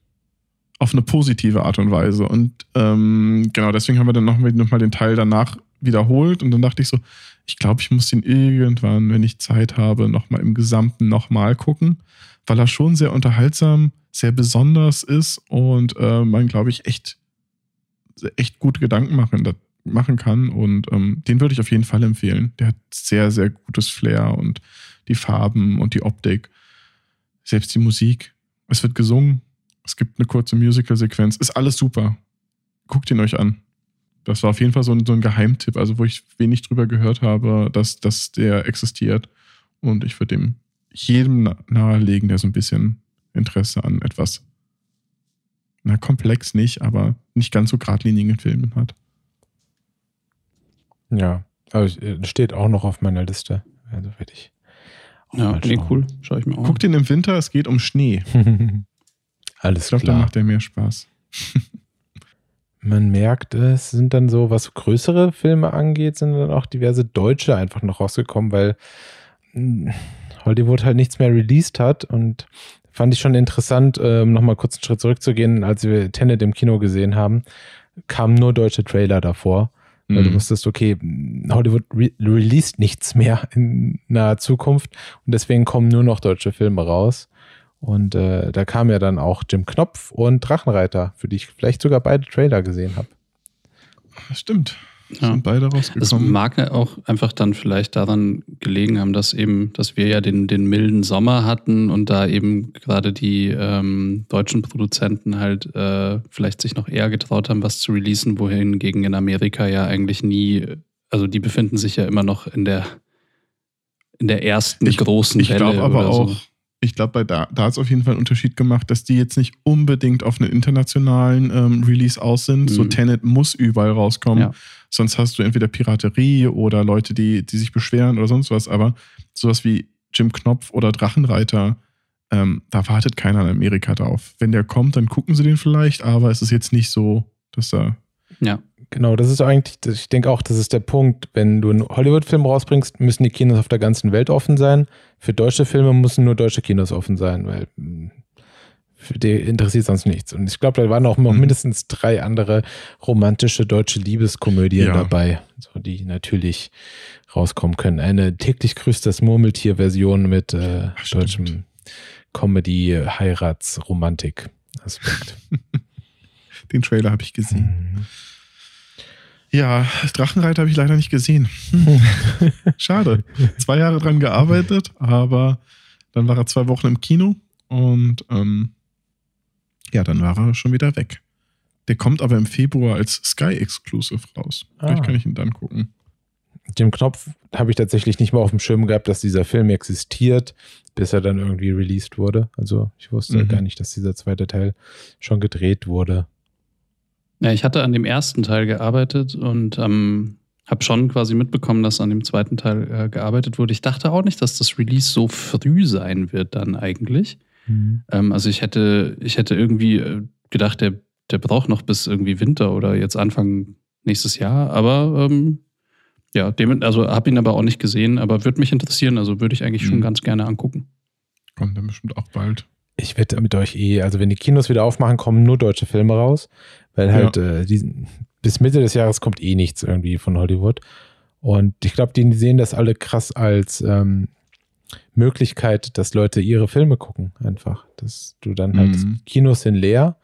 Auf eine positive Art und Weise. Und ähm, genau deswegen haben wir dann nochmal noch mal den Teil danach wiederholt und dann dachte ich so, ich glaube, ich muss den irgendwann, wenn ich Zeit habe, nochmal im Gesamten nochmal gucken, weil er schon sehr unterhaltsam, sehr besonders ist und äh, man, glaube ich, echt, echt gute Gedanken machen, machen kann. Und ähm, den würde ich auf jeden Fall empfehlen. Der hat sehr, sehr gutes Flair und die Farben und die Optik. Selbst die Musik. Es wird gesungen. Es gibt eine kurze Musical-Sequenz. Ist alles super. Guckt ihn euch an. Das war auf jeden Fall so ein, so ein Geheimtipp, also wo ich wenig drüber gehört habe, dass, dass der existiert. Und ich würde dem jedem na- nahelegen, der so ein bisschen Interesse an etwas, na, komplex nicht, aber nicht ganz so geradlinigen Filmen hat. Ja, äh, steht auch noch auf meiner Liste. Also werde ich Auch Ja, mal nee, cool. Schau ich mir auch Guckt ihn im Winter, es geht um Schnee. Alles Ich glaube, da klar. macht er mehr Spaß. Man merkt, es sind dann so, was größere Filme angeht, sind dann auch diverse Deutsche einfach noch rausgekommen, weil mh, Hollywood halt nichts mehr released hat und fand ich schon interessant, ähm, nochmal kurz einen Schritt zurückzugehen, als wir Tenet im Kino gesehen haben, kamen nur deutsche Trailer davor, weil du Mhm. wusstest, okay, Hollywood re released nichts mehr in naher Zukunft und deswegen kommen nur noch deutsche Filme raus. Und äh, da kam ja dann auch Jim Knopf und Drachenreiter, für die ich vielleicht sogar beide Trailer gesehen habe. Das stimmt. Ja. Sind beide Das rausgekommen. mag ja auch einfach dann vielleicht daran gelegen haben, dass eben, dass wir ja den, den milden Sommer hatten und da eben gerade die ähm, deutschen Produzenten halt äh, vielleicht sich noch eher getraut haben, was zu releasen, wohingegen in Amerika ja eigentlich nie, also die befinden sich ja immer noch in der in der ersten Ich- großen Ich Welle. glaube aber oder auch, So. Ich glaube, bei da, da hat es auf jeden Fall einen Unterschied gemacht, dass die jetzt nicht unbedingt auf einen internationalen ähm, Release aus sind. So Mhm. Tenet muss überall rauskommen. Ja. Sonst hast du entweder Piraterie oder Leute, die, die sich beschweren oder sonst was. Aber sowas wie Jim Knopf oder Drachenreiter, ähm, da wartet keiner in Amerika drauf. Wenn der kommt, dann gucken sie den vielleicht, aber es ist jetzt nicht so, dass da. Ja. Genau, das ist eigentlich, ich denke auch, das ist der Punkt. Wenn du einen Hollywood-Film rausbringst, müssen die Kinos auf der ganzen Welt offen sein. Für deutsche Filme müssen nur deutsche Kinos offen sein, weil mh, für die interessiert sonst nichts. Und ich glaube, da waren auch noch Mhm. mindestens drei andere romantische deutsche Liebeskomödien Ja. dabei, so, die natürlich rauskommen können. Eine täglich grüßt das Murmeltier-Version mit äh, Stimmt. deutschem Comedy-Heirats-Romantik-Aspekt. Den Trailer habe ich gesehen. Mhm. Ja, Drachenreiter habe ich leider nicht gesehen. Schade. Zwei Jahre dran gearbeitet, aber dann war er zwei Wochen im Kino und ähm, ja, dann war er schon wieder weg. Der kommt aber im Februar als Sky Exclusive raus. Vielleicht Ah. kann ich ihn dann gucken. Jim Knopf habe ich tatsächlich nicht mal auf dem Schirm gehabt, dass dieser Film existiert, bis er dann irgendwie released wurde. Also ich wusste Mhm. gar nicht, dass dieser zweite Teil schon gedreht wurde. Ja, ich hatte an dem ersten Teil gearbeitet und ähm, habe schon quasi mitbekommen, dass an dem zweiten Teil äh, gearbeitet wurde. Ich dachte auch nicht, dass das Release so früh sein wird dann eigentlich. Ähm, also ich hätte, ich hätte irgendwie äh, gedacht, der, der braucht noch bis irgendwie Winter oder jetzt Anfang nächstes Jahr. Aber ähm, ja, dem, also habe ihn aber auch nicht gesehen, aber würde mich interessieren. Also würde ich eigentlich schon Mhm. ganz gerne angucken. Kommt dann bestimmt auch bald. Ich wette mit euch eh, also wenn die Kinos wieder aufmachen, kommen nur deutsche Filme raus, weil halt äh, die, bis Mitte des Jahres kommt eh nichts irgendwie von Hollywood. Und ich glaube, die sehen das alle krass als ähm, Möglichkeit, dass Leute ihre Filme gucken, einfach. Dass du dann halt, Mhm. Kinos sind leer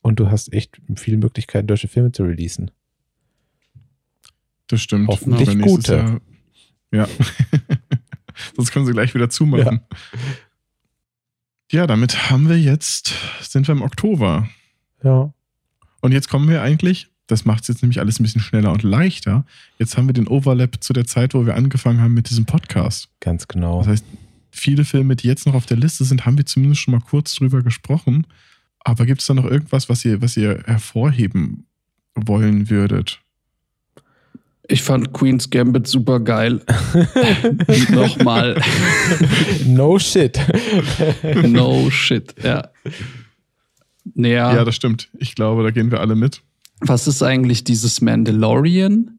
und du hast echt viele Möglichkeiten, deutsche Filme zu releasen. Das stimmt. Hoffentlich nächstes gute. Jahr- Ja. Sonst können sie gleich wieder zumachen. Ja. damit haben wir jetzt, sind wir im Oktober. Ja. Und jetzt kommen wir eigentlich, das macht es jetzt nämlich alles ein bisschen schneller und leichter. Jetzt haben wir den Overlap zu der Zeit, wo wir angefangen haben mit diesem Podcast. Ganz genau. Das heißt, viele Filme, die jetzt noch auf der Liste sind, haben wir zumindest schon mal kurz drüber gesprochen. Aber gibt es da noch irgendwas, was ihr, was ihr hervorheben wollen würdet? Ich fand Queen's Gambit super geil. Nochmal. no shit. No shit, ja. Naja, Ja, das stimmt. Ich glaube, da gehen wir alle mit. was ist eigentlich dieses Mandalorian?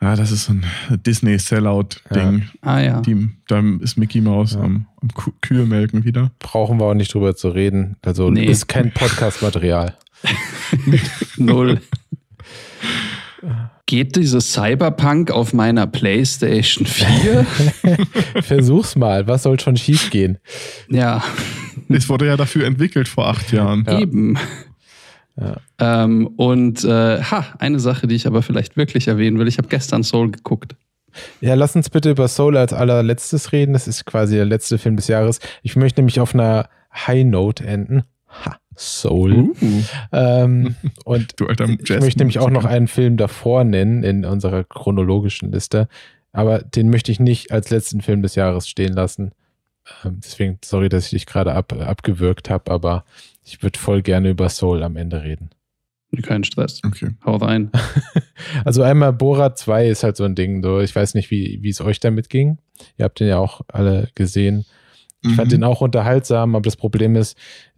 Ja, das ist so ein Disney-Sellout-Ding. Ah ja. Die- Da ist Mickey Mouse Ja. am, am Kühe melken wieder. Brauchen wir auch nicht drüber zu reden. Also Nee. ist kein Podcast-Material. Null. Geht dieses Cyberpunk auf meiner PlayStation 4? Versuch's mal, was soll schon schief gehen? ja, Es wurde ja dafür entwickelt vor acht Jahren. Ja. eben. Ja. Ähm, und äh, ha, eine Sache, die ich aber vielleicht wirklich erwähnen will. Ich habe gestern Soul geguckt. Ja, lass uns bitte über Soul als allerletztes reden. Das ist quasi der letzte Film des Jahres. Ich möchte nämlich auf einer High Note enden. Ha, Soul. Uh, Ähm, und du alter ich möchte nämlich auch noch einen Film davor nennen in unserer chronologischen Liste. Aber den möchte ich nicht als letzten Film des Jahres stehen lassen. Ähm, deswegen, sorry, dass ich dich gerade ab, abgewürgt habe, aber ich würde voll gerne über Soul am Ende reden. Kein Stress. Okay. Hau rein. Also einmal Borat 2 ist halt so ein Ding. So. Ich weiß nicht, wie wie es euch damit ging. Ihr habt den ja auch alle gesehen. Ich fand Mhm. den auch unterhaltsam, aber das Problem ist,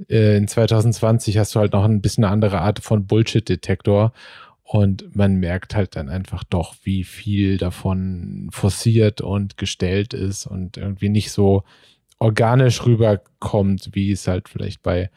äh, in 2020 hast du halt noch ein bisschen eine andere Art von Bullshit-Detektor und man merkt halt dann einfach doch, wie viel davon forciert und gestellt ist und irgendwie nicht so organisch rüberkommt, wie es halt vielleicht bei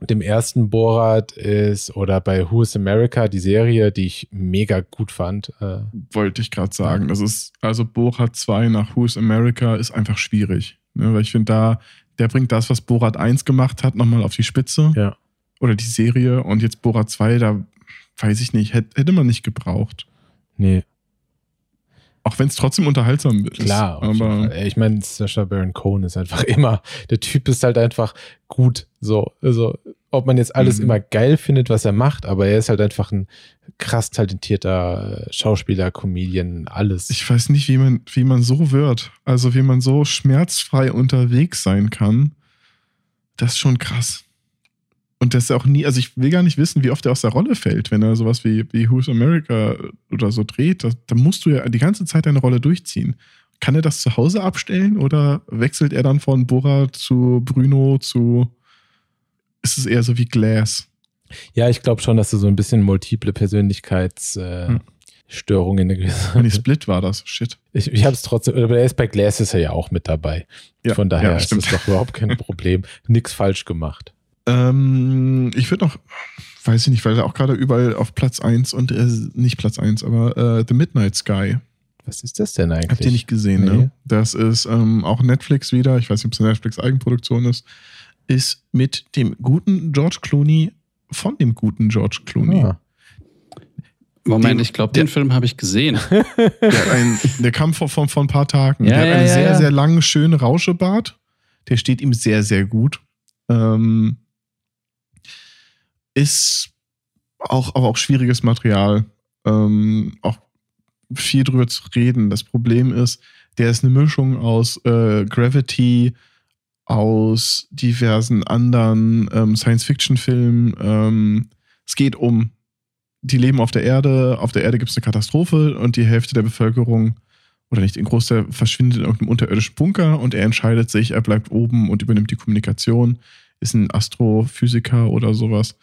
dem ersten Borat ist oder bei Who is America, die Serie, die ich mega gut fand. Äh, Wollte ich gerade sagen. Das ist, also Borat 2 nach Who's America ist einfach schwierig. Ne? Weil ich finde, da, der bringt das, was Borat 1 gemacht hat, nochmal auf die Spitze. Ja. Oder die Serie. Und jetzt Borat 2, da weiß ich nicht, hätte, hätte man nicht gebraucht. nee, Auch wenn es trotzdem unterhaltsam ist. Klar, aber ich meine, Sacha Baron Cohen ist einfach immer, der Typ ist halt einfach gut. So, also, ob man jetzt alles Mhm. immer geil findet, was er macht, aber er ist halt einfach ein krass talentierter äh, Schauspieler, Comedian, alles. ich weiß nicht, wie man, wie man so wird. Also, wie man so schmerzfrei unterwegs sein kann. Das ist schon krass. Und das ist auch nie, also ich will gar nicht wissen, wie oft er aus der Rolle fällt, wenn er sowas wie, wie Who's America oder so dreht. Da, musst du ja die ganze Zeit deine Rolle durchziehen. Kann er das zu Hause abstellen oder wechselt er dann von Borat zu Bruno zu. Ist es eher so wie Glass? ja, ich glaube schon, dass er so ein bisschen multiple Persönlichkeitsstörungen Hm. Störungen in der gewissen. Nee, Split war das. Shit. Ich, ich habe es trotzdem, aber er ist bei Glass ist er ja auch mit dabei. Ja, Von daher ja, ist das doch überhaupt kein Problem. Nix falsch gemacht. Ähm, ich würde noch, weiß ich nicht, weil er auch gerade überall auf Platz 1 und äh, nicht Platz 1, aber äh, The Midnight Sky. Was ist das denn eigentlich? Habt ihr nicht gesehen, Nee. ne? Das ist ähm, auch Netflix wieder, ich weiß nicht, ob es eine Netflix-Eigenproduktion ist, ist mit dem guten George Clooney von dem guten George Clooney. Ah. Moment, Den- ich glaube, den Film habe ich gesehen. Der, hat ein, der kam vor, vor, vor ein paar Tagen. Ja, der hat ja, einen ja, sehr, ja. sehr langen, schönen Rauschebart. Der steht ihm sehr, sehr gut. Ähm, ist auch, aber auch schwieriges Material. Ähm, auch viel drüber zu reden. Das Problem ist, der ist eine Mischung aus äh, Gravity, aus diversen anderen ähm, Science-Fiction-Filmen. Ähm, es geht um, die leben auf der Erde, auf der Erde gibt es eine Katastrophe und die Hälfte der Bevölkerung, oder nicht, ein Großteil verschwindet in irgendeinem unterirdischen Bunker und er entscheidet sich, er bleibt oben und übernimmt die Kommunikation, ist ein Astrophysiker oder sowas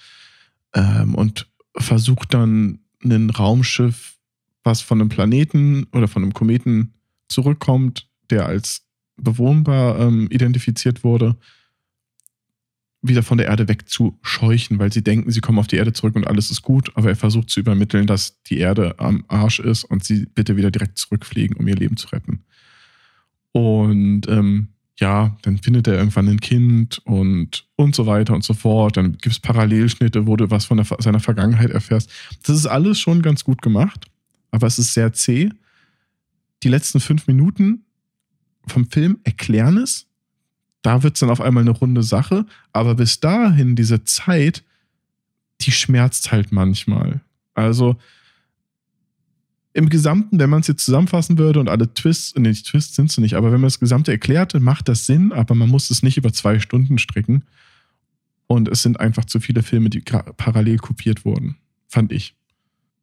ähm, und versucht dann ein Raumschiff, was von einem Planeten oder von einem Kometen zurückkommt, der als bewohnbar ähm, identifiziert wurde, wieder von der Erde wegzuscheuchen, weil sie denken, sie kommen auf die Erde zurück und alles ist gut, aber er versucht zu übermitteln, dass die Erde am Arsch ist und sie bitte wieder direkt zurückfliegen, um ihr Leben zu retten. Und ähm, ja, dann findet er irgendwann ein Kind und, und so weiter und so fort. Dann gibt es Parallelschnitte, wo du was von der, seiner Vergangenheit erfährst. Das ist alles schon ganz gut gemacht, aber es ist sehr zäh. Die letzten fünf Minuten vom Film erklären es. Da wird es dann auf einmal eine runde Sache. Aber bis dahin, diese Zeit, die schmerzt halt manchmal. Also im Gesamten, wenn man es jetzt zusammenfassen würde und alle Twists, nee, die Twists sind es nicht, aber wenn man das Gesamte erklärte, macht das Sinn, aber man muss es nicht über zwei Stunden stricken. Und es sind einfach zu viele Filme, die parallel kopiert wurden, fand ich.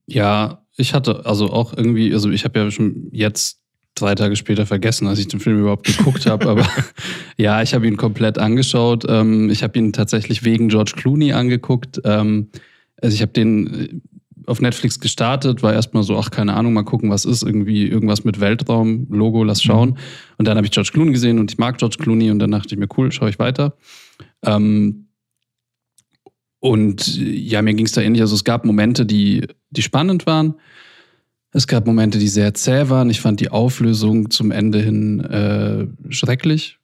Ja, ich hatte also auch irgendwie, also ich habe ja schon jetzt drei Tage später vergessen, als ich den Film überhaupt geguckt habe, aber ja, ich habe ihn komplett angeschaut. Ähm, ich habe ihn tatsächlich wegen George Clooney angeguckt. Ähm, also ich habe den äh, auf Netflix gestartet, war erstmal so, ach, keine Ahnung, mal gucken, was ist, irgendwie irgendwas mit Weltraum, Logo, lass schauen. Und dann habe ich George Clooney gesehen und ich mag George Clooney und dann dachte ich mir, cool, schaue ich weiter. Ähm, und äh, ja, mir ging es da ähnlich. Also es gab Momente, die, die spannend waren. Es gab Momente, die sehr zäh waren. Ich fand die Auflösung zum Ende hin äh, schrecklich.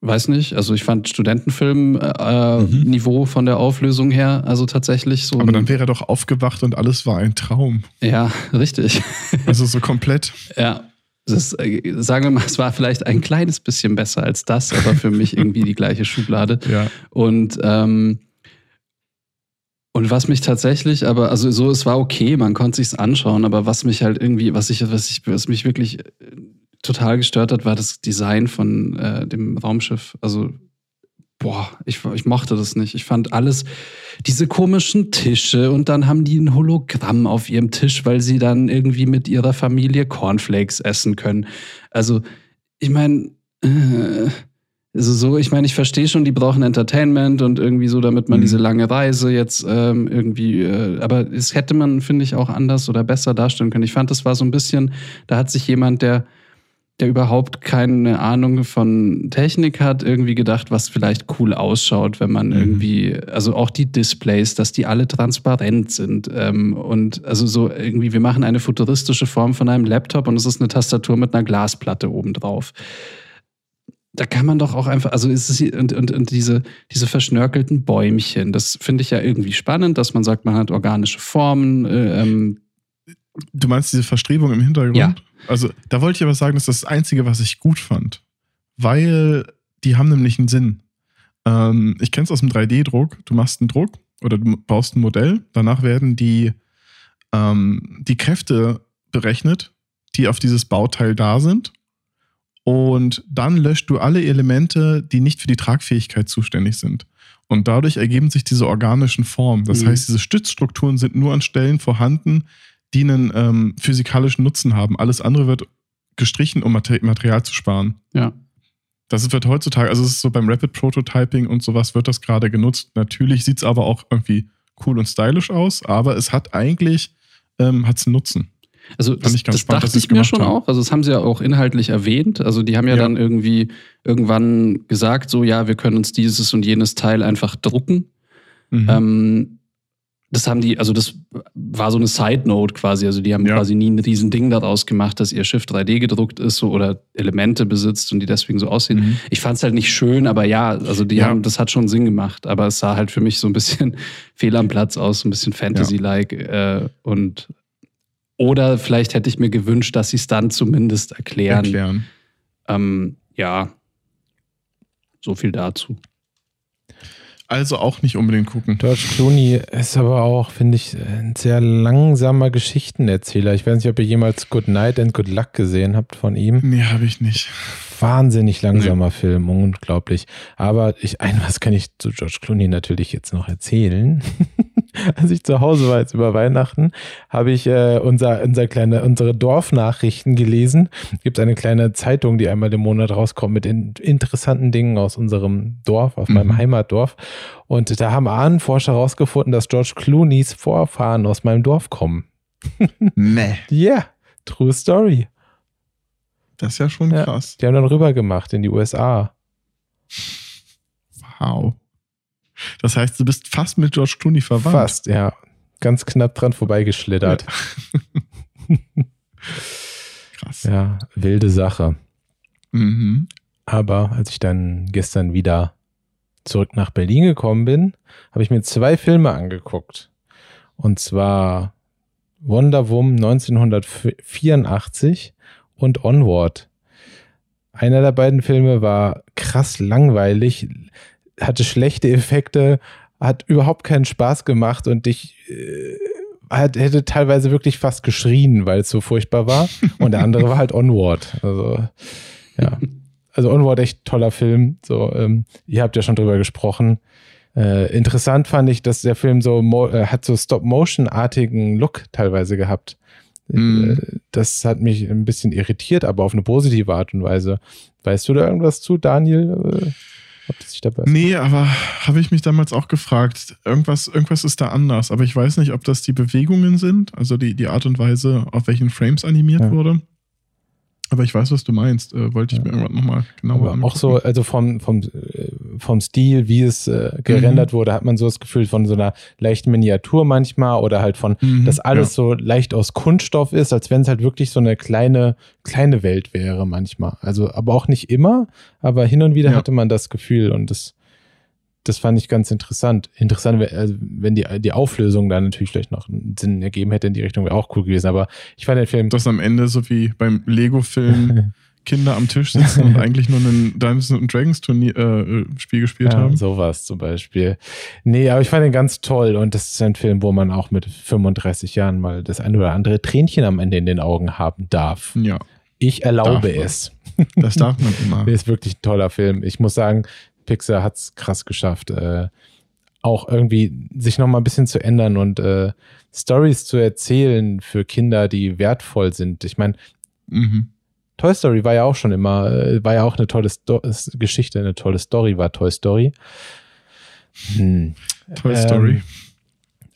Weiß nicht. Also ich fand Studentenfilm-Niveau Mhm. von der Auflösung her, also tatsächlich so. Aber dann wäre er doch aufgewacht und alles war ein Traum. ja, richtig. Also so komplett. Ja, das ist, äh, sagen wir mal, es war vielleicht ein kleines bisschen besser als das, aber für mich irgendwie die gleiche Schublade. Ja. Und, ähm, und was mich tatsächlich, aber, also so, es war okay, man konnte sich's anschauen, aber was mich halt irgendwie, was ich, was ich, was mich wirklich äh, total gestört hat, war das Design von äh, dem Raumschiff. Also, boah, ich, ich mochte das nicht. Ich fand alles, diese komischen Tische und dann haben die ein Hologramm auf ihrem Tisch, weil sie dann irgendwie mit ihrer Familie Cornflakes essen können. Also, ich meine, äh, also so, ich meine, ich verstehe schon, die brauchen Entertainment und irgendwie so, damit man Mhm. diese lange Reise jetzt ähm, irgendwie, äh, aber es hätte man, finde ich, auch anders oder besser darstellen können. Ich fand, das war so ein bisschen, da hat sich jemand, der, der überhaupt keine Ahnung von Technik hat, irgendwie gedacht, was vielleicht cool ausschaut, wenn man Mhm. irgendwie, also auch die Displays, dass die alle transparent sind. Ähm, und also so irgendwie, wir machen eine futuristische Form von einem Laptop und es ist eine Tastatur mit einer Glasplatte obendrauf da kann man doch auch einfach, also ist es und, und, und diese, diese verschnörkelten Bäumchen, das finde ich ja irgendwie spannend, dass man sagt, man hat organische Formen. Äh, ähm, Du meinst diese Verstrebung im Hintergrund? Ja. Also, da wollte ich aber sagen, das ist das Einzige, was ich gut fand. Weil die haben nämlich einen Sinn. Ähm, ich kenne es aus dem 3D-Druck. Du machst einen Druck oder du baust ein Modell. Danach werden die, ähm, die Kräfte berechnet, die auf dieses Bauteil da sind. Und dann löscht du alle Elemente, die nicht für die Tragfähigkeit zuständig sind. Und dadurch ergeben sich diese organischen Formen. Das Mhm. heißt, diese Stützstrukturen sind nur an Stellen vorhanden, die einen ähm, physikalischen Nutzen haben. Alles andere wird gestrichen, um Mater Material zu sparen. ja. Das wird heutzutage, also es ist so beim Rapid Prototyping und sowas wird das gerade genutzt. Natürlich sieht es aber auch irgendwie cool und stylisch aus, aber es hat eigentlich ähm, hat's einen Nutzen. Also das, ich ganz das spannend, dachte ich mir schon haben. auch. Also das haben sie ja auch inhaltlich erwähnt. Also die haben ja, Ja. dann irgendwie irgendwann gesagt, so ja, wir können uns dieses und jenes Teil einfach drucken. Mhm. Ähm, das haben die, also das war so eine Side-Note quasi. Also die haben Ja. quasi nie ein riesen Ding daraus gemacht, dass ihr Schiff 3D gedruckt ist so, oder Elemente besitzt und die deswegen so aussehen. Mhm. Ich fand es halt nicht schön, aber ja, also die Ja. haben, das hat schon Sinn gemacht. Aber es sah halt für mich so ein bisschen fehl am Platz aus, so ein bisschen Fantasy-like. Äh, und oder vielleicht hätte ich mir gewünscht, dass sie es dann zumindest erklären. Erklären. Ähm, ja, so viel dazu. Also auch nicht unbedingt gucken. George Clooney ist aber auch, finde ich, ein sehr langsamer Geschichtenerzähler. Ich weiß nicht, ob ihr jemals Good Night and Good Luck gesehen habt von ihm. Nee, habe ich nicht. Wahnsinnig langsamer Film, unglaublich. Aber ich, ein was kann ich zu George Clooney natürlich jetzt noch erzählen. Als ich zu Hause war jetzt über Weihnachten, habe ich äh, unser, unser kleine, unsere Dorfnachrichten gelesen. Gibt eine kleine Zeitung, die einmal im Monat rauskommt mit in, interessanten Dingen aus unserem Dorf, aus Mhm. meinem Heimatdorf. Und da haben Ahnenforscher herausgefunden, dass George Clooneys Vorfahren aus meinem Dorf kommen. Nee. Yeah, true story. Das ist ja schon Ja. krass. Die haben dann rüber gemacht in die USA. Wow. Das heißt, du bist fast mit George Clooney verwandt. Fast, ja. Ganz knapp dran vorbeigeschlittert. Krass. Ja, wilde Sache. Mhm. Aber als ich dann gestern wieder zurück nach Berlin gekommen bin, habe ich mir zwei Filme angeguckt. Und zwar Wonder Woman 1984 und Onward. Einer der beiden Filme war krass langweilig, hatte schlechte Effekte, hat überhaupt keinen Spaß gemacht und ich äh, hat, hätte teilweise wirklich fast geschrien, weil es so furchtbar war. Und der andere war halt Onward. Also, ja. Also Onward echt toller Film. So, ähm, ihr habt ja schon drüber gesprochen. Äh, interessant fand ich, dass der Film so äh, hat so Stop-Motion-artigen Look teilweise gehabt. Äh, das hat mich ein bisschen irritiert, aber auf eine positive Art und Weise. Weißt du da irgendwas zu, Daniel? Ob das sich dabei Nee, aber habe ich mich damals auch gefragt. Irgendwas, irgendwas ist da anders, aber ich weiß nicht, ob das die Bewegungen sind, also die, die Art und Weise, auf welchen Frames animiert Ja. wurde. Aber ich weiß, was du meinst. Äh, wollte ich Ja. mir irgendwann nochmal genauer angucken. auch so, also vom, vom, äh, vom Stil, wie es äh, gerendert Mhm. wurde, hat man so das Gefühl von so einer leichten Miniatur manchmal oder halt von, Mhm, dass alles so leicht aus Kunststoff ist, als wenn es halt wirklich so eine kleine, kleine Welt wäre manchmal. Also, aber auch nicht immer, aber hin und wieder Ja. hatte man das Gefühl und das, das fand ich ganz interessant. Interessant, also wenn die, die Auflösung dann natürlich vielleicht noch einen Sinn ergeben hätte in die Richtung, wäre auch cool gewesen, aber ich fand den Film Dass am Ende so wie beim Lego-Film Kinder am Tisch sitzen und eigentlich nur ein Dungeons and Dragons Turnier, äh, Spiel gespielt Ja, haben. sowas zum Beispiel. Nee, aber ich fand ihn ganz toll und das ist ein Film, wo man auch mit 35 Jahren mal das ein oder andere Tränchen am Ende in den Augen haben darf. Ja, Ich erlaube es. das darf man immer. Ist wirklich ein toller Film. Ich muss sagen, Pixar hat es krass geschafft, äh, auch irgendwie sich noch mal ein bisschen zu ändern und äh, Stories zu erzählen für Kinder, die wertvoll sind. Ich meine, Mhm. Toy Story war ja auch schon immer, äh, war ja auch eine tolle Sto Geschichte, eine tolle Story war Toy Story. Hm. Toy Story. Ähm,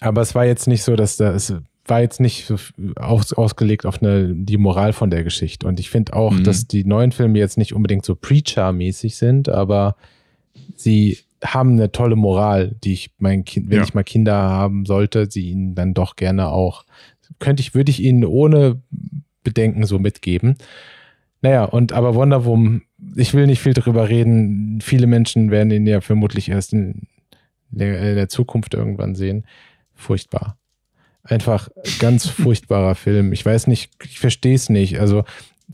aber es war jetzt nicht so, dass da, es war jetzt nicht so aus, ausgelegt auf eine, die Moral von der Geschichte. Und ich finde auch, Mhm. dass die neuen Filme jetzt nicht unbedingt so Preacher-mäßig sind, aber sie haben eine tolle Moral, die ich mein Kind, wenn Ja. ich mal Kinder haben sollte, sie ihnen dann doch gerne auch, könnte ich, würde ich ihnen ohne Bedenken so mitgeben. Naja, und aber Wonder Woman, ich will nicht viel drüber reden. Viele Menschen werden ihn ja vermutlich erst in der, in der Zukunft irgendwann sehen. Furchtbar. Einfach ganz furchtbarer Film. Ich weiß nicht, ich verstehe es nicht. Also,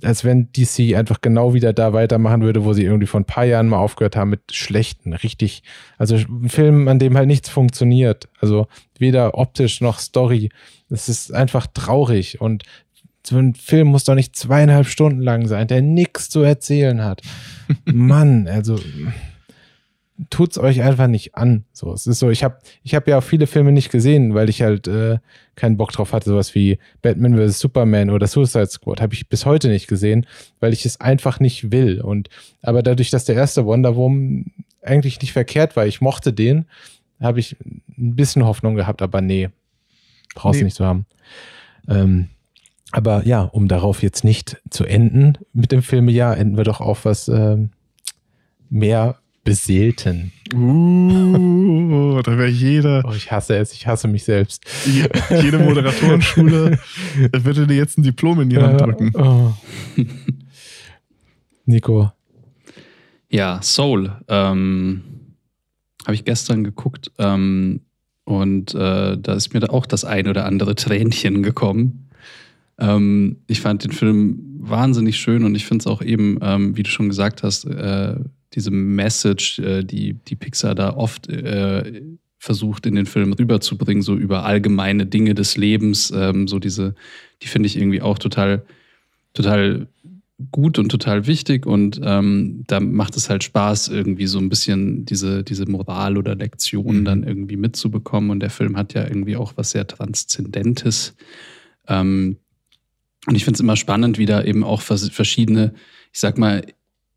als wenn DC einfach genau wieder da weitermachen würde, wo sie irgendwie vor ein paar Jahren mal aufgehört haben mit schlechten, richtig, also ein Film, an dem halt nichts funktioniert. Also weder optisch noch Story. Es ist einfach traurig und so ein Film muss doch nicht zweieinhalb Stunden lang sein, der nichts zu erzählen hat. Mann, also tut's euch einfach nicht an. So, es ist so, ich habe ich hab ja auch viele Filme nicht gesehen, weil ich halt äh, keinen Bock drauf hatte, sowas wie Batman vs. Superman oder Suicide Squad habe ich bis heute nicht gesehen, weil ich es einfach nicht will. Und aber dadurch, dass der erste Wonder Woman eigentlich nicht verkehrt war, ich mochte den, habe ich ein bisschen Hoffnung gehabt, aber nee, brauchst Nee. nicht zu haben. Ähm, aber ja, um darauf jetzt nicht zu enden mit dem Filmejahr, enden wir doch auf was ähm, mehr Beseelten. Uh, da wäre jeder, Oh, ich hasse es, ich hasse mich selbst. je- jede Moderatorenschule würde dir jetzt ein Diplom in die Hand drücken. Oh. Nico, Ja, Soul. Ähm, Habe ich gestern geguckt. Ähm, und äh, da ist mir da auch das ein oder andere Tränchen gekommen. Ähm, ich fand den Film wahnsinnig schön und ich finde es auch eben, ähm, wie du schon gesagt hast, äh, diese Message, äh, die, die Pixar da oft äh, versucht in den Film rüberzubringen, so über allgemeine Dinge des Lebens, ähm, so diese, die finde ich irgendwie auch total, total gut und total wichtig und ähm, da macht es halt Spaß, irgendwie so ein bisschen diese, diese Moral oder Lektion Mhm. dann irgendwie mitzubekommen. Und der Film hat ja irgendwie auch was sehr Transzendentes. Ähm, und ich finde es immer spannend, wie da eben auch vers verschiedene, ich sag mal,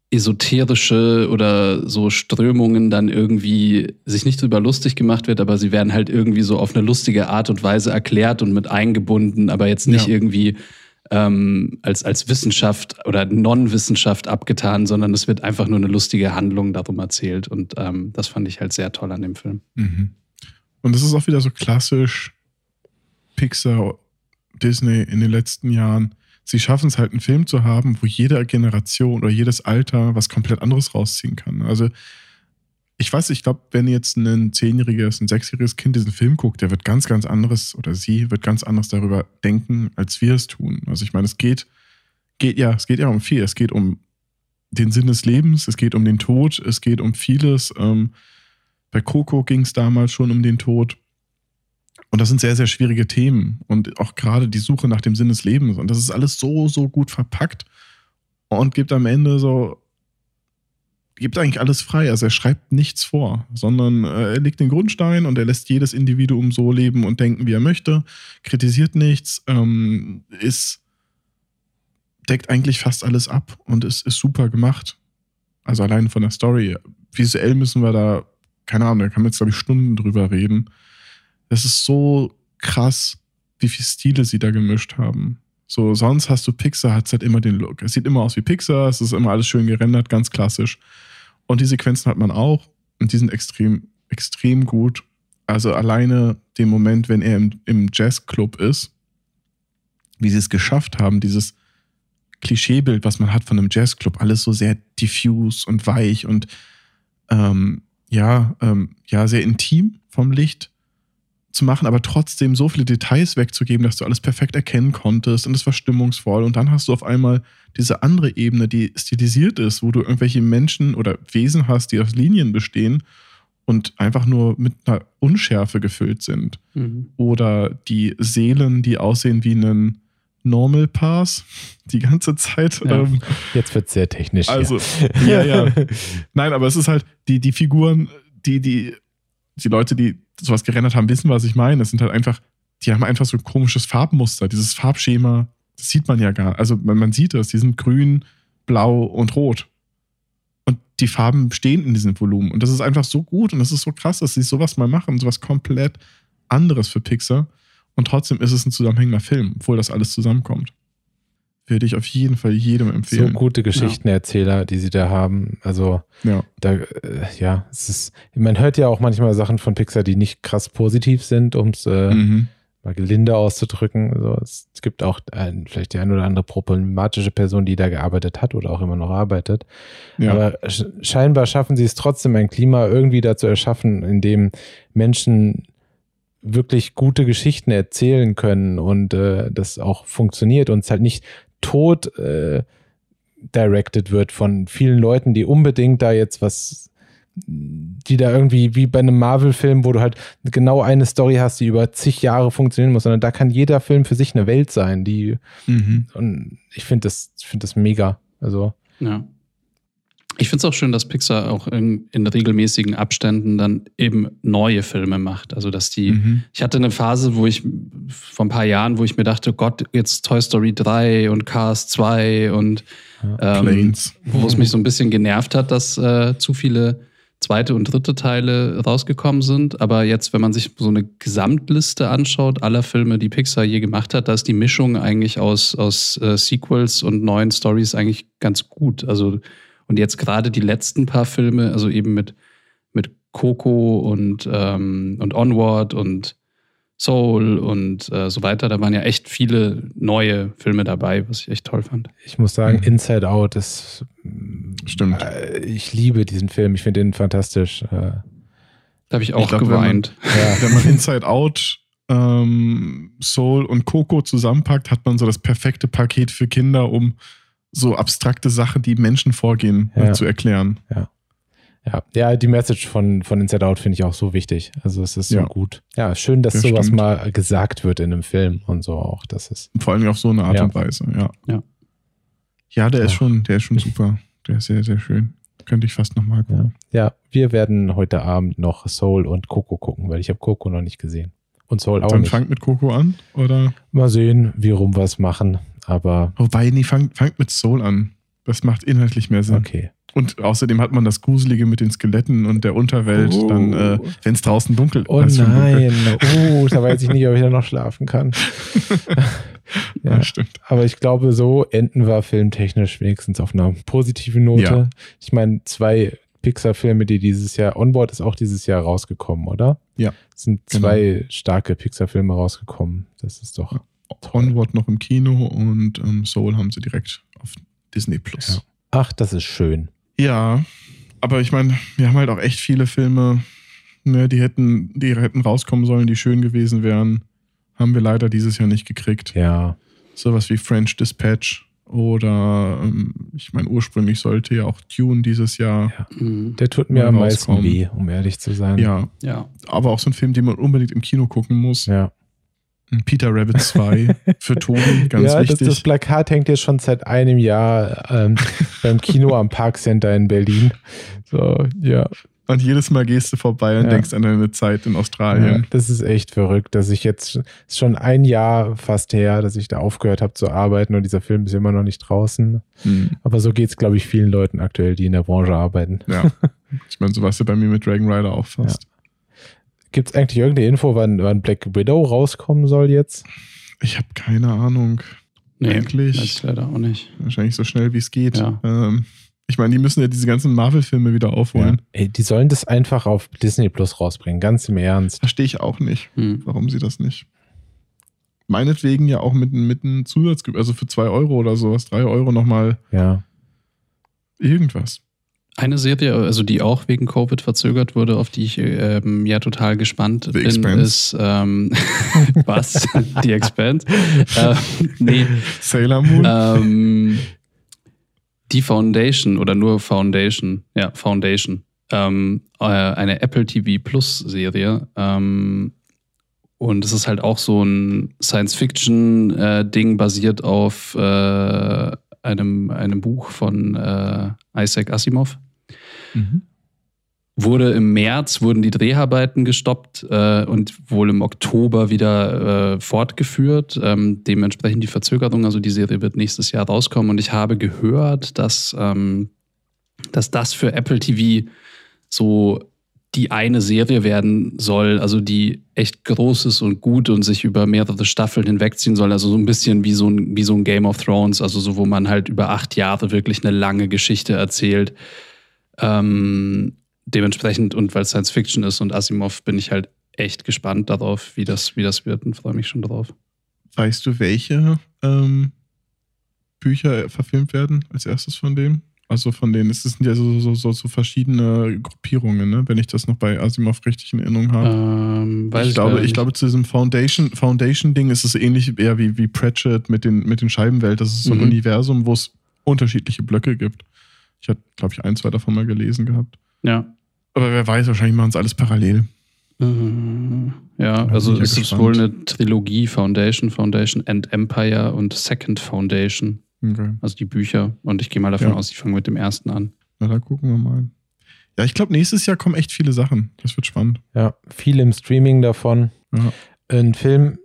esoterische oder so Strömungen dann irgendwie sich nicht drüber lustig gemacht wird, aber sie werden halt irgendwie so auf eine lustige Art und Weise erklärt und mit eingebunden, aber jetzt nicht Ja. irgendwie ähm, als, als Wissenschaft oder Non-Wissenschaft abgetan, sondern es wird einfach nur eine lustige Handlung darum erzählt. Und ähm, das fand ich halt sehr toll an dem Film. Mhm. Und es ist auch wieder so klassisch Pixar, Disney in den letzten Jahren. Sie schaffen es halt, einen Film zu haben, wo jede Generation oder jedes Alter was komplett anderes rausziehen kann. Also, ich weiß, ich glaube, wenn jetzt ein zehnjähriges, ein sechsjähriges Kind diesen Film guckt, der wird ganz, ganz anderes oder sie wird ganz anders darüber denken, als wir es tun. Also, ich meine, es geht, geht ja, es geht ja um viel. Es geht um den Sinn des Lebens, es geht um den Tod, es geht um vieles. Ähm, bei Coco ging es damals schon um den Tod. Und das sind sehr, sehr schwierige Themen. Und auch gerade die Suche nach dem Sinn des Lebens. Und das ist alles so, so gut verpackt und gibt am Ende so, gibt eigentlich alles frei. Also er schreibt nichts vor, sondern äh, er legt den Grundstein und er lässt jedes Individuum so leben und denken, wie er möchte, kritisiert nichts, ähm, ist, deckt eigentlich fast alles ab und ist, ist super gemacht. Also allein von der Story. Visuell müssen wir da, keine Ahnung, da kann man jetzt, glaube ich, Stunden drüber reden. Das ist so krass, wie viele Stile sie da gemischt haben. So, sonst hast du Pixar, hat halt immer den Look. Es sieht immer aus wie Pixar, es ist immer alles schön gerendert, ganz klassisch. Und die Sequenzen hat man auch und die sind extrem, extrem gut. Also alleine den Moment, wenn er im, im Jazzclub ist, wie sie es geschafft haben, dieses Klischeebild, was man hat von einem Jazzclub, alles so sehr diffus und weich und ähm, ja, ähm, ja, sehr intim vom Licht zu machen, aber trotzdem so viele Details wegzugeben, dass du alles perfekt erkennen konntest und es war stimmungsvoll. Und dann hast du auf einmal diese andere Ebene, die stilisiert ist, wo du irgendwelche Menschen oder Wesen hast, die aus Linien bestehen und einfach nur mit einer Unschärfe gefüllt sind. Oder die Seelen, die aussehen wie einen Normal Pass die ganze Zeit. Ja. Ähm, jetzt wird sehr technisch. also, ja, ja. Nein, aber es ist halt, die, die Figuren, die, die, die Leute, die sowas gerendert haben, wissen, was ich meine. Es sind halt einfach, die haben einfach so ein komisches Farbmuster, dieses Farbschema, Das sieht man ja gar Also man, man sieht das, die sind grün, blau und rot. Und die Farben stehen in diesem Volumen. Und das ist einfach so gut und das ist so krass, dass sie sowas mal machen, sowas komplett anderes für Pixar. Und trotzdem ist es ein zusammenhängender Film, obwohl das alles zusammenkommt. Würde ich auf jeden Fall jedem So empfehlen. gute Geschichtenerzähler, die sie da haben. Also Ja. da, äh, ja, es ist, man hört ja auch manchmal Sachen von Pixar, die nicht krass positiv sind, um es äh, Mhm. mal gelinde auszudrücken. Also es gibt auch ein, vielleicht die ein oder andere problematische Person, die da gearbeitet hat oder auch immer noch arbeitet. ja. Aber sch scheinbar schaffen sie es trotzdem, ein Klima irgendwie dazu erschaffen, in dem Menschen wirklich gute Geschichten erzählen können und äh, das auch funktioniert und es halt nicht tot äh, directed wird von vielen Leuten, die unbedingt da jetzt was, die da irgendwie wie bei einem Marvel-Film, wo du halt genau eine Story hast, die über zig Jahre funktionieren muss, sondern da kann jeder Film für sich eine Welt sein, die Mhm. und ich finde das, ich finde das mega. Also Ja. Ich finde es auch schön, dass Pixar auch in, in regelmäßigen Abständen dann eben neue Filme macht. Also, dass die. Mhm. Ich hatte eine Phase, wo ich vor ein paar Jahren, wo ich mir dachte, Gott, jetzt Toy Story 3 und Cars 2 und ähm, Planes. wo es mich so ein bisschen genervt hat, dass äh, zu viele zweite und dritte Teile rausgekommen sind. Aber jetzt, wenn man sich so eine Gesamtliste anschaut, aller Filme, die Pixar je gemacht hat, da ist die Mischung eigentlich aus, aus äh, Sequels und neuen Stories eigentlich ganz gut. Also, und jetzt gerade die letzten paar Filme, also eben mit, mit Coco und, ähm, und Onward und Soul und äh, so weiter, da waren ja echt viele neue Filme dabei, was ich echt toll fand. ich muss sagen, Mhm. Inside Out ist Stimmt. Äh, Ich liebe diesen Film, ich finde ihn fantastisch. Äh, Da habe ich auch glaub, wenn man- geweint. Ja. Wenn man Inside Out, ähm, Soul und Coco zusammenpackt, hat man so das perfekte Paket für Kinder, um so abstrakte Sachen, die Menschen vorgehen, Ja. zu erklären. Ja, ja, die Message von, von Inside Out finde ich auch so wichtig. Also es ist so Ja. gut. Ja, schön, dass Das sowas stimmt. mal gesagt wird in einem Film und so auch. Das ist. Vor allem auf so eine Art Ja. und Weise, ja. Ja. Ja, der ist Ach. schon, der ist schon super. Der ist sehr, sehr schön. Könnte ich fast nochmal Ja. gucken. ja, wir werden heute Abend noch Soul und Coco gucken, weil ich habe Coco noch nicht gesehen. Und Soul auch Dann nicht. fangt mit Coco an, oder? Mal sehen, wie rum wir es machen. Aber Wobei, nee, fangt, fangt mit Soul an. Das macht inhaltlich mehr Sinn. okay. Und außerdem hat man das Gruselige mit den Skeletten und der Unterwelt, Oh. dann, äh, wenn es draußen dunkel Oh was für ein Dunkel. nein. Oh, da weiß ich nicht, ob ich da noch schlafen kann. Ja, Ja. stimmt. Aber ich glaube, so enden wir filmtechnisch wenigstens auf einer positiven Note. Ja. Ich meine, zwei Pixar-Filme, die dieses Jahr, Onboard ist auch dieses Jahr rausgekommen, oder? Ja. Es sind Genau. zwei starke Pixar-Filme rausgekommen. Das ist doch. Onward noch im Kino und ähm, Soul haben sie direkt auf Disney Plus. Ja. Ach, das ist schön. Ja, aber ich meine, wir haben halt auch echt viele Filme, ne, die hätten, die hätten rauskommen sollen, die schön gewesen wären. Haben wir leider dieses Jahr nicht gekriegt. Ja. Sowas wie French Dispatch oder ähm, ich meine, ursprünglich sollte ja auch Dune dieses Jahr. Ja. Mhm. Der tut mir am meisten weh, um ehrlich zu sein. Ja, Ja. aber auch so ein Film, den man unbedingt im Kino gucken muss. Ja. Peter Rabbit 2 für Tobi, ganz ja, das, wichtig. das Plakat hängt jetzt schon seit einem Jahr ähm, beim Kino am Parkcenter in Berlin. So, ja. Und jedes Mal gehst du vorbei und Ja. denkst an deine Zeit in ja. Australien. Das ist echt verrückt, dass ich jetzt ist schon ein Jahr fast her, dass ich da aufgehört habe zu arbeiten und dieser Film ist immer noch nicht draußen. Hm. Aber so geht es, glaube ich, vielen Leuten aktuell, die in der Branche arbeiten. Ja. Ich meine, so war es ja bei mir mit Dragon Rider auch fast. Gibt es eigentlich irgendeine Info, wann, wann Black Widow rauskommen soll jetzt? Ich habe keine Ahnung. Nee, Eigentlich- ich leider auch nicht. Wahrscheinlich so schnell wie es geht. Ja. Ähm, ich meine, die müssen ja diese ganzen Marvel-Filme wieder aufholen. Ey, die sollen das einfach auf Disney Plus rausbringen, ganz im Ernst. Verstehe ich auch nicht, Hm. warum sie das nicht. Meinetwegen ja auch mit, mit einem Zusatz, also für 2 Euro oder sowas, 3 Euro nochmal Ja. irgendwas. Eine Serie, also die auch wegen Covid verzögert wurde, auf die ich ähm, ja total gespannt The bin, Expanse. ist ähm, was? Die Expanse? äh, nee, Sailor Moon. ähm, die Foundation oder nur Foundation, ja, Foundation. Ähm, äh, eine Apple TV Plus Serie. Ähm, und es ist halt auch so ein Science-Fiction-Ding basiert auf äh, einem, einem Buch von äh, Isaac Asimov. Mhm. wurde im März, wurden die Dreharbeiten gestoppt äh, und wohl im Oktober wieder äh, fortgeführt. Ähm, dementsprechend die Verzögerung, also die Serie wird nächstes Jahr rauskommen. Und ich habe gehört, dass, ähm, dass das für Apple TV so die eine Serie werden soll, also die echt groß ist und gut und sich über mehrere Staffeln hinwegziehen soll. Also so ein bisschen wie so ein, wie so ein Game of Thrones, also so, wo man halt über acht Jahre wirklich eine lange Geschichte erzählt. Ähm, dementsprechend, und weil es Science Fiction ist und Asimov, bin ich halt echt gespannt darauf, wie das, wie das wird und freue mich schon drauf. Weißt du, welche ähm, Bücher verfilmt werden als erstes von dem? Also von denen, es sind ja so, so, so, so verschiedene Gruppierungen, ne? wenn ich das noch bei Asimov richtig in Erinnerung habe. Ähm, ich, ich glaube, ich glaube, zu diesem Foundation, Foundation-Ding ist es ähnlich eher wie, wie Pratchett mit den, mit den Scheibenwelt. Das ist so ein Mhm. Universum, wo es unterschiedliche Blöcke gibt. Ich hatte, glaube ich, ein, zwei davon mal gelesen gehabt. Ja. Aber wer weiß, wahrscheinlich machen es alles parallel. Äh, Ja, bin also ich ja es ist wohl eine Trilogie, Foundation, Foundation and Empire und Second Foundation, Okay. also die Bücher. Und ich gehe mal davon Ja. aus, die fangen mit dem ersten an. Na, da gucken wir mal. Ja, ich glaube, nächstes Jahr kommen echt viele Sachen. Das wird spannend. Ja, viel im Streaming davon. Ja. Ein Film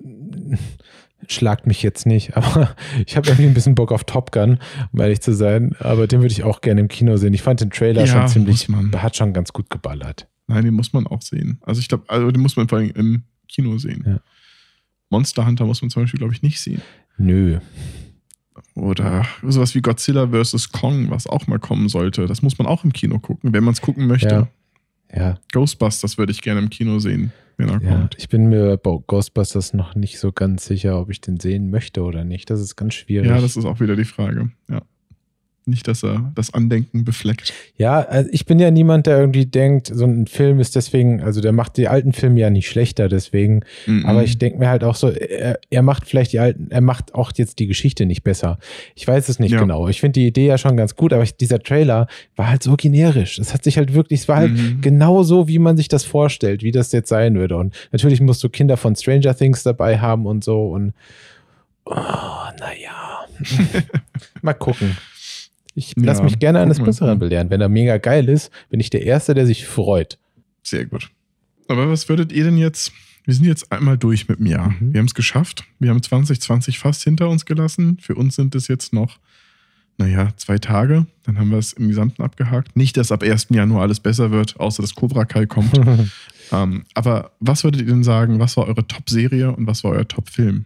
schlagt mich jetzt nicht, aber ich habe irgendwie ein bisschen Bock auf Top Gun, um ehrlich zu sein. Aber den würde ich auch gerne im Kino sehen. Ich fand den Trailer Ja, schon ziemlich, hat schon ganz gut geballert. Nein, den muss man auch sehen. Also ich glaube, also den muss man vor allem im Kino sehen. Ja. Monster Hunter muss man zum Beispiel, glaube ich, nicht sehen. Nö. Oder sowas wie Godzilla vs. Kong, was auch mal kommen sollte. Das muss man auch im Kino gucken, wenn man es gucken möchte. Ja. Ja, Ghostbusters würde ich gerne im Kino sehen, wenn er ja. kommt. Ich bin mir bei Ghostbusters noch nicht so ganz sicher, ob ich den sehen möchte oder nicht. Das ist ganz schwierig. Ja, das ist auch wieder die Frage. Ja. Nicht, dass er das Andenken befleckt. Ja, also ich bin ja niemand, der irgendwie denkt, so ein Film ist deswegen, also der macht die alten Filme ja nicht schlechter deswegen. Mhm. Aber ich denke mir halt auch so, er, er macht vielleicht die alten, er macht auch jetzt die Geschichte nicht besser. Ich weiß es nicht Ja. genau. Ich finde die Idee ja schon ganz gut, aber ich, dieser Trailer war halt so generisch. Es hat sich halt wirklich, es war halt Mhm. genau so, wie man sich das vorstellt, wie das jetzt sein würde. Und natürlich musst du Kinder von Stranger Things dabei haben und so und oh, naja. Mal gucken. Ich lass Ja, mich gerne eines. Besseren belehren. Wenn er mega geil ist, bin ich der Erste, der sich freut. Sehr gut. Aber was würdet ihr denn jetzt? Wir sind jetzt einmal durch mit dem Jahr. Mhm. Wir haben es geschafft. Wir haben 2020 fast hinter uns gelassen. Für uns sind es jetzt noch, naja, zwei Tage. Dann haben wir es im Gesamten abgehakt. Nicht, dass ab 1. Januar alles besser wird, außer dass Cobra Kai kommt. ähm, aber was würdet ihr denn sagen? Was war eure Top-Serie und was war euer Top-Film?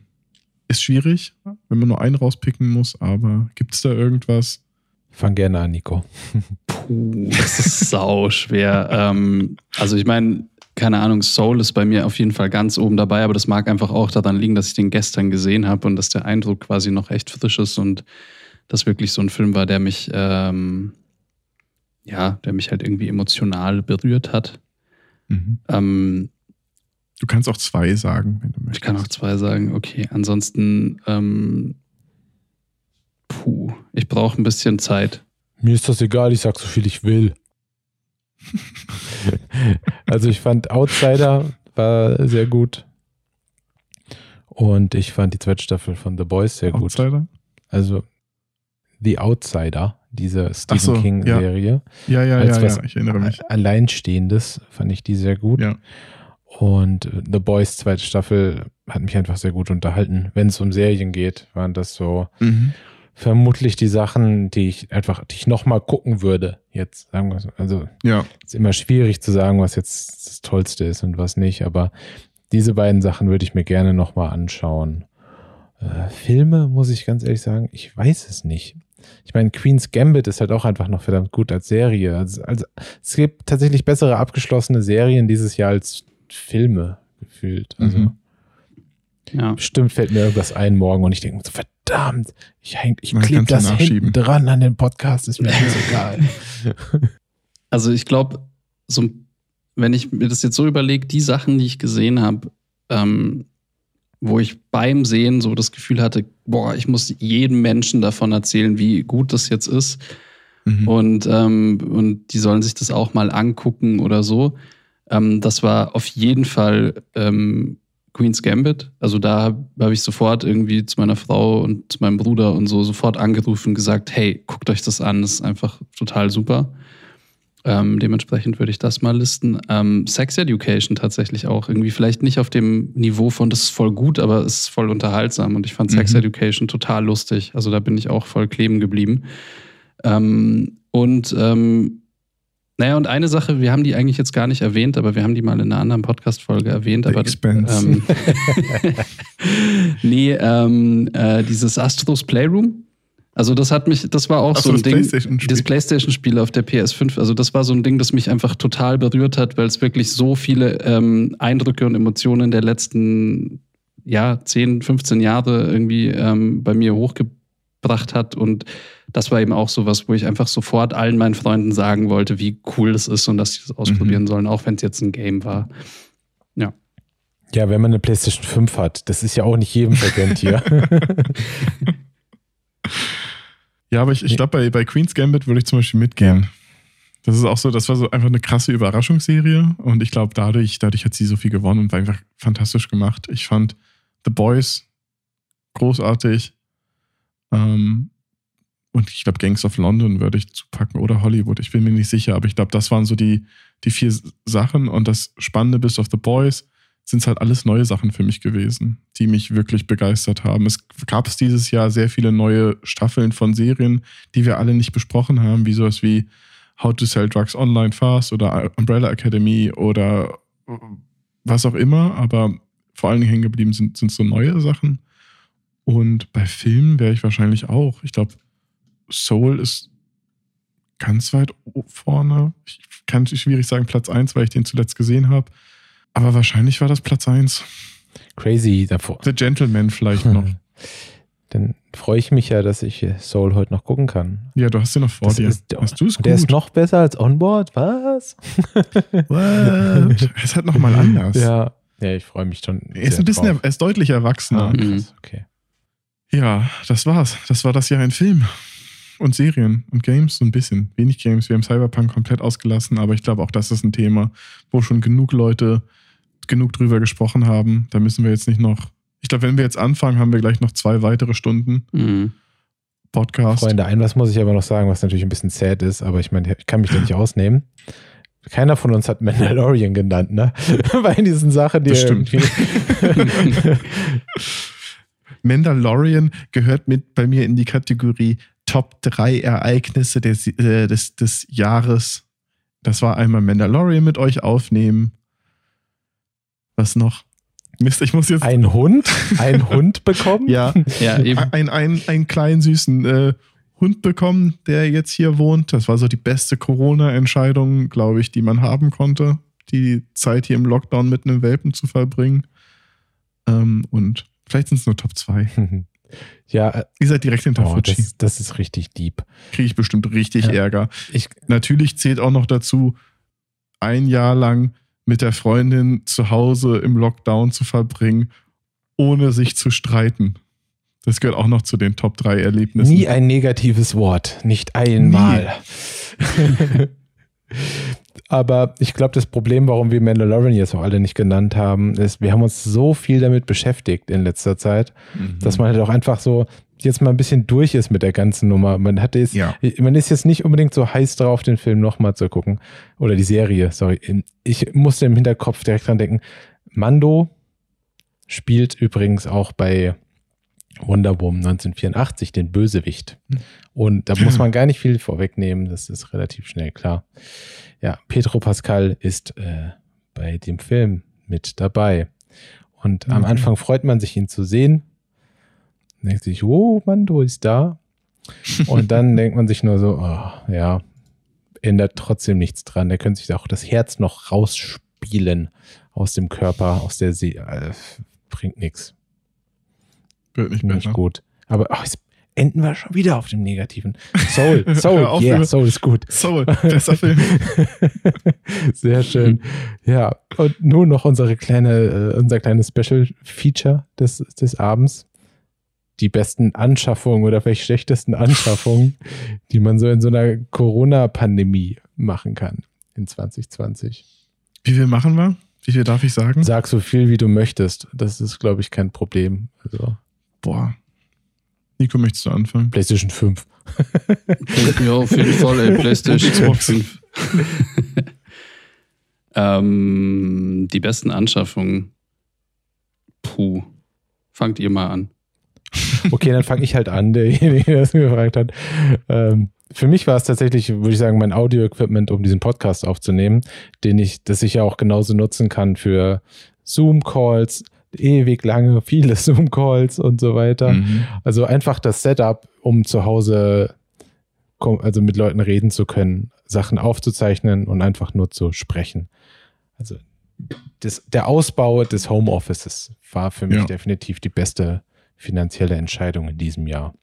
Ist schwierig, wenn man nur einen rauspicken muss, aber gibt es da irgendwas? Fang gerne an, Nico. Puh, das ist sau schwer. ähm, also ich meine, keine Ahnung, Soul ist bei mir auf jeden Fall ganz oben dabei, aber das mag einfach auch daran liegen, dass ich den gestern gesehen habe und dass der Eindruck quasi noch echt frisch ist und das wirklich so ein Film war, der mich, ähm, ja, der mich halt irgendwie emotional berührt hat. Ähm, Du kannst auch zwei sagen, wenn du möchtest. ich kann auch zwei sagen, okay. Ansonsten, ähm, puh, ich brauche ein bisschen Zeit. Mir ist das egal, ich sag so viel ich will. also ich fand Outsider war sehr gut. Und ich fand die zweite Staffel von The Boys sehr gut. Outsider? Also The Outsider, diese Stephen so, King-Serie. Ja, ja, Als ja, was ja, ich erinnere mich. Alleinstehendes fand ich die sehr gut. Ja. Und The Boys zweite Staffel hat mich einfach sehr gut unterhalten. Wenn es um Serien geht, waren das so Mhm. Vermutlich die Sachen, die ich einfach, die ich nochmal gucken würde. Jetzt sagen wir so. Also Ja, ist immer schwierig zu sagen, was jetzt das Tollste ist und was nicht, aber diese beiden Sachen würde ich mir gerne nochmal anschauen. Äh, Filme, muss ich ganz ehrlich sagen, ich weiß es nicht. Ich meine, Queen's Gambit ist halt auch einfach noch verdammt gut als Serie. Also, also es gibt tatsächlich bessere abgeschlossene Serien dieses Jahr als Filme gefühlt. Also Mhm. Ja. bestimmt fällt mir irgendwas ein morgen und ich denke so, verdammt, ich, häng- ich klebe das hinten dran an den Podcast, ist mir alles egal. Also ich glaube, so, wenn ich mir das jetzt so überlege, die Sachen, die ich gesehen habe, ähm, wo ich beim Sehen so das Gefühl hatte, boah, ich muss jedem Menschen davon erzählen, wie gut das jetzt ist. Mhm. Und, ähm, und die sollen sich das auch mal angucken oder so. Ähm, das war auf jeden Fall ähm, Queen's Gambit. Also da habe ich sofort irgendwie zu meiner Frau und zu meinem Bruder und so sofort angerufen und gesagt, hey, guckt euch das an, das ist einfach total super. Ähm, dementsprechend würde ich das mal listen. Ähm, Sex Education tatsächlich auch. Irgendwie vielleicht nicht auf dem Niveau von das ist voll gut, aber es ist voll unterhaltsam. Und ich fand Sex Mhm. Education total lustig. Also da bin ich auch voll kleben geblieben. Ähm, und ähm, naja, und eine Sache, wir haben die eigentlich jetzt gar nicht erwähnt, aber wir haben die mal in einer anderen Podcast-Folge erwähnt. The aber ähm, nee, ähm, äh, dieses Astros Playroom. Also das hat mich, das war auch Ach so ein das Ding. PlayStation-Spiel. Das PlayStation-Spiel auf der PS5. Also das war so ein Ding, das mich einfach total berührt hat, weil es wirklich so viele ähm, Eindrücke und Emotionen der letzten ja, 10, 15 Jahre irgendwie ähm, bei mir hochgebracht hat. Und das war eben auch sowas, wo ich einfach sofort allen meinen Freunden sagen wollte, wie cool das ist und dass sie das ausprobieren sollen, auch wenn es jetzt ein Game war. Ja, wenn man eine PlayStation 5 hat, das ist ja auch nicht jedem vergönnt hier. Ja, aber ich, ich glaube, bei, bei Queen's Gambit würde ich zum Beispiel mitgehen. Das ist auch so, das war so einfach eine krasse Überraschungsserie und ich glaube, dadurch, dadurch hat sie so viel gewonnen und war einfach fantastisch gemacht. Ich fand The Boys großartig. Ähm, und ich glaube, Gangs of London würde ich zupacken oder Hollywood. Ich bin mir nicht sicher, aber ich glaube, das waren so die, die vier Sachen. Und das Spannende bis auf The Boys sind halt alles neue Sachen für mich gewesen, die mich wirklich begeistert haben. Es gab es dieses Jahr sehr viele neue Staffeln von Serien, die wir alle nicht besprochen haben, wie sowas wie How to Sell Drugs Online Fast oder Umbrella Academy oder was auch immer, aber vor allen Dingen hängen geblieben sind, sind so neue Sachen. Und bei Filmen wäre ich wahrscheinlich auch. Ich glaube, Soul ist ganz weit vorne. Ich kann schwierig sagen Platz 1, weil ich den zuletzt gesehen habe. Aber wahrscheinlich war das Platz 1. Crazy davor. The Gentleman vielleicht noch. Dann freue ich mich ja, dass ich Soul heute noch gucken kann. Ja, du hast den noch vor Das dir. ist- hast du es Und der ist gut? noch besser als Onboard? Was? What? Es ist halt nochmal anders. Ja. Ja, ich freue mich schon. Er ist ein bisschen, drauf. er ist deutlich erwachsener. Ah, Mhm. okay. Ja, das war's. Das war das Jahr in Film und Serien und Games so ein bisschen. Wenig Games. Wir haben Cyberpunk komplett ausgelassen, aber ich glaube auch das ist ein Thema, wo schon genug Leute genug drüber gesprochen haben. Da müssen wir jetzt nicht noch. Ich glaube, wenn wir jetzt anfangen, haben wir gleich noch zwei weitere Stunden Mhm. Podcast. Freunde, ein was muss ich aber noch sagen, was natürlich ein bisschen sad ist, aber ich meine, ich kann mich da nicht ausnehmen. Keiner von uns hat Mandalorian genannt, ne? Bei diesen Sachen, die Das stimmt. Mandalorian gehört mit bei mir in die Kategorie Top 3 Ereignisse des, äh, des, des Jahres. Das war einmal Mandalorian mit euch aufnehmen. Was noch? Mist, ich muss jetzt. ein Hund, ein Hund bekommen. ja, Ja, eben. ein, ein, einen kleinen süßen äh, Hund bekommen, der jetzt hier wohnt. Das war so die beste Corona-Entscheidung, glaube ich, die man haben konnte, die Zeit hier im Lockdown mit einem Welpen zu verbringen. Ähm, und vielleicht sind es nur Top 2. Ja, äh, Ihr seid direkt hinter oh, Fuji. das, das ist richtig deep. Kriege ich bestimmt richtig Ja. Ärger. Ich, Natürlich zählt auch noch dazu, ein Jahr lang mit der Freundin zu Hause im Lockdown zu verbringen, ohne sich zu streiten. Das gehört auch noch zu den Top 3 Erlebnissen. nie ein negatives Wort, nicht einmal. Aber ich glaube, das Problem, warum wir Mandalorian jetzt auch alle nicht genannt haben, ist, wir haben uns so viel damit beschäftigt in letzter Zeit, Mhm. dass man halt auch einfach so jetzt mal ein bisschen durch ist mit der ganzen Nummer. Man hatte jetzt, Ja. man ist jetzt nicht unbedingt so heiß drauf, den Film nochmal zu gucken. Oder die Serie, sorry. Ich musste im Hinterkopf direkt dran denken, Mando spielt übrigens auch bei Wonder Woman 1984 den Bösewicht. Und da muss man gar nicht viel vorwegnehmen, das ist relativ schnell klar. Ja, Pedro Pascal ist äh, bei dem Film mit dabei. Und am Okay. Anfang freut man sich, ihn zu sehen. Denkt sich, oh, Mando ist da. Und dann denkt man sich nur so, oh, ja, ändert trotzdem nichts dran. Der könnte sich auch das Herz noch rausspielen aus dem Körper, aus der See. Äh, bringt nichts. Wird nicht Nicht gut. Aber oh, jetzt enden wir schon wieder auf dem Negativen. Soul, Soul, auf, yeah, Soul ist gut. Soul, besser Film. Sehr schön. Ja, und nun noch unsere kleine, äh, unser kleines Special-Feature des, des Abends. Die besten Anschaffungen oder vielleicht schlechtesten Anschaffungen, die man so in so einer Corona-Pandemie machen kann in 2020. Wie viel machen wir? Wie viel darf ich sagen? Sag so viel, wie du möchtest. Das ist, glaube ich, kein Problem. Also, Boah. Nico, möchtest du anfangen? PlayStation 5. Ja, auf jeden Fall, ey, PlayStation Xbox. 5. ähm, die besten Anschaffungen. Puh. Fangt ihr mal an. Okay, dann fange ich halt an, derjenige, der es mir gefragt hat. Ähm, für mich war es tatsächlich, würde ich sagen, mein Audio-Equipment, um diesen Podcast aufzunehmen, den ich, das ich ja auch genauso nutzen kann für Zoom-Calls, ewig lange, viele Zoom-Calls und so weiter. Mhm. Also einfach das Setup, um zu Hause also mit Leuten reden zu können, Sachen aufzuzeichnen und einfach nur zu sprechen. Also das, der Ausbau des Homeoffices war für mich Ja. definitiv die beste finanzielle Entscheidung in diesem Jahr.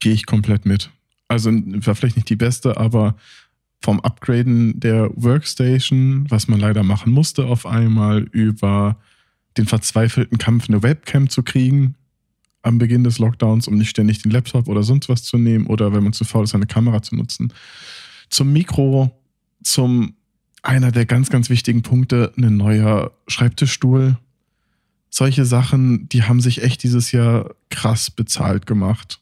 Gehe ich komplett mit. Also war vielleicht nicht die beste, aber vom Upgraden der Workstation, was man leider machen musste, auf einmal über den verzweifelten Kampf, eine Webcam zu kriegen am Beginn des Lockdowns, um nicht ständig den Laptop oder sonst was zu nehmen oder wenn man zu faul ist, eine Kamera zu nutzen. Zum Mikro, zum einer der ganz, ganz wichtigen Punkte, ein neuer Schreibtischstuhl. Solche Sachen, die haben sich echt dieses Jahr krass bezahlt gemacht.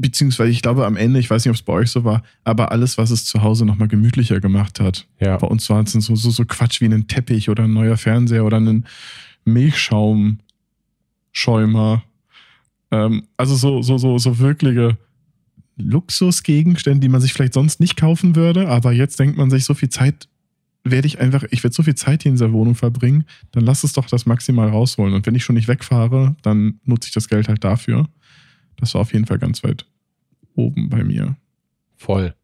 Beziehungsweise, ich glaube, am Ende, ich weiß nicht, ob es bei euch so war, aber alles, was es zu Hause nochmal gemütlicher gemacht hat. Ja. Bei uns waren es so, so, so Quatsch wie ein Teppich oder ein neuer Fernseher oder ein Milchschaumschäumer. Ähm, also so, so, so, so wirkliche Luxusgegenstände, die man sich vielleicht sonst nicht kaufen würde, aber jetzt denkt man sich, so viel Zeit werde ich einfach, ich werde so viel Zeit hier in dieser Wohnung verbringen, dann lass es doch das maximal rausholen. Und wenn ich schon nicht wegfahre, dann nutze ich das Geld halt dafür. Das war auf jeden Fall ganz weit oben bei mir. Voll.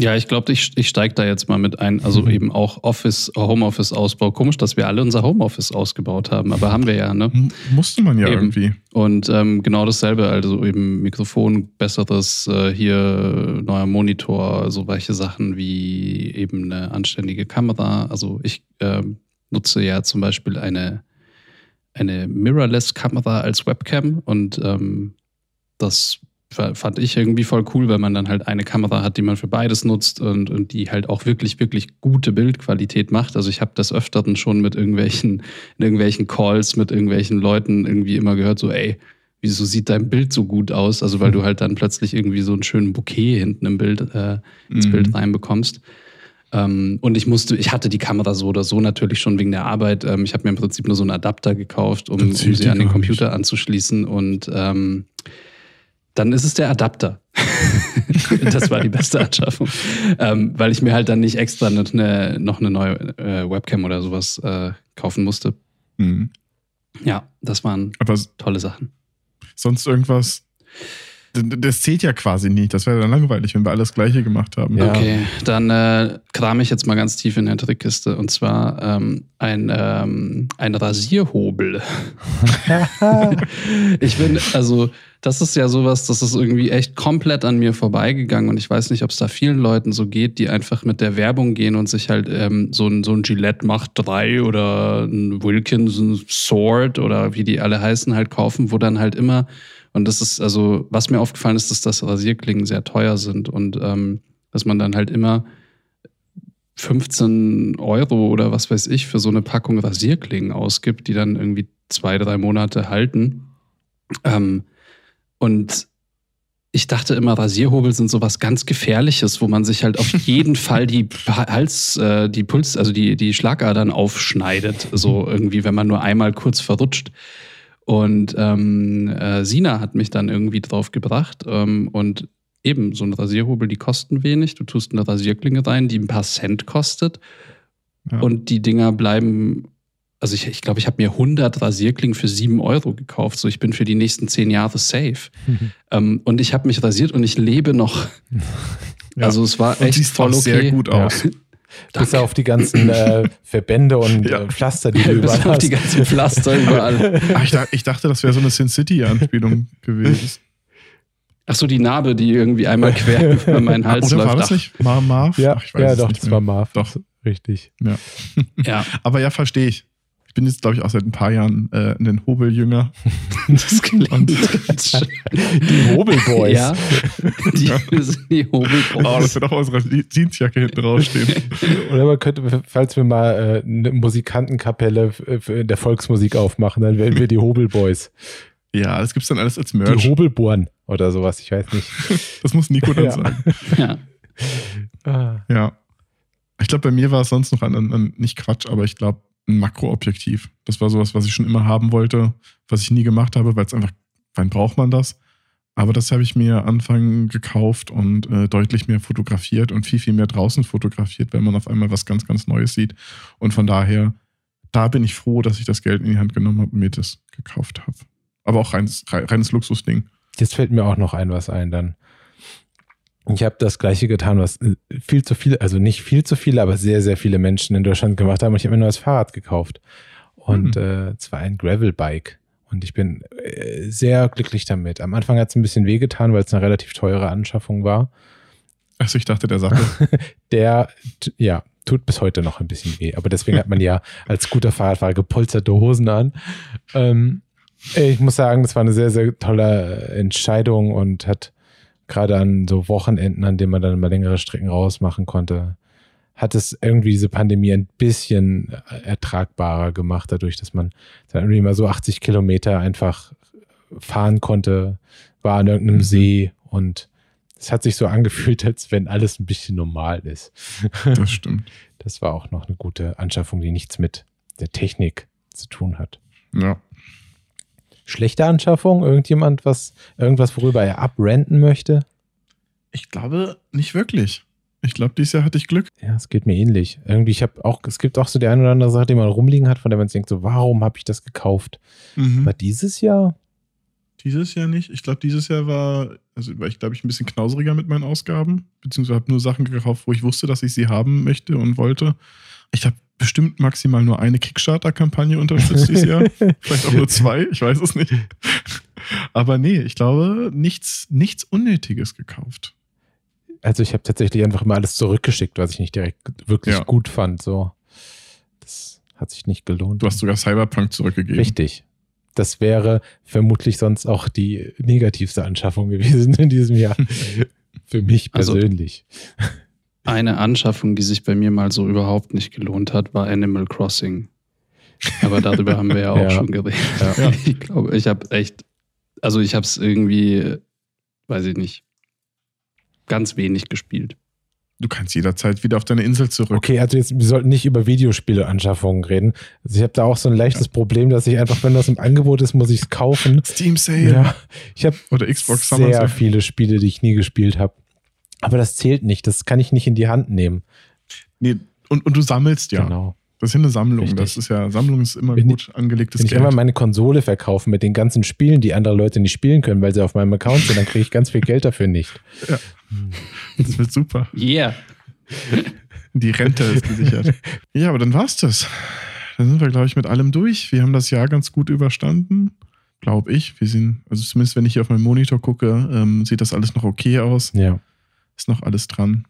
Ja, ich glaube, ich, ich steige da jetzt mal mit ein. Also Mhm. eben auch Office, Homeoffice-Ausbau. Komisch, dass wir alle unser Homeoffice ausgebaut haben, aber haben wir ja, ne? M musste man ja Eben. irgendwie. Und ähm, genau dasselbe, also eben Mikrofon, besseres, äh, hier neuer Monitor, so welche Sachen wie eben eine anständige Kamera. Also ich ähm, nutze ja zum Beispiel eine, eine Mirrorless-Kamera als Webcam und ähm, das fand ich irgendwie voll cool, weil man dann halt eine Kamera hat, die man für beides nutzt und, und die halt auch wirklich, wirklich gute Bildqualität macht. Also ich habe das öfteren schon mit irgendwelchen, in irgendwelchen Calls mit irgendwelchen Leuten irgendwie immer gehört, so, ey, wieso sieht dein Bild so gut aus? Also weil du halt dann plötzlich irgendwie so einen schönen Bouquet hinten im Bild, äh, ins Mhm. Bild reinbekommst. Ähm, und ich musste, ich hatte die Kamera so oder so natürlich schon wegen der Arbeit. Ähm, ich habe mir im Prinzip nur so einen Adapter gekauft, um, um sie an den Computer anzuschließen. Und ähm, dann ist es der Adapter. das war die beste Anschaffung. Ähm, weil ich mir halt dann nicht extra noch eine, noch eine neue äh, Webcam oder sowas äh, kaufen musste. Mhm. Ja, das waren Aber tolle Sachen. sonst irgendwas. Das zählt ja quasi nicht. Das wäre dann langweilig, wenn wir alles Gleiche gemacht haben. Ja. Okay, dann äh, kram ich jetzt mal ganz tief in der Trickkiste. Und zwar ähm, ein, ähm, ein Rasierhobel. ich bin, also, das ist ja sowas, das ist irgendwie echt komplett an mir vorbeigegangen. Und ich weiß nicht, ob es da vielen Leuten so geht, die einfach mit der Werbung gehen und sich halt ähm, so, ein, so ein Gillette Macht 3 oder ein Wilkinson Sword oder wie die alle heißen, halt kaufen, wo dann halt immer, und das ist, also, was mir aufgefallen ist, dass das Rasierklingen sehr teuer sind und ähm, dass man dann halt immer 15 Euro oder was weiß ich für so eine Packung Rasierklingen ausgibt, die dann irgendwie zwei, drei Monate halten. Ähm, und ich dachte immer, Rasierhobel sind sowas ganz Gefährliches, wo man sich halt auf jeden Fall die Hals, äh, die Puls, also die, die Schlagadern aufschneidet, so irgendwie, wenn man nur einmal kurz verrutscht. Und ähm, äh, Sina hat mich dann irgendwie drauf gebracht. Ähm, und eben, so ein Rasierhobel, die kosten wenig. Du tust eine Rasierklinge rein, die ein paar Cent kostet. Ja. Und die Dinger bleiben. Also ich glaube, ich, glaub, ich habe mir 100 Rasierklingen für 7 Euro gekauft. So, ich bin für die nächsten 10 Jahre safe. ähm, und ich habe mich rasiert und ich lebe noch. Ja. Also es war Und echt voll okay. sehr gut Ja. Aus. Bis Danke. auf die ganzen äh, Verbände und Ja. äh, Pflaster, die du Bis überall auf die hast. ganzen Pflaster überall. Ach, ich, dachte, ich dachte, das wäre so eine Sin City-Anspielung gewesen. Ach so, die Narbe, die irgendwie einmal quer über meinen Hals Oder war läuft. das nicht Mar Marv? Ja, Ach, ich weiß ja doch, nicht das mehr. war Marv. Doch. Richtig. Ja. Ja, Aber ja, verstehe ich. Ich bin jetzt, glaube ich, auch seit ein paar Jahren äh, ein Hobeljünger. das klingt ganz schön. Die Hobelboys. Ja, die sind die Oh, das Hobelboys. wird auf unserer Jeansjacke hinten draufstehen. Oder man könnte, falls wir mal äh, eine Musikantenkapelle für- der Volksmusik aufmachen, dann wären wir die Hobelboys. Ja, das gibt's dann alles als Die Merch. Hobelborn oder sowas, ich weiß nicht. Das muss Nico dann Ja. sagen. Ja. Ah. Ja. Ich glaube, bei mir war es sonst noch ein, ein, ein nicht Quatsch, aber ich glaube, ein Makroobjektiv. Das war sowas, was ich schon immer haben wollte, was ich nie gemacht habe, weil es einfach, wann braucht man das? Aber das habe ich mir Anfang gekauft und äh, deutlich mehr fotografiert und viel, viel mehr draußen fotografiert, wenn man auf einmal was ganz, ganz Neues sieht. Und von daher, da bin ich froh, dass ich das Geld in die Hand genommen habe und mir das gekauft habe. Aber auch reines, reines Luxusding. Jetzt fällt mir auch noch ein was ein dann. Ich habe das gleiche getan, was äh, viel zu viele, also nicht viel zu viele, aber sehr, sehr viele Menschen in Deutschland gemacht haben. Und ich habe mir nur das Fahrrad gekauft. Und äh, zwar ein Gravelbike. Und ich bin äh, sehr glücklich damit. Am Anfang hat es ein bisschen wehgetan, weil es eine relativ teure Anschaffung war. Also ich dachte, der Sache. Der, ja, tut bis heute noch ein bisschen weh. Aber deswegen hat man ja als guter Fahrradfahrer gepolsterte Hosen an. Ähm, ich muss sagen, das war eine sehr, sehr tolle Entscheidung und hat gerade an so Wochenenden, an denen man dann mal längere Strecken rausmachen konnte, hat es irgendwie diese Pandemie ein bisschen ertragbarer gemacht, dadurch, dass man dann irgendwie mal so 80 Kilometer einfach fahren konnte, war an irgendeinem Mhm. See und es hat sich so angefühlt, als wenn alles ein bisschen normal ist. Das stimmt. Das war auch noch eine gute Anschaffung, die nichts mit der Technik zu tun hat. Ja. Schlechte Anschaffung? Irgendjemand was, irgendwas, worüber er abrenten möchte? Ich glaube nicht wirklich. Ich glaube, dieses Jahr hatte ich Glück. Ja, es geht mir ähnlich. Irgendwie, ich habe auch, es gibt auch so die eine oder andere Sache, die man rumliegen hat, von der man sich denkt, so, warum habe ich das gekauft? Aber dieses Jahr? Dieses Jahr nicht. Ich glaube, dieses Jahr war, also war ich, glaube ich, ein bisschen knauseriger mit meinen Ausgaben, beziehungsweise habe nur Sachen gekauft, wo ich wusste, dass ich sie haben möchte und wollte. Ich habe bestimmt maximal nur eine Kickstarter-Kampagne unterstützt dieses Jahr. Vielleicht auch nur zwei, ich weiß es nicht. Aber nee, ich glaube, nichts, nichts Unnötiges gekauft. Also ich habe tatsächlich einfach mal alles zurückgeschickt, was ich nicht direkt wirklich Ja. gut fand. So, das hat sich nicht gelohnt. Du hast sogar Cyberpunk zurückgegeben. Richtig. Das wäre vermutlich sonst auch die negativste Anschaffung gewesen in diesem Jahr. Für mich Also- persönlich. Eine Anschaffung, die sich bei mir mal so überhaupt nicht gelohnt hat, war Animal Crossing. Aber darüber haben wir ja auch Ja. schon geredet. Ja. Ich glaube, ich habe echt, also ich habe es irgendwie, weiß ich nicht, ganz wenig gespielt. Du kannst jederzeit wieder auf deine Insel zurück. Okay, also jetzt, wir sollten nicht über Videospiele-Anschaffungen reden. Also ich habe da auch so ein leichtes Problem, dass ich einfach, wenn das im Angebot ist, muss ich es kaufen. Steam Sale Ja, ich habe oder Xbox Summer sehr Sale. viele Spiele, die ich nie gespielt habe. Aber das zählt nicht. Das kann ich nicht in die Hand nehmen. Nee, und, und du sammelst ja. Genau. Das ist ja eine Sammlung. Richtig. Das ist ja, Sammlung ist immer Wenn gut angelegtes Wenn ich Geld. immer meine Konsole verkaufe mit den ganzen Spielen, die andere Leute nicht spielen können, weil sie auf meinem Account sind, dann kriege ich ganz viel Geld dafür nicht. Das wird super. Yeah. Die Rente ist gesichert. ja, aber dann war's das. Dann sind wir, glaube ich, mit allem durch. Wir haben das Jahr ganz gut überstanden. Glaube ich. Wir sind, also zumindest wenn ich hier auf meinen Monitor gucke, ähm, sieht das alles noch okay aus. Ja. Ist noch alles dran.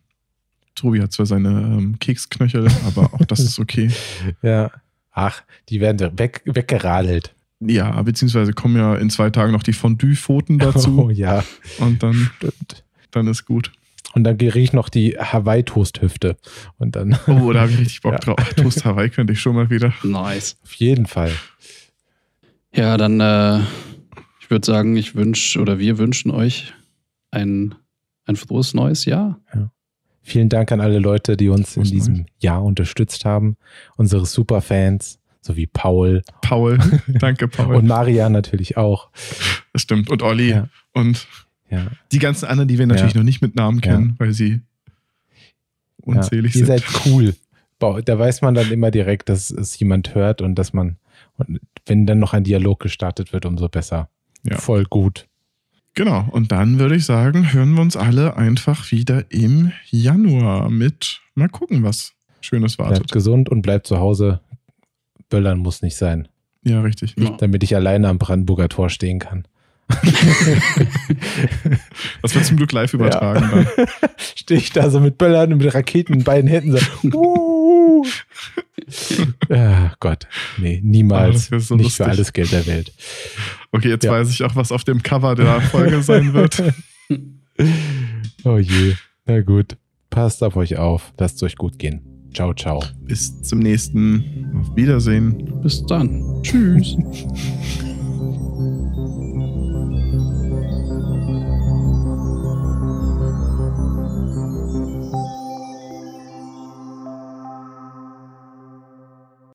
Tobi hat zwar seine ähm, Keksknöchel, aber auch das ist okay. Ja. Ach, die werden weg, weggeradelt. Ja, beziehungsweise kommen ja in zwei Tagen noch die Fondue-Pfoten dazu Oh ja. und dann, Stimmt. dann ist gut. Und dann ich noch die Hawaii-Toast-Hüfte. Und dann Oh, da habe ich richtig Bock Ja. drauf. Toast Hawaii könnte ich schon mal wieder. Nice. auf jeden Fall. Ja, dann, äh, ich würde sagen, ich wünsche oder wir wünschen euch ein, ein frohes neues Jahr. Vielen Dank an alle Leute, die uns in Frohes diesem Jahr unterstützt haben. Unsere Superfans, sowie Paul Paul, danke Paul. und Maria natürlich auch. das stimmt. Und Olli Ja. und Ja. die ganzen anderen, die wir natürlich Ja. noch nicht mit Namen Ja. kennen, weil sie unzählig ja. Ihr sind. seid cool. Da weiß man dann immer direkt, dass es jemand hört und dass man, und wenn dann noch ein Dialog gestartet wird, umso besser. Ja. Voll gut. Genau. Und dann würde ich sagen, hören wir uns alle einfach wieder im Januar mit mal gucken, was Schönes Bleibt wartet. gesund und bleibt zu Hause. Böllern muss nicht sein, Ja, richtig. Ja. damit ich alleine am Brandenburger Tor stehen kann. Das wird zum Glück live übertragen. Dann. Stehe ich da so mit Böllern und mit Raketen in beiden Händen so. Uh. ja, Gott, nee, niemals. wär so nicht lustig. für alles Geld der Welt. Okay, jetzt Ja. weiß ich auch, was auf dem Cover der Folge sein wird. Oh je, na gut. Passt auf euch auf. Lasst es euch gut gehen. Ciao, ciao. Bis zum nächsten. Auf Wiedersehen. Bis dann. Tschüss.